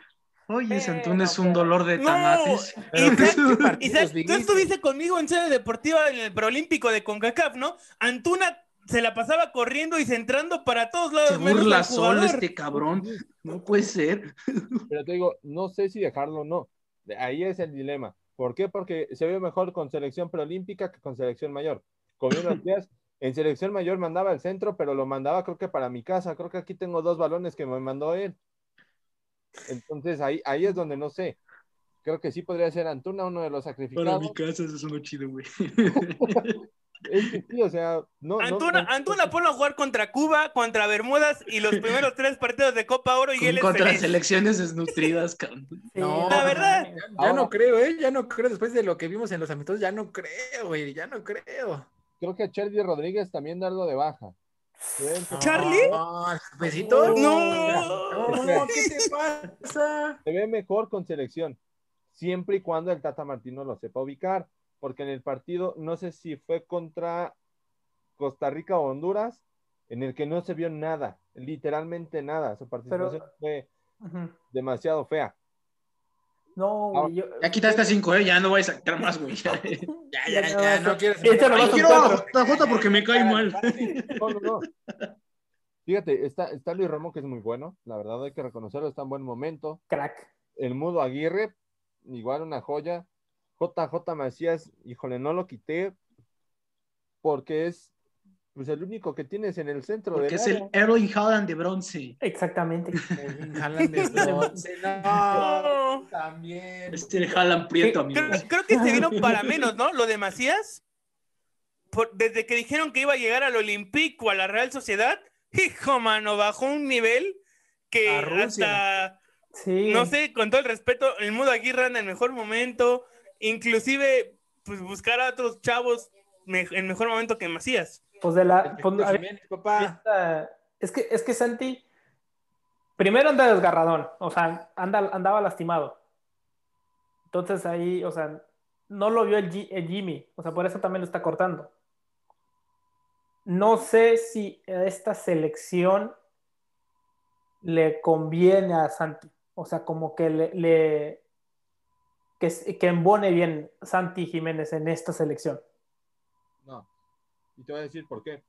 [SPEAKER 6] Oye,
[SPEAKER 1] Eh,
[SPEAKER 6] Santún es
[SPEAKER 1] no,
[SPEAKER 6] un dolor de
[SPEAKER 4] No,
[SPEAKER 6] tanates.
[SPEAKER 4] Isaac, Isaac, tú
[SPEAKER 3] viste?
[SPEAKER 4] estuviste conmigo en sede deportiva en el preolímpico de CONCACAF, ¿no? Antuna se la pasaba corriendo y centrando para todos lados.
[SPEAKER 6] Se burla
[SPEAKER 4] al
[SPEAKER 6] solo este cabrón. No puede ser.
[SPEAKER 2] Pero te digo, no sé si dejarlo o no. Ahí es el dilema. ¿Por qué? Porque se vio mejor con selección preolímpica que con selección mayor. Bien lo decías, en selección mayor mandaba el centro, pero lo mandaba creo que para mi casa. Creo que aquí tengo dos balones que me mandó él. Entonces ahí, ahí es donde no sé. Creo que sí podría ser Antuna uno de los
[SPEAKER 6] Para
[SPEAKER 2] sacrificados.
[SPEAKER 6] mi casa eso es uno chido, güey.
[SPEAKER 2] Es que sí, o sea, no. no-
[SPEAKER 4] Antuna,
[SPEAKER 2] no-
[SPEAKER 4] Antuna ponlo a jugar contra Cuba, contra Bermudas y los primeros tres partidos de Copa Oro y
[SPEAKER 6] Con-
[SPEAKER 4] él es
[SPEAKER 6] contra
[SPEAKER 4] feliz.
[SPEAKER 6] selecciones desnutridas,
[SPEAKER 3] No,
[SPEAKER 4] la verdad.
[SPEAKER 3] Ya, ya
[SPEAKER 2] Ahora-
[SPEAKER 3] no creo, ¿eh? Ya no creo. Después de lo que vimos en los amistosos, ya no creo, güey. Ya no creo.
[SPEAKER 2] Creo que a Cherdy Rodríguez también darlo de baja.
[SPEAKER 4] ¿Charlie?
[SPEAKER 3] No, ¿Besito?
[SPEAKER 4] No.
[SPEAKER 3] No, ¿qué te pasa?
[SPEAKER 2] se ve mejor con selección, siempre y cuando el Tata Martino lo sepa ubicar, porque en el partido, no sé si fue contra Costa Rica o Honduras, en el que no se vio nada, literalmente nada, su participación fue
[SPEAKER 1] Ujú.
[SPEAKER 2] demasiado fea.
[SPEAKER 1] No, güey, yo-
[SPEAKER 6] Ya quitaste cinco, ¿eh? Ya no voy a sacar más, güey. Ya,
[SPEAKER 3] Ya, ya, ya, no quieres.
[SPEAKER 1] Esto nomás
[SPEAKER 6] Ay,
[SPEAKER 1] son
[SPEAKER 6] quiero a
[SPEAKER 1] cuatro.
[SPEAKER 6] JJ porque me cae mal.
[SPEAKER 2] No, no, no. Fíjate, está, está Luis Romo, que es muy bueno, la verdad hay que reconocerlo, está en buen momento.
[SPEAKER 1] crack.
[SPEAKER 2] El Mudo Aguirre, igual una joya. JJ Macías, híjole, no lo quité porque es pues el único que tienes en el centro
[SPEAKER 6] Porque
[SPEAKER 2] del
[SPEAKER 6] es el
[SPEAKER 2] área.
[SPEAKER 6] Erling Haaland de bronce.
[SPEAKER 1] Exactamente.
[SPEAKER 3] Jalan de bronce, no,
[SPEAKER 4] No.
[SPEAKER 3] también.
[SPEAKER 6] Es el Haaland prieto, amigo.
[SPEAKER 4] Creo, creo que se vino para menos, ¿no? Lo de Macías. Por- desde que dijeron que iba a llegar al Olympique o a la Real Sociedad, hijo, mano, bajó un nivel que hasta,
[SPEAKER 1] Sí.
[SPEAKER 4] no sé, con todo el respeto, el Mudo Aguirre anda en mejor momento, inclusive, pues buscar a otros chavos me- en mejor momento que Macías.
[SPEAKER 1] Pues de la. pues, a ver,
[SPEAKER 3] Jiménez, papá.
[SPEAKER 1] esta- es que, es que Santi. Primero anda desgarradón. O sea, anda, andaba lastimado. Entonces ahí, o sea, no lo vio el, Gi- el Jimmy. O sea, por eso también lo está cortando. No sé si a esta selección le conviene a Santi. O sea, como que le, le- que, embone bien Santi Jiménez en esta selección.
[SPEAKER 2] No. Y te voy a decir por qué.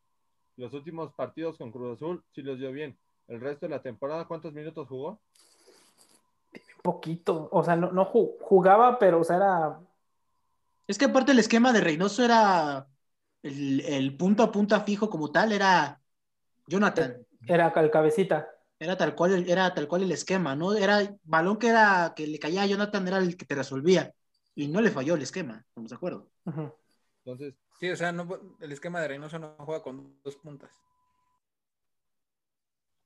[SPEAKER 2] Los últimos partidos con Cruz Azul sí los dio bien. El resto de la temporada, ¿cuántos minutos jugó?
[SPEAKER 1] Poquito. O sea, no, no ju- jugaba, pero o sea, era.
[SPEAKER 6] Es que aparte el esquema de Reynoso era el, el punto a punta fijo como tal, era Jonathan.
[SPEAKER 1] Era el cabecita.
[SPEAKER 6] Era tal cual, el- era tal cual el esquema, ¿no? Era balón que era que le caía a Jonathan, era el que te resolvía. Y no le falló el esquema, estamos de acuerdo.
[SPEAKER 2] Entonces,
[SPEAKER 3] Sí, o sea, no, el esquema de Reynoso no juega con dos puntas.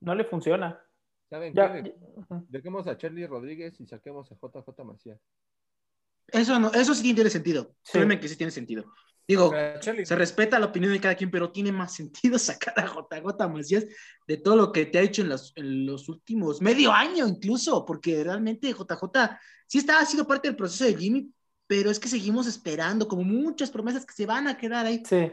[SPEAKER 1] No le funciona.
[SPEAKER 2] ¿saben
[SPEAKER 1] Ya,
[SPEAKER 2] qué?
[SPEAKER 1] ujú.
[SPEAKER 2] Dejemos a Charlie Rodríguez y saquemos a JJ Macías.
[SPEAKER 6] Eso no, eso sí tiene sentido.
[SPEAKER 1] Sí.
[SPEAKER 6] Créeme que sí tiene sentido. Digo, se respeta la opinión de cada quien, pero tiene más sentido sacar a JJ Macías de todo lo que te ha hecho en los, en los últimos medio año incluso, porque realmente JJ sí está, ha sido parte del proceso de Jimmy, pero es que seguimos esperando como muchas promesas que se van a quedar ahí.
[SPEAKER 1] Sí.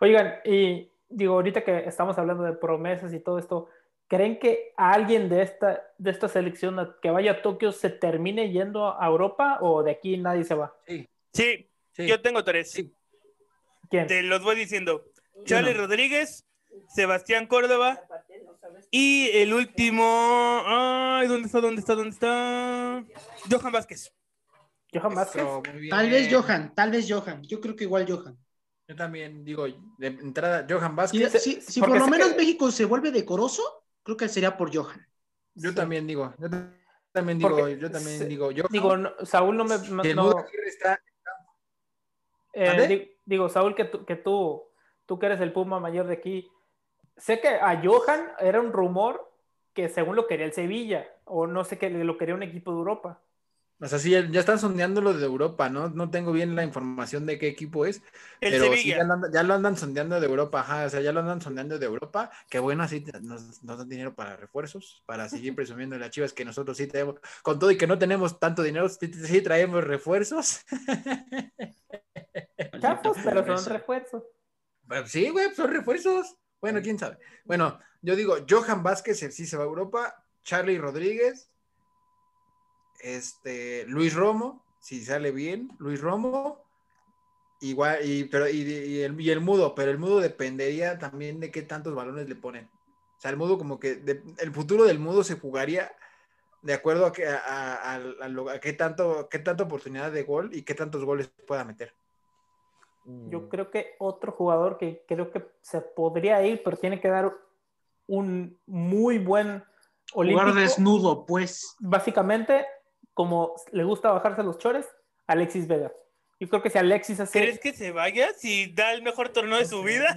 [SPEAKER 1] Oigan, y digo, ahorita que estamos hablando de promesas y todo esto, ¿creen que alguien de esta, de esta selección que vaya a Tokio se termine yendo a Europa o de aquí nadie se va?
[SPEAKER 3] sí,
[SPEAKER 4] Sí,
[SPEAKER 3] sí.
[SPEAKER 4] yo tengo tres.
[SPEAKER 3] Sí.
[SPEAKER 1] ¿Quién?
[SPEAKER 4] Te los voy diciendo.
[SPEAKER 6] Yo
[SPEAKER 4] Charlie
[SPEAKER 6] no.
[SPEAKER 4] Rodríguez, Sebastián Córdoba y el último. Ay, ¿dónde está? ¿Dónde está? ¿Dónde está? Johan Vázquez.
[SPEAKER 1] Johan Vázquez.
[SPEAKER 3] Eso.
[SPEAKER 6] Tal vez Johan, tal vez Johan. Yo creo que igual Johan.
[SPEAKER 3] Yo también digo, de entrada, Johan Vázquez.
[SPEAKER 6] si- por lo menos
[SPEAKER 1] que-
[SPEAKER 6] México se vuelve decoroso, creo que sería por Johan.
[SPEAKER 3] Yo
[SPEAKER 1] Sí.
[SPEAKER 3] también digo, yo también digo,
[SPEAKER 1] Porque
[SPEAKER 3] yo también
[SPEAKER 1] se-
[SPEAKER 3] digo,
[SPEAKER 1] no- Saúl no me. no-
[SPEAKER 3] está.
[SPEAKER 1] Eh, digo, Saúl, que tú, que tú, tú que eres el Puma mayor de aquí, sé que a Johan era un rumor que según lo quería el Sevilla, o no sé que lo quería un equipo de Europa.
[SPEAKER 3] O sea, sí, ya, están sondeándolo de Europa, ¿no? No tengo bien la información de qué equipo es,
[SPEAKER 4] El
[SPEAKER 3] pero sí
[SPEAKER 4] Sevilla.
[SPEAKER 3] ya, lo andan, ya lo andan sondeando de Europa, ajá, o sea, ya lo andan sondeando de Europa, que bueno, así nos, nos dan dinero para refuerzos, para seguir presumiendo las chivas que nosotros sí tenemos, con todo y que no tenemos tanto dinero, sí, sí traemos refuerzos.
[SPEAKER 1] Chafos, pero son
[SPEAKER 6] pobreza.
[SPEAKER 1] refuerzos.
[SPEAKER 3] Pues sí, güey, pues son refuerzos. Bueno, quién sabe. Bueno, yo digo, Johan Vázquez sí se va a Europa, Charlie Rodríguez, este, Luis Romo, si sale bien, Luis Romo, igual, y, pero, y, y el, y el mudo, pero el mudo dependería también de qué tantos balones le ponen. O sea, el mudo como que, de- el futuro del mudo se jugaría de acuerdo a, que, a, a- a lo- a qué, tanto, qué tanta oportunidad de gol y qué tantos goles pueda meter.
[SPEAKER 2] Mm,
[SPEAKER 1] Yo creo que otro jugador que creo que se podría ir, pero tiene que dar un muy buen olímpico.
[SPEAKER 6] Jugar desnudo, pues.
[SPEAKER 1] Básicamente, como le gusta bajarse los chores, Alexis Vega. Yo creo que si Alexis hace.
[SPEAKER 4] ¿Crees que se vaya si da el mejor torneo de su vida?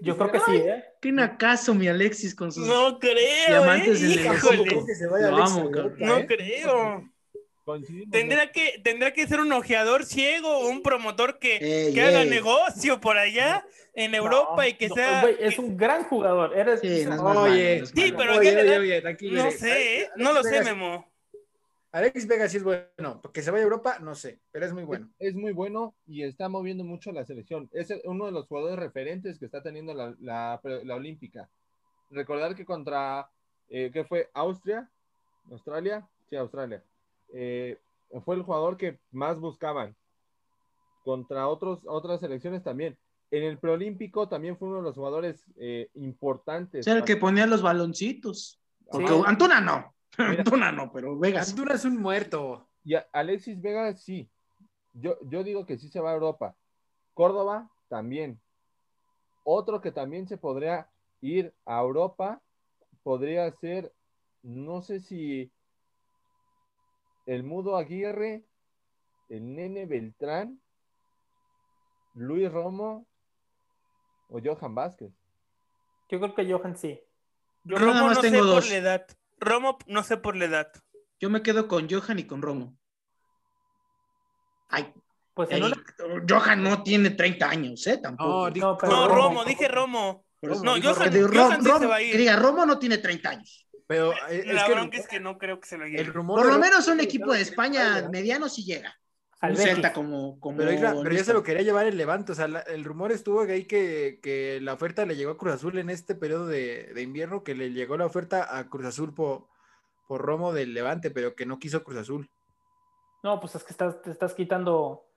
[SPEAKER 1] Yo creo que sí, ¿eh?
[SPEAKER 6] ¿Tiene acaso mi Alexis con sus
[SPEAKER 4] No creo,
[SPEAKER 6] diamantes
[SPEAKER 4] ¿eh?
[SPEAKER 6] en el
[SPEAKER 4] Híjole?
[SPEAKER 3] Que se vaya Alexis. Europa,
[SPEAKER 4] no creo.
[SPEAKER 2] Coincidimos,
[SPEAKER 4] Tendrá que, tendrá que ser un ojeador ciego o un promotor que,
[SPEAKER 6] Ey,
[SPEAKER 4] que haga negocio por allá en Europa y que
[SPEAKER 1] No,
[SPEAKER 4] sea.
[SPEAKER 1] es un gran jugador. Eres,
[SPEAKER 6] Sí,
[SPEAKER 3] Oye,
[SPEAKER 4] pero
[SPEAKER 3] Oye,
[SPEAKER 4] ¿qué le
[SPEAKER 3] oye,
[SPEAKER 4] da?
[SPEAKER 3] oye, tranquilo.
[SPEAKER 4] No
[SPEAKER 3] Alex-
[SPEAKER 4] sé, ¿eh?
[SPEAKER 3] Alex
[SPEAKER 4] no lo sé,
[SPEAKER 3] Vega-
[SPEAKER 4] Memo.
[SPEAKER 3] Alex Vega sí es bueno, porque se vaya a Europa, no sé, pero es muy bueno.
[SPEAKER 2] Es muy bueno y está moviendo mucho la selección. Es uno de los jugadores referentes que está teniendo la, la- la olímpica. Recordar que contra, eh, ¿qué fue? Austria, Australia, sí, Australia. Eh, fue el jugador que más buscaban. Contra otros, otras selecciones también. En el preolímpico también fue uno de los jugadores eh, importantes.
[SPEAKER 6] Es el que ponía los baloncitos. Porque
[SPEAKER 1] Sí.
[SPEAKER 6] Antuna no.
[SPEAKER 2] Mira.
[SPEAKER 6] Antuna no, pero Vegas.
[SPEAKER 3] Antuna es un muerto.
[SPEAKER 2] Y Alexis Vega sí. Yo, yo digo que sí se va a Europa. Córdoba también. Otro que también se podría ir a Europa podría ser, no sé si el Mudo Aguirre, el Nene Beltrán, Luis Romo o Johan Vázquez.
[SPEAKER 1] Yo creo que Johan sí.
[SPEAKER 6] Yo
[SPEAKER 4] Romo
[SPEAKER 6] nada más
[SPEAKER 4] no sé
[SPEAKER 6] tengo
[SPEAKER 4] por
[SPEAKER 6] dos.
[SPEAKER 4] la edad. Romo no sé por la edad.
[SPEAKER 6] Yo me quedo con Johan y con Romo. Ay,
[SPEAKER 1] Pues una-
[SPEAKER 6] Johan no tiene 30 años, ¿eh? Tampoco.
[SPEAKER 3] No,
[SPEAKER 1] No,
[SPEAKER 4] No,
[SPEAKER 1] Romo.
[SPEAKER 4] Romo, dije Romo.
[SPEAKER 6] Eso
[SPEAKER 4] No,
[SPEAKER 6] digo,
[SPEAKER 4] Johan-
[SPEAKER 6] que digo,
[SPEAKER 4] Johan sí
[SPEAKER 6] Rom-
[SPEAKER 4] se
[SPEAKER 6] Rom-
[SPEAKER 4] va a ir.
[SPEAKER 6] que diga, Romo no tiene 30 años.
[SPEAKER 3] Pero eh, es
[SPEAKER 4] La
[SPEAKER 3] que
[SPEAKER 4] bronca es que no creo que se lo
[SPEAKER 3] el
[SPEAKER 4] lleve.
[SPEAKER 3] rumor
[SPEAKER 6] Por lo menos un equipo de España mediano sí llega.
[SPEAKER 1] Al
[SPEAKER 6] Un. Celta como, como
[SPEAKER 3] Pero, Isra, pero ya se lo quería llevar el Levante. O sea, la- el rumor estuvo ahí que, que la oferta le llegó a Cruz Azul en este periodo de, de invierno, que le llegó la oferta a Cruz Azul por, por Romo del Levante, pero que no quiso Cruz Azul.
[SPEAKER 1] No, pues es que estás, te estás quitando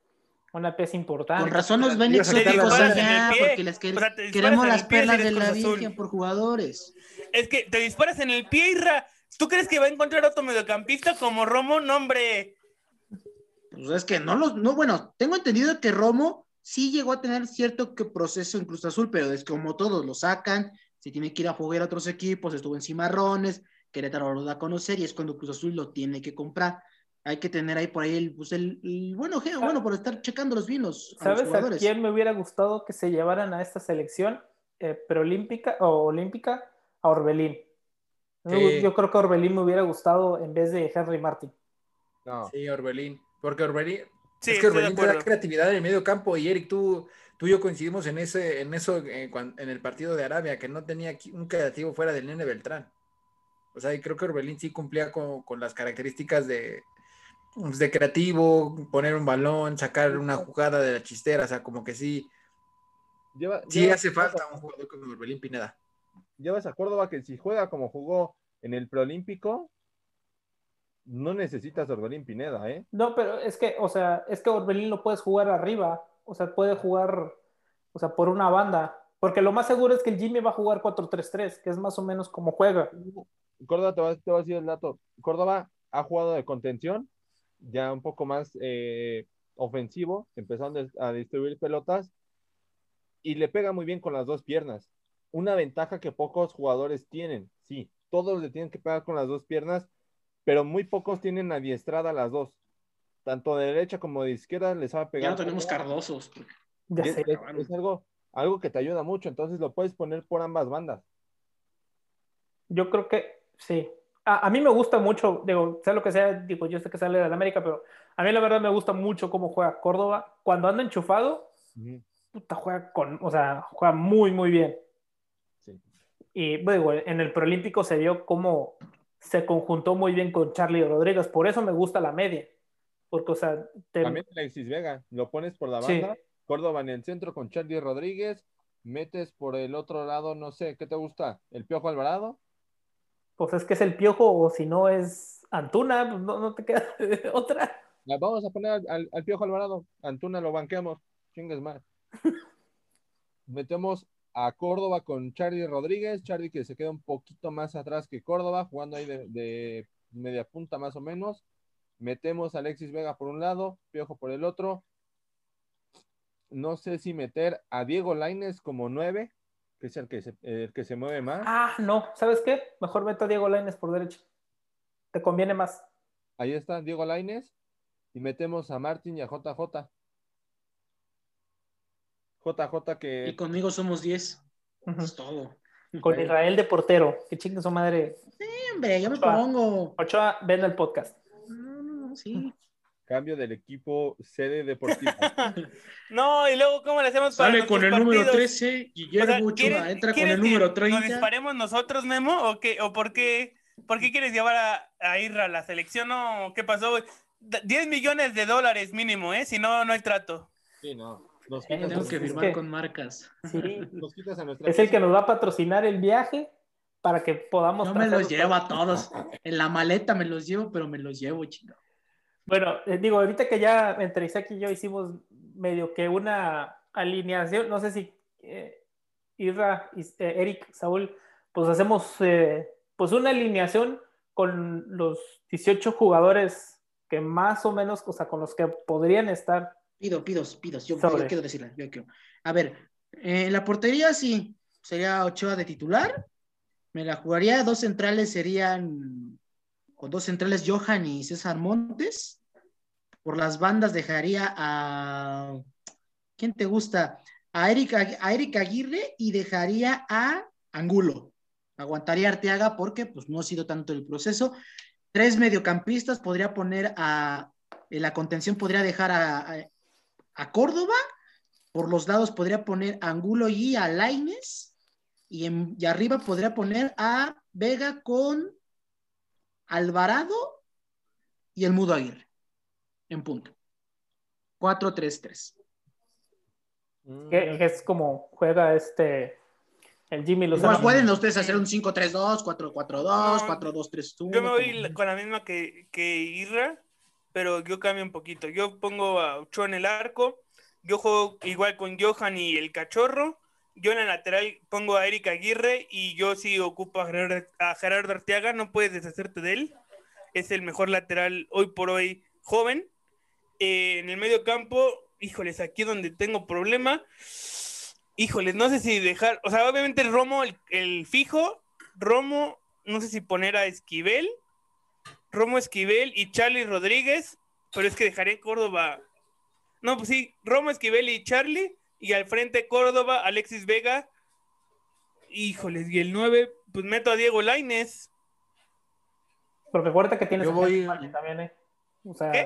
[SPEAKER 1] una pieza importante.
[SPEAKER 6] Con razón nos ven exóticos allá, porque les quer-
[SPEAKER 4] O sea,
[SPEAKER 6] queremos las perlas de la. Virgen por jugadores.
[SPEAKER 4] Es que te disparas en el pie, Isra. ¿Tú crees que va a encontrar otro mediocampista como Romo? No, hombre.
[SPEAKER 6] Pues es que no los, no, bueno, tengo entendido que Romo sí llegó a tener cierto que proceso en Cruz Azul, pero es como todos lo sacan, se tiene que ir a jugar a otros equipos, estuvo en Cimarrones, Querétaro lo da a conocer y es cuando Cruz Azul lo tiene que comprar. Hay que tener ahí por ahí el, pues el, el bueno, geo, bueno, por estar checándolos bien los, a los
[SPEAKER 1] ¿Sabes a quién me hubiera gustado que se llevaran a esta selección eh, preolímpica o olímpica? A Orbelín.
[SPEAKER 3] Sí.
[SPEAKER 1] Yo creo que Orbelín me hubiera gustado en vez de Henry Martin.
[SPEAKER 2] No.
[SPEAKER 3] Sí, Orbelín. Porque Orbelín,
[SPEAKER 4] Sí,
[SPEAKER 3] es que Orbelín te da creatividad en el medio campo y Eric, tú, tú y yo coincidimos en ese, en eso en el partido de Arabia, que no tenía un creativo fuera del Nene Beltrán. O sea, y creo que Orbelín sí cumplía con, con las características de, pues, de creativo, poner un balón, sacar una jugada de la chistera, o sea, como que sí,
[SPEAKER 2] Lleva-
[SPEAKER 3] sí
[SPEAKER 2] lleva-
[SPEAKER 3] hace falta un jugador como Orbelín Pineda.
[SPEAKER 2] llevas a Córdoba que si juega como jugó en el preolímpico, no necesitas a Orbelín Pineda, ¿eh?
[SPEAKER 1] No, pero es que, o sea, es que Orbelín lo puedes jugar arriba. O sea, puede jugar, o sea, por una banda. Porque lo más seguro es que el Jimmy va a jugar 4-3-3, que es más o menos como juega.
[SPEAKER 2] Córdoba, te va, te va a decir el dato. Córdoba ha jugado de contención, ya un poco más eh, ofensivo, empezando a distribuir pelotas y le pega muy bien con las dos piernas. Una ventaja que pocos jugadores tienen, sí, todos le tienen que pegar con las dos piernas, pero muy pocos tienen adiestrada las dos. Tanto de derecha como de izquierda les sabe
[SPEAKER 6] Ya
[SPEAKER 2] pegar.
[SPEAKER 6] no tenemos cardosos.
[SPEAKER 1] Ya
[SPEAKER 2] Y es,
[SPEAKER 1] sé.
[SPEAKER 2] es- es algo, algo que te ayuda mucho, entonces lo puedes poner por ambas bandas.
[SPEAKER 1] Yo creo que sí. A, a mí me gusta mucho, digo, sea lo que sea, digo, yo sé que sale de la América, pero a mí la verdad me gusta mucho cómo juega Córdoba. Cuando anda enchufado, puta, juega con, o sea, juega muy, muy bien.
[SPEAKER 2] Sí.
[SPEAKER 1] Y bueno, en el preolímpico se vio cómo se conjuntó muy bien con Charlie Rodríguez, por eso me gusta la media. Porque, o sea, te-
[SPEAKER 2] También Alexis Vega, lo pones por la
[SPEAKER 1] Sí.
[SPEAKER 2] banda, Córdoba en el centro con Charlie Rodríguez, metes por el otro lado, no sé, ¿qué te gusta? ¿El Piojo Alvarado?
[SPEAKER 1] Pues es que es el piojo, o si no es Antuna, pues no, no te queda otra.
[SPEAKER 2] Vamos a poner al, al- al Piojo Alvarado, Antuna lo banqueamos, chingues más. Metemos a Córdoba con Charlie Rodríguez, Charlie que se queda un poquito más atrás que Córdoba, jugando ahí de, de media punta más o menos. Metemos a Alexis Vega por un lado, Piojo por el otro. No sé si meter a Diego Laines como nueve, que es el que se, el que se mueve más.
[SPEAKER 1] Ah, no, ¿sabes qué? Mejor meto a Diego Lainez por derecha. Te conviene más.
[SPEAKER 2] Ahí está Diego Laines. Y metemos a Martín y a JJ. JJ
[SPEAKER 6] Y
[SPEAKER 2] que
[SPEAKER 6] conmigo somos 10.
[SPEAKER 1] Ujú.
[SPEAKER 6] Es todo.
[SPEAKER 1] Con Israel de portero. Que chingue su madre.
[SPEAKER 6] Hombre, yo me
[SPEAKER 1] Ochoa.
[SPEAKER 6] pongo.
[SPEAKER 1] Ochoa, ven el podcast.
[SPEAKER 6] No, no, no, sí.
[SPEAKER 2] Cambio del equipo sede deportiva.
[SPEAKER 4] No, y luego, ¿cómo le hacemos para
[SPEAKER 6] Sale con el número
[SPEAKER 4] partidos?
[SPEAKER 6] 13,
[SPEAKER 4] O
[SPEAKER 6] Guillermo
[SPEAKER 4] sea,
[SPEAKER 6] Ochoa.
[SPEAKER 4] ¿quieres-
[SPEAKER 6] Entra con el número
[SPEAKER 4] ¿Nos
[SPEAKER 6] 30.
[SPEAKER 4] disparemos nosotros, Memo? ¿O, qué, o por, qué, por qué quieres llevar a, a Irra a la selección? ¿O ¿Qué pasó? D- 10 millones de dólares mínimo, ¿eh? Si no, no hay trato.
[SPEAKER 2] Sí, no. Nos
[SPEAKER 1] Eh,
[SPEAKER 2] quitas,
[SPEAKER 1] Entonces,
[SPEAKER 6] que
[SPEAKER 1] es
[SPEAKER 6] firmar
[SPEAKER 1] que-
[SPEAKER 6] con marcas.
[SPEAKER 1] Sí.
[SPEAKER 2] nos quitas a nuestra
[SPEAKER 1] Es el que nos va a patrocinar el viaje para que podamos.
[SPEAKER 6] No me los llevo a todos. En la maleta me los llevo, pero me los llevo, chico.
[SPEAKER 1] Bueno, eh, digo, ahorita que ya entre Isaac y yo hicimos medio que una alineación, no sé si eh, Irra, Is- eh, Eric, Saúl, pues hacemos eh, pues una alineación con los 18 jugadores que más o menos, o sea, con los que podrían estar.
[SPEAKER 6] Pido, pido, pido. Yo, quiero decirla. Yo quiero. A ver, eh, en la portería sí. Sería Ochoa de titular. Me la jugaría. Dos centrales serían. Con dos centrales, Johan y César Montes. Por las bandas dejaría a. ¿Quién te gusta? A Eric, a Eric Aguirre y dejaría a Angulo. Aguantaría Arteaga porque pues, no ha sido tanto el proceso. Tres mediocampistas podría poner a. En la contención podría dejar a, a- a Córdoba. Por los lados podría poner a Angulo y a Laines. Y, en- y arriba podría poner a Vega con Alvarado y el Mudo Aguirre. En punto. 4-3-3.
[SPEAKER 2] Mm,
[SPEAKER 1] Que, es como juega este el Jimmy
[SPEAKER 6] Igual
[SPEAKER 1] Lozano.
[SPEAKER 6] pueden ustedes hacer un 5-3-2, 4-4-2,
[SPEAKER 4] No,
[SPEAKER 6] 4-2-3-1.
[SPEAKER 4] Yo me voy con la misma que, que Irra, pero yo cambio un poquito. Yo pongo a Ochoa en el arco, yo juego igual con Johan y el cachorro. Yo en la lateral pongo a Eric Aguirre y yo sí ocupo a Gerardo, a Arteaga, no puedes deshacerte de él. Es el mejor lateral hoy por hoy joven. Eh, en el medio campo, híjoles, aquí donde tengo problema. Híjoles, no sé si dejar, o sea, obviamente Romo, el, el fijo, Romo, no sé si poner a Esquivel, Romo Esquivel y Charlie Rodríguez, pero es que dejaré Córdoba. No, pues sí, Romo Esquivel y Charlie, y al frente Córdoba, Alexis Vega. Híjoles, y el 9, pues meto a Diego Laines.
[SPEAKER 1] Porque acuérdate que tienes
[SPEAKER 3] Yo
[SPEAKER 1] a
[SPEAKER 3] voy-
[SPEAKER 1] Henry Martin también, ¿eh? O sea,
[SPEAKER 4] ¿Qué?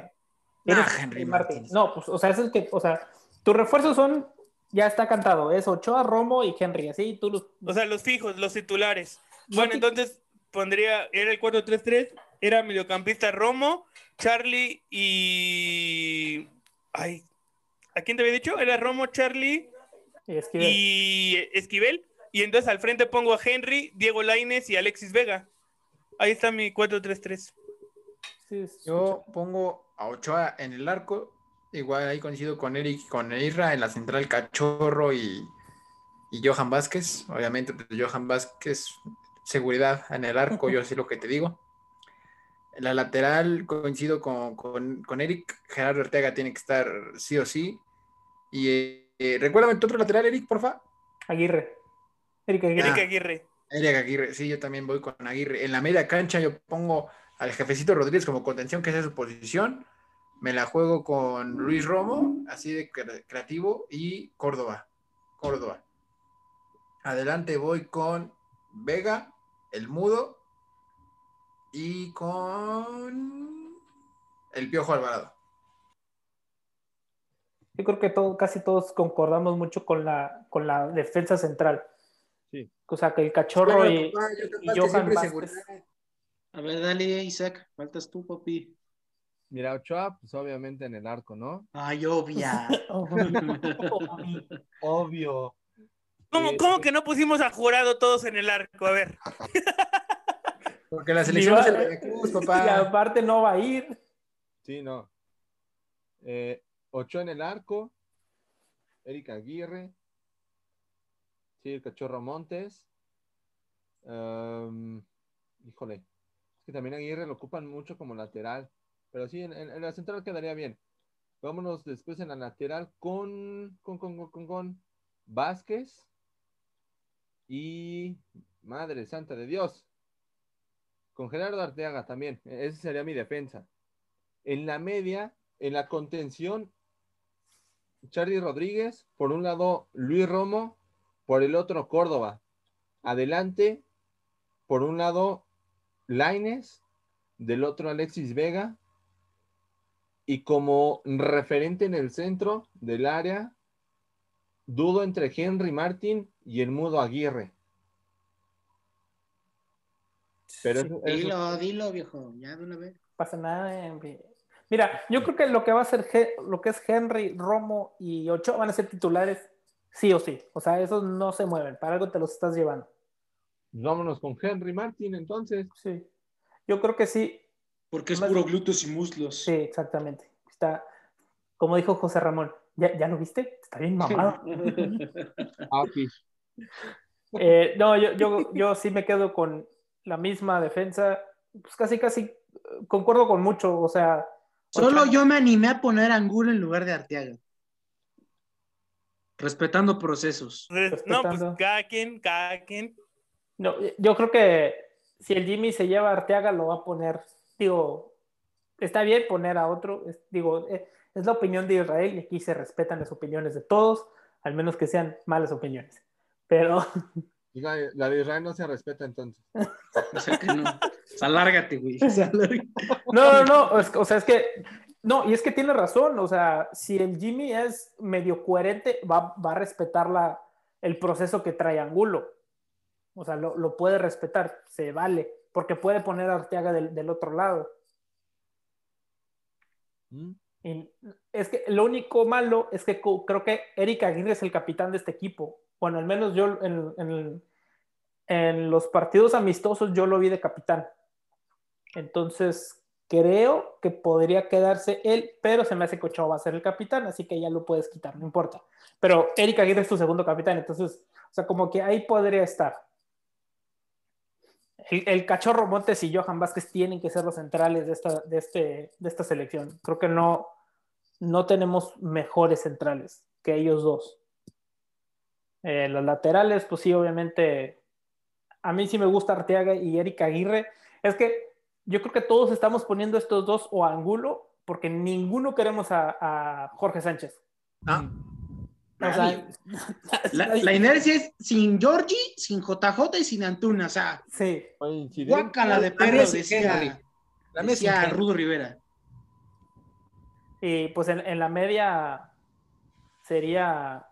[SPEAKER 1] a
[SPEAKER 3] Henry.
[SPEAKER 1] Martin. No, pues, o sea, es el que, o sea, tus refuerzos son, ya está cantado, es Ochoa, Romo y Henry, así tú los...
[SPEAKER 4] O sea, los fijos, los titulares.
[SPEAKER 1] No
[SPEAKER 4] Bueno,
[SPEAKER 1] te-
[SPEAKER 4] entonces pondría, era el 4-3-3, era mediocampista Romo, Charlie y... Ay, ¿a quién te había dicho? Era Romo, Charlie
[SPEAKER 1] y Esquivel.
[SPEAKER 4] y Esquivel. Y entonces al frente pongo a Henry, Diego Laines y Alexis Vega. Ahí está mi 4-3-3.
[SPEAKER 1] Sí, es-
[SPEAKER 3] Yo pongo a Ochoa en el arco. Igual ahí coincido con Eric y con Irra en la central Cachorro y, y Johan Vázquez. Obviamente, pues, Johan Vázquez, seguridad en el arco, yo sé lo que te digo. La lateral coincido con, con- con Eric. Gerardo Ortega tiene que estar sí o sí. Y eh, eh, recuérdame tu otro lateral, Eric, porfa.
[SPEAKER 1] Aguirre. Eric Aguirre.
[SPEAKER 4] Eric
[SPEAKER 3] Ah.
[SPEAKER 4] Aguirre.
[SPEAKER 3] Eric Aguirre, sí, yo también voy con Aguirre. En la media cancha yo pongo al jefecito Rodríguez como contención, que esa es su posición. Me la juego con Luis Romo, así de cre- creativo, y Córdoba. Córdoba. Adelante voy con Vega, el mudo, y con el Piojo Alvarado.
[SPEAKER 1] Yo creo que todo, casi todos concordamos mucho con la, con la defensa central.
[SPEAKER 2] Sí.
[SPEAKER 1] O sea, que el cachorro
[SPEAKER 3] Bueno,
[SPEAKER 1] y,
[SPEAKER 3] papá,
[SPEAKER 1] Johan.
[SPEAKER 6] A ver, dale, Isaac. Faltas tú, papi.
[SPEAKER 2] Mira, Ochoa, pues obviamente en el arco, ¿no?
[SPEAKER 6] Ay, obvia.
[SPEAKER 2] Obvio.
[SPEAKER 4] ¿Cómo,
[SPEAKER 2] Eh,
[SPEAKER 4] cómo que no pusimos a jurado todos en el arco? A ver.
[SPEAKER 3] Porque la selección es el Veracruz,
[SPEAKER 1] Y aparte no va a ir.
[SPEAKER 2] Sí, no. Eh, Ochoa en el arco. Erika Aguirre. Sí, el cachorro Montes. Am, híjole. Es que también Aguirre lo ocupan mucho como lateral. Pero sí, en, en- en la central quedaría bien. Vámonos después en la lateral con, con, con, con, con, con Vázquez. Y Madre Santa de Dios. Con Gerardo Arteaga también. E-, Esa sería mi defensa. En la media, en la contención, Charlie Rodríguez, por un lado Luis Romo, por el otro Córdoba. Adelante, por un lado Laines, del otro Alexis Vega, y como referente en el centro del área, dudo entre Henry Martin y el mudo Aguirre. Pero eso- eso-
[SPEAKER 6] Dilo, dilo, viejo. Ya de una vez.
[SPEAKER 1] pasa nada. hombre. Mira, yo creo que lo que va a ser lo que es Henry, Romo y Ochoa van a ser titulares sí o sí. O sea, esos no se mueven. Para algo te los estás llevando.
[SPEAKER 2] vámonos con Henry Martin entonces.
[SPEAKER 1] Sí. Yo creo que sí.
[SPEAKER 6] Porque es
[SPEAKER 1] Más-
[SPEAKER 6] puro glúteos y muslos.
[SPEAKER 1] Sí, exactamente. Está, como dijo José Ramón, ¿ya, ya lo viste? Está bien mamado.
[SPEAKER 2] Aquí.
[SPEAKER 1] Eh, no, yo, yo, yo sí me quedo con la misma defensa. Pues casi, casi eh, concuerdo con mucho. O sea,
[SPEAKER 6] Solo
[SPEAKER 1] Ochoa-
[SPEAKER 6] yo me animé a poner a Angulo en lugar de Arteaga. Respetando procesos.
[SPEAKER 4] No, pues cada quien, cada quien.
[SPEAKER 1] No, yo creo que si el Jimmy se lleva a Arteaga, lo va a poner. Digo, está bien poner a otro. es- digo, eh, es la opinión de Israel y aquí se respetan las opiniones de todos, al menos que sean malas opiniones. Pero
[SPEAKER 2] La de Israel no se respeta entonces.
[SPEAKER 6] O sea que no. O sea, lárgate, güey. O sea, lárgate.
[SPEAKER 1] no, no, no. es- o sea, es que. No, y es que tiene razón. O sea, si el Jimmy es medio coherente, va, va a respetar la, el proceso que trae Angulo. O sea, lo, lo puede respetar, se vale, porque puede poner a Arteaga del, del otro lado.
[SPEAKER 2] ¿Mm?
[SPEAKER 1] Y es que lo único malo es que creo que Eric Aguirre es el capitán de este equipo. Bueno, al menos yo en, en- los partidos amistosos yo lo vi de capitán. Entonces creo que podría quedarse él, pero se me hace que Ochoa va a ser el capitán, así que ya lo puedes quitar, no importa. Pero Eric Aguirre es tu segundo capitán, entonces, o sea, como que ahí podría estar. El, el cachorro Montes y Johan Vázquez tienen que ser los centrales de esta, de este, de esta selección. Creo que no, no tenemos mejores centrales que ellos dos. Eh, los laterales, pues sí, obviamente, a mí sí me gusta Arteaga y Erika Aguirre. Es que yo creo que todos estamos poniendo estos dos o a Angulo porque ninguno queremos a, a Jorge Sánchez.
[SPEAKER 3] Ah,
[SPEAKER 1] O sea,
[SPEAKER 6] La, la inercia es sin Georgie, sin JJ y sin Antuna. O sea,
[SPEAKER 1] sí,
[SPEAKER 6] guácala de
[SPEAKER 3] La
[SPEAKER 6] perro,
[SPEAKER 3] mía sin
[SPEAKER 6] decía.
[SPEAKER 3] La
[SPEAKER 6] decía. Rudo Rivera.
[SPEAKER 1] y pues en, en la media sería,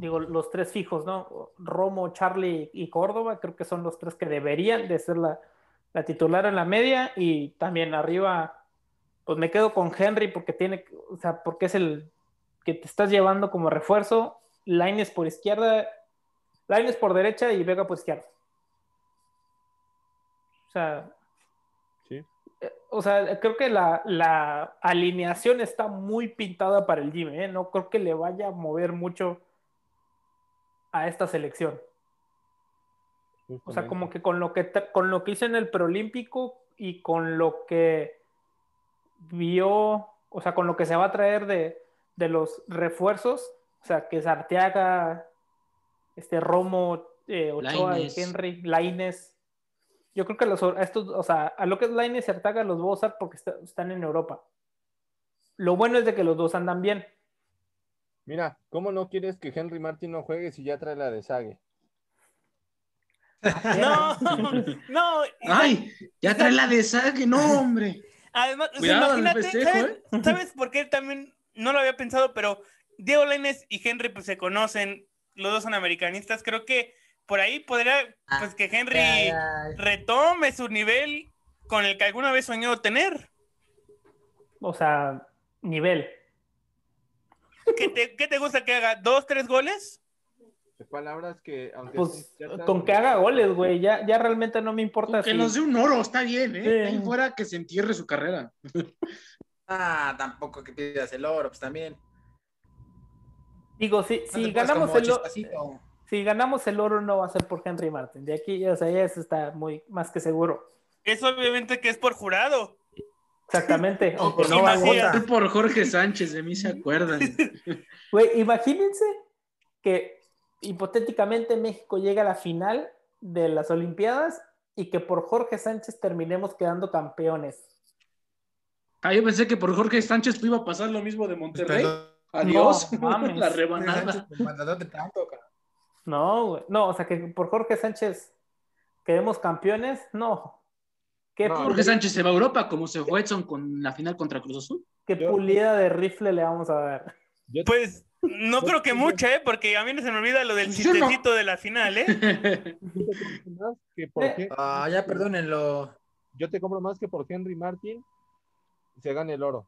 [SPEAKER 1] digo, los tres fijos, ¿no? Romo, Charlie y Córdoba, creo que son los tres que deberían de ser la, la titular en la media y también arriba, pues me quedo con Henry porque tiene, o sea, porque es el que te estás llevando como refuerzo, Laines por izquierda, Laines por derecha y Vega por izquierda. O sea,
[SPEAKER 2] Sí.
[SPEAKER 1] eh, o sea, creo que la, la alineación está muy pintada para el Jimmy, ¿eh? No creo que le vaya a mover mucho a esta selección. O sea, como que con lo que con lo que hizo en el preolímpico y con lo que vio, o sea, con lo que se va a traer de, de los refuerzos, o sea, que es Arteaga, este Romo, eh, Ochoa
[SPEAKER 6] Lainez.
[SPEAKER 1] Henry, Laines. Yo creo que los, a estos, o sea, a lo que es Laines y Arteaga los voy a usar porque está- están en Europa. Lo bueno es de que los dos andan bien.
[SPEAKER 2] Mira, ¿cómo no quieres que Henry Martin no juegue si ya trae la de Sague?
[SPEAKER 4] No, no.
[SPEAKER 6] Ay, ya trae la de saque, no, hombre.
[SPEAKER 4] Además, o sea, imagínate,
[SPEAKER 6] festejo,
[SPEAKER 4] ¿sabes,
[SPEAKER 6] ¿eh?
[SPEAKER 4] ¿sabes por qué también no lo había pensado? Pero Diego Lainez y Henry pues se conocen, los dos son americanistas. Creo que por ahí podría, pues que Henry retome su nivel con el que alguna vez soñó tener.
[SPEAKER 1] O sea, nivel.
[SPEAKER 4] ¿Qué te, qué te gusta que haga? ¿Dos, tres goles?
[SPEAKER 2] De palabras que, aunque
[SPEAKER 1] Pues con que haga goles, güey. Ya, ya realmente no me importa
[SPEAKER 6] Con que
[SPEAKER 1] si-
[SPEAKER 6] nos dé un oro, está bien, ¿eh?
[SPEAKER 1] Sí.
[SPEAKER 6] Ahí fuera que se entierre su carrera.
[SPEAKER 3] Ah, tampoco que pidas el oro, pues también.
[SPEAKER 1] Digo, si,
[SPEAKER 3] No
[SPEAKER 1] si ganamos el oro, si ganamos el oro no va a ser por Henry Martin. De aquí, o sea, ya eso está muy más que seguro.
[SPEAKER 4] Es obviamente que es por jurado.
[SPEAKER 1] Exactamente.
[SPEAKER 3] O
[SPEAKER 1] aunque
[SPEAKER 3] por
[SPEAKER 1] no
[SPEAKER 6] por Jorge Sánchez, de mí se acuerdan.
[SPEAKER 1] Güey, imagínense que hipotéticamente México llega a la final de las Olimpiadas y que por Jorge Sánchez terminemos quedando campeones.
[SPEAKER 6] Ah, yo pensé que por Jorge Sánchez iba a pasar lo mismo de Monterrey. Adiós.
[SPEAKER 1] No, mames.
[SPEAKER 6] la rebanada.
[SPEAKER 1] No, güey. No, o sea, que por Jorge Sánchez quedemos campeones, no. Qué,
[SPEAKER 2] No,
[SPEAKER 6] Jorge Sánchez se va a Europa, como se fue Edson con la final contra Cruz Azul.
[SPEAKER 1] qué
[SPEAKER 2] Yo-
[SPEAKER 1] pulida de rifle le vamos a dar.
[SPEAKER 4] Pues no creo que mucha, ¿eh? Porque a mí no se me olvida lo del
[SPEAKER 6] no.
[SPEAKER 4] chistecito de la final, ¿eh?
[SPEAKER 2] yo te compro más que por
[SPEAKER 1] Eh.
[SPEAKER 3] Ah, ya perdónenlo.
[SPEAKER 2] yo te compro más que por Henry Martin se gane el oro.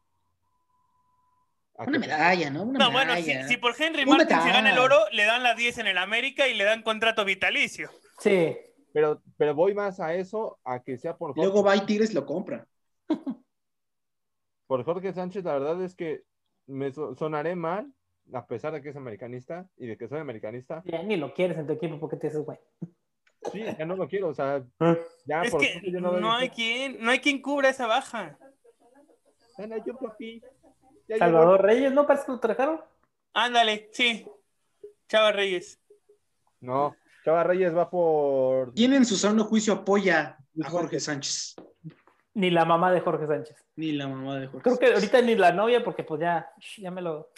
[SPEAKER 2] ¿A
[SPEAKER 6] Una medalla, ¿no? Una
[SPEAKER 4] No, bueno, si, por Henry Martin se gana el oro, le dan las 10 en el América y le dan contrato vitalicio.
[SPEAKER 1] Sí,
[SPEAKER 2] Pero, pero voy más a eso, a que sea por Jorge,
[SPEAKER 6] Luego va y Tigres lo compra.
[SPEAKER 2] por Jorge Sánchez. La verdad es que me so- sonaré mal, a pesar de que es americanista y de que soy americanista.
[SPEAKER 1] ya ni lo quieres en tu equipo porque te dices, güey.
[SPEAKER 2] Sí, ya no lo quiero, o sea,
[SPEAKER 1] Ah.
[SPEAKER 2] ya
[SPEAKER 4] Es
[SPEAKER 2] por
[SPEAKER 4] que
[SPEAKER 2] yo
[SPEAKER 4] no, hay quien, no hay quien cubra esa baja.
[SPEAKER 2] Gana yo, papi. Ya
[SPEAKER 1] Salvador Reyes, ¿no parece que lo trajeron?
[SPEAKER 4] Ándale, sí. Chava Reyes.
[SPEAKER 2] No, Chava Reyes va por.
[SPEAKER 6] ¿Quién en su sano juicio apoya a Jorge Sánchez?
[SPEAKER 1] Ni la mamá de Jorge Sánchez.
[SPEAKER 6] Ni la mamá de Jorge
[SPEAKER 1] Creo que ahorita ni la novia, porque pues ya, ya me lo.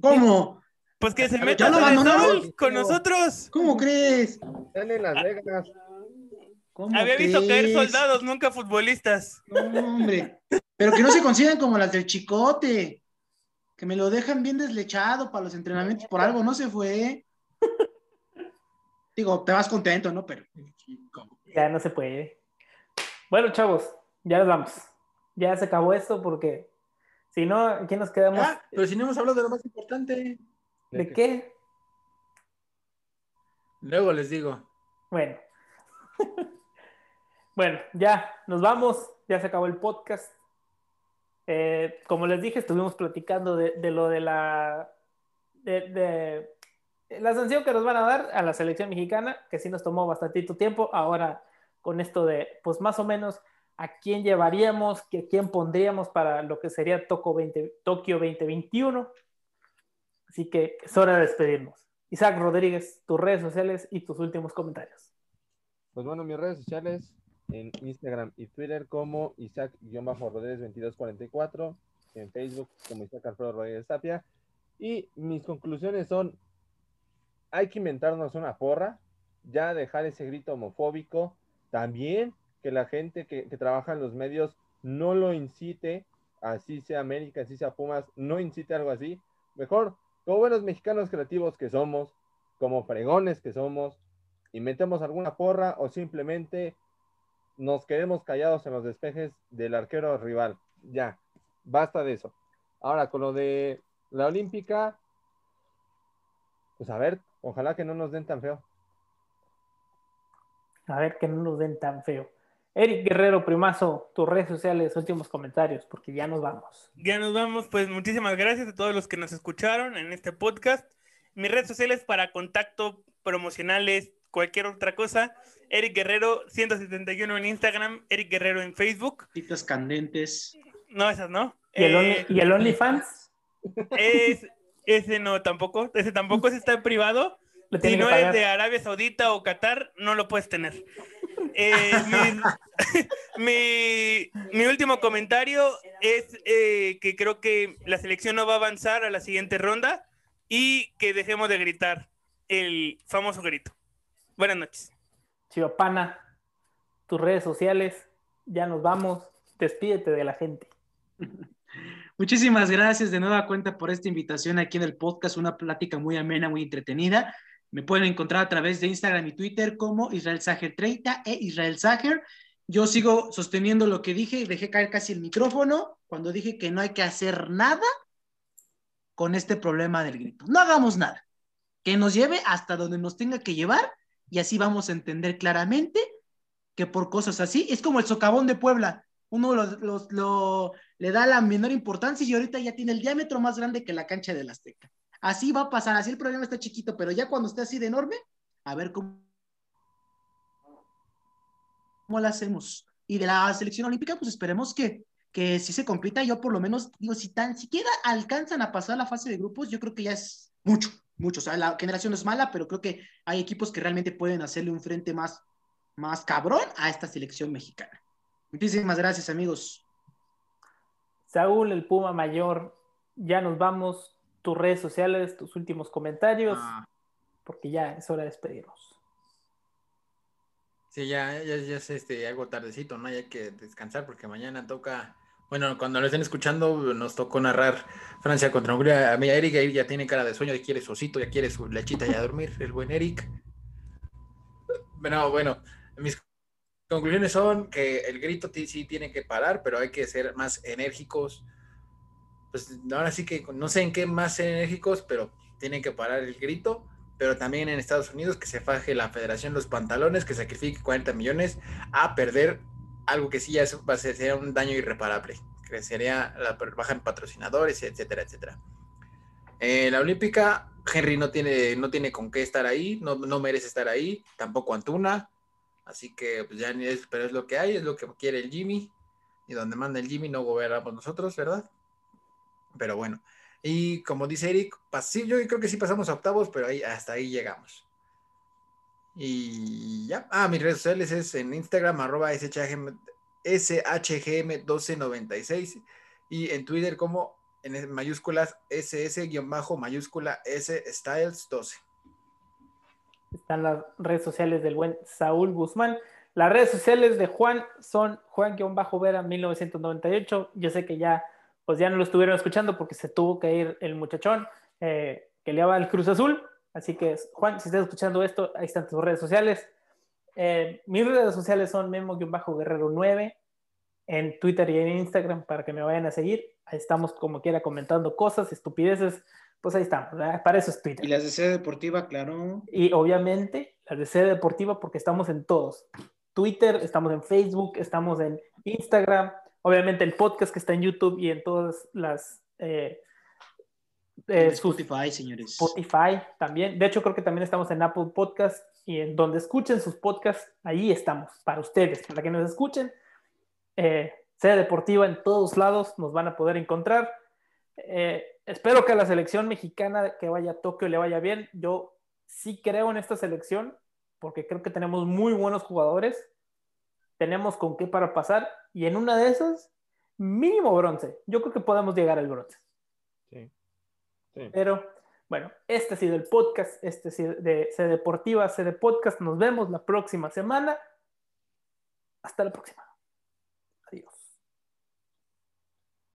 [SPEAKER 6] ¿Cómo?
[SPEAKER 4] Pues que se
[SPEAKER 6] ¿Ya
[SPEAKER 4] meta con nosotros.
[SPEAKER 6] ¿Cómo crees?
[SPEAKER 2] Están en Las Vegas.
[SPEAKER 6] ¿Cómo
[SPEAKER 4] Había visto caer soldados, nunca futbolistas.
[SPEAKER 6] No, hombre. Pero que no se consigan como las del chicote. Que me lo dejan bien deslechado para los entrenamientos. Por algo no se fue. Digo, te vas contento, ¿no? Pero.
[SPEAKER 1] Ya no se puede. Bueno, chavos, ya nos vamos. Ya se acabó esto porque si no, aquí nos quedamos.
[SPEAKER 3] Ah, pero si no hemos hablado de lo más importante.
[SPEAKER 1] ¿De qué?
[SPEAKER 3] Luego les digo.
[SPEAKER 1] Bueno. bueno, ya nos vamos. Ya se acabó el podcast. Eh, como les dije, estuvimos platicando de, de lo de la. De, de la sanción que nos van a dar a la selección mexicana, que sí nos tomó bastantito tiempo. Ahora, con esto de, pues más o menos, a quién llevaríamos, que quién pondríamos para lo que sería Toco 20 Tokio 2021. Así que es hora de despedirnos. Isaac Rodríguez, tus redes sociales y tus últimos comentarios.
[SPEAKER 2] Pues bueno, mis redes sociales en Instagram y Twitter como Isaac-Rodríguez 2244, en Facebook como Isaac Alfredo Rodríguez Tapia. Y mis conclusiones son, hay que inventarnos una porra, ya dejar ese grito homofóbico, también que la gente que, trabaja en los medios no lo incite, así sea América, así sea Pumas, no incite algo así. Mejor, como buenos mexicanos creativos que somos, como fregones que somos, inventemos alguna porra o simplemente nos quedemos callados en los despejes del arquero rival. Ya, basta de eso. Ahora, con lo de la olímpica, pues a ver, ojalá que no nos den tan feo.
[SPEAKER 1] A ver que no nos den tan feo. Eric Guerrero Primazo, tus redes sociales, últimos comentarios, porque ya nos vamos.
[SPEAKER 4] Ya nos vamos, pues muchísimas gracias a todos los que nos escucharon en este podcast. Mis redes sociales para contacto promocionales, cualquier otra cosa, Eric Guerrero 171 en Instagram, Eric Guerrero en Facebook.
[SPEAKER 6] Citas candentes.
[SPEAKER 4] No, esas no.
[SPEAKER 1] ¿Y el,
[SPEAKER 4] Eh,
[SPEAKER 1] Only- ¿y el OnlyFans?
[SPEAKER 4] es, ese no tampoco, ese tampoco, ese está en privado. Si no
[SPEAKER 1] pagar.
[SPEAKER 4] de Arabia Saudita o Qatar, no lo puedes tener. Eh, mi, mi- mi último comentario es eh, que creo que la selección no va a avanzar a la siguiente ronda y que dejemos de gritar el famoso grito. Buenas noches.
[SPEAKER 1] Chivapana, tus redes sociales, ya nos vamos, despídete de la gente.
[SPEAKER 6] Muchísimas gracias de nueva cuenta por esta invitación aquí en el podcast, una plática muy amena, muy entretenida. Me pueden encontrar a través de Instagram y Twitter como Israel Sager 30 e Israel Sager. Yo sigo sosteniendo lo que dije y dejé caer casi el micrófono cuando dije que no hay que hacer nada con este problema del grito. No hagamos nada. Que nos lleve hasta donde nos tenga que llevar y así vamos a entender claramente que por cosas así es como el socavón de Puebla. Uno lo, le da la menor importancia y ahorita ya tiene el diámetro más grande que la cancha del Azteca. Así va a pasar, así el problema está chiquito, pero ya cuando esté así de enorme, a ver cómo, cómo lo hacemos. Y de la selección olímpica, pues esperemos que, que si se completa, yo por lo menos, digo, si tan siquiera alcanzan a pasar la fase de grupos, yo creo que ya es mucho, mucho. O sea, la generación es mala, pero creo que hay equipos que realmente pueden hacerle un frente más, más cabrón a esta selección mexicana. Muchísimas gracias, amigos.
[SPEAKER 1] Saúl, el Puma Mayor, ya nos vamos. Tus redes sociales, tus últimos comentarios, ah. porque ya es hora de despedirnos.
[SPEAKER 3] Sí, ya, ya, ya es este, algo tardecito, ¿no? hay que descansar porque mañana toca. Bueno, cuando lo estén escuchando, nos tocó narrar Francia contra Hungría. A mí, Eric ya tiene cara de sueño, ya quiere su osito, ya quiere su lechita ya a dormir, el buen Eric. Bueno, bueno, mis conclusiones son que el grito sí tiene que parar, pero hay que ser más enérgicos. Pues ahora sí que no sé en qué más enérgicos, pero tienen que parar el grito. Pero también en Estados Unidos que se faje la federación los pantalones, que sacrifique 40 millones a perder algo que sí ya va a ser un daño irreparable, que sería la baja en patrocinadores, etcétera, etcétera. Eh, la Olímpica, Henry no tiene, no tiene con qué estar ahí, no, no merece estar ahí, tampoco Antuna, Así que pues ya ni es, pero es lo que hay, es lo que quiere el Jimmy. Y donde manda el Jimmy no gobernamos nosotros, ¿verdad? Pero bueno. Y como dice Eric, sí, yo creo que sí pasamos a octavos, pero ahí, hasta ahí llegamos. Y ya. Ah, mis redes sociales es en Instagram, arroba SHGM, SHGM1296. Y en Twitter como en mayúsculas SS-mayúscula S Styles 12
[SPEAKER 1] están las redes sociales del buen Saúl Guzmán. Las redes sociales de Juan son Juan-Vera 1998. Yo sé que ya, pues ya no lo estuvieron escuchando porque se tuvo que ir el muchachón eh, que le daba el Cruz Azul. Así que, Juan, si estás escuchando esto, ahí están tus redes sociales. Eh, mis redes sociales son Memo-Guerrero 9 en Twitter y en Instagram para que me vayan a seguir. Ahí estamos como quiera comentando cosas, estupideces pues ahí estamos, para eso es Twitter.
[SPEAKER 6] Y las de sede deportiva, claro.
[SPEAKER 1] Y obviamente las de sede deportiva porque estamos en todos. Twitter, estamos en Facebook, estamos en Instagram, obviamente el podcast que está en YouTube y en todas las... Eh,
[SPEAKER 6] eh, Spotify, señores.
[SPEAKER 1] Spotify también. De hecho, creo que también estamos en Apple Podcast y en donde escuchen sus podcasts, ahí estamos, para ustedes, para que nos escuchen. Eh, sede deportiva en todos lados, nos van a poder encontrar. Eh, espero que a la selección mexicana que vaya a Tokio le vaya bien. Yo sí creo en esta selección porque creo que tenemos muy buenos jugadores. Tenemos con qué para pasar y en una de esas, mínimo bronce. Yo creo que podemos llegar al bronce. Sí. Pero bueno, este ha sido el podcast, este de C Deportiva, C de Podcast. Nos vemos la próxima semana. Hasta la próxima.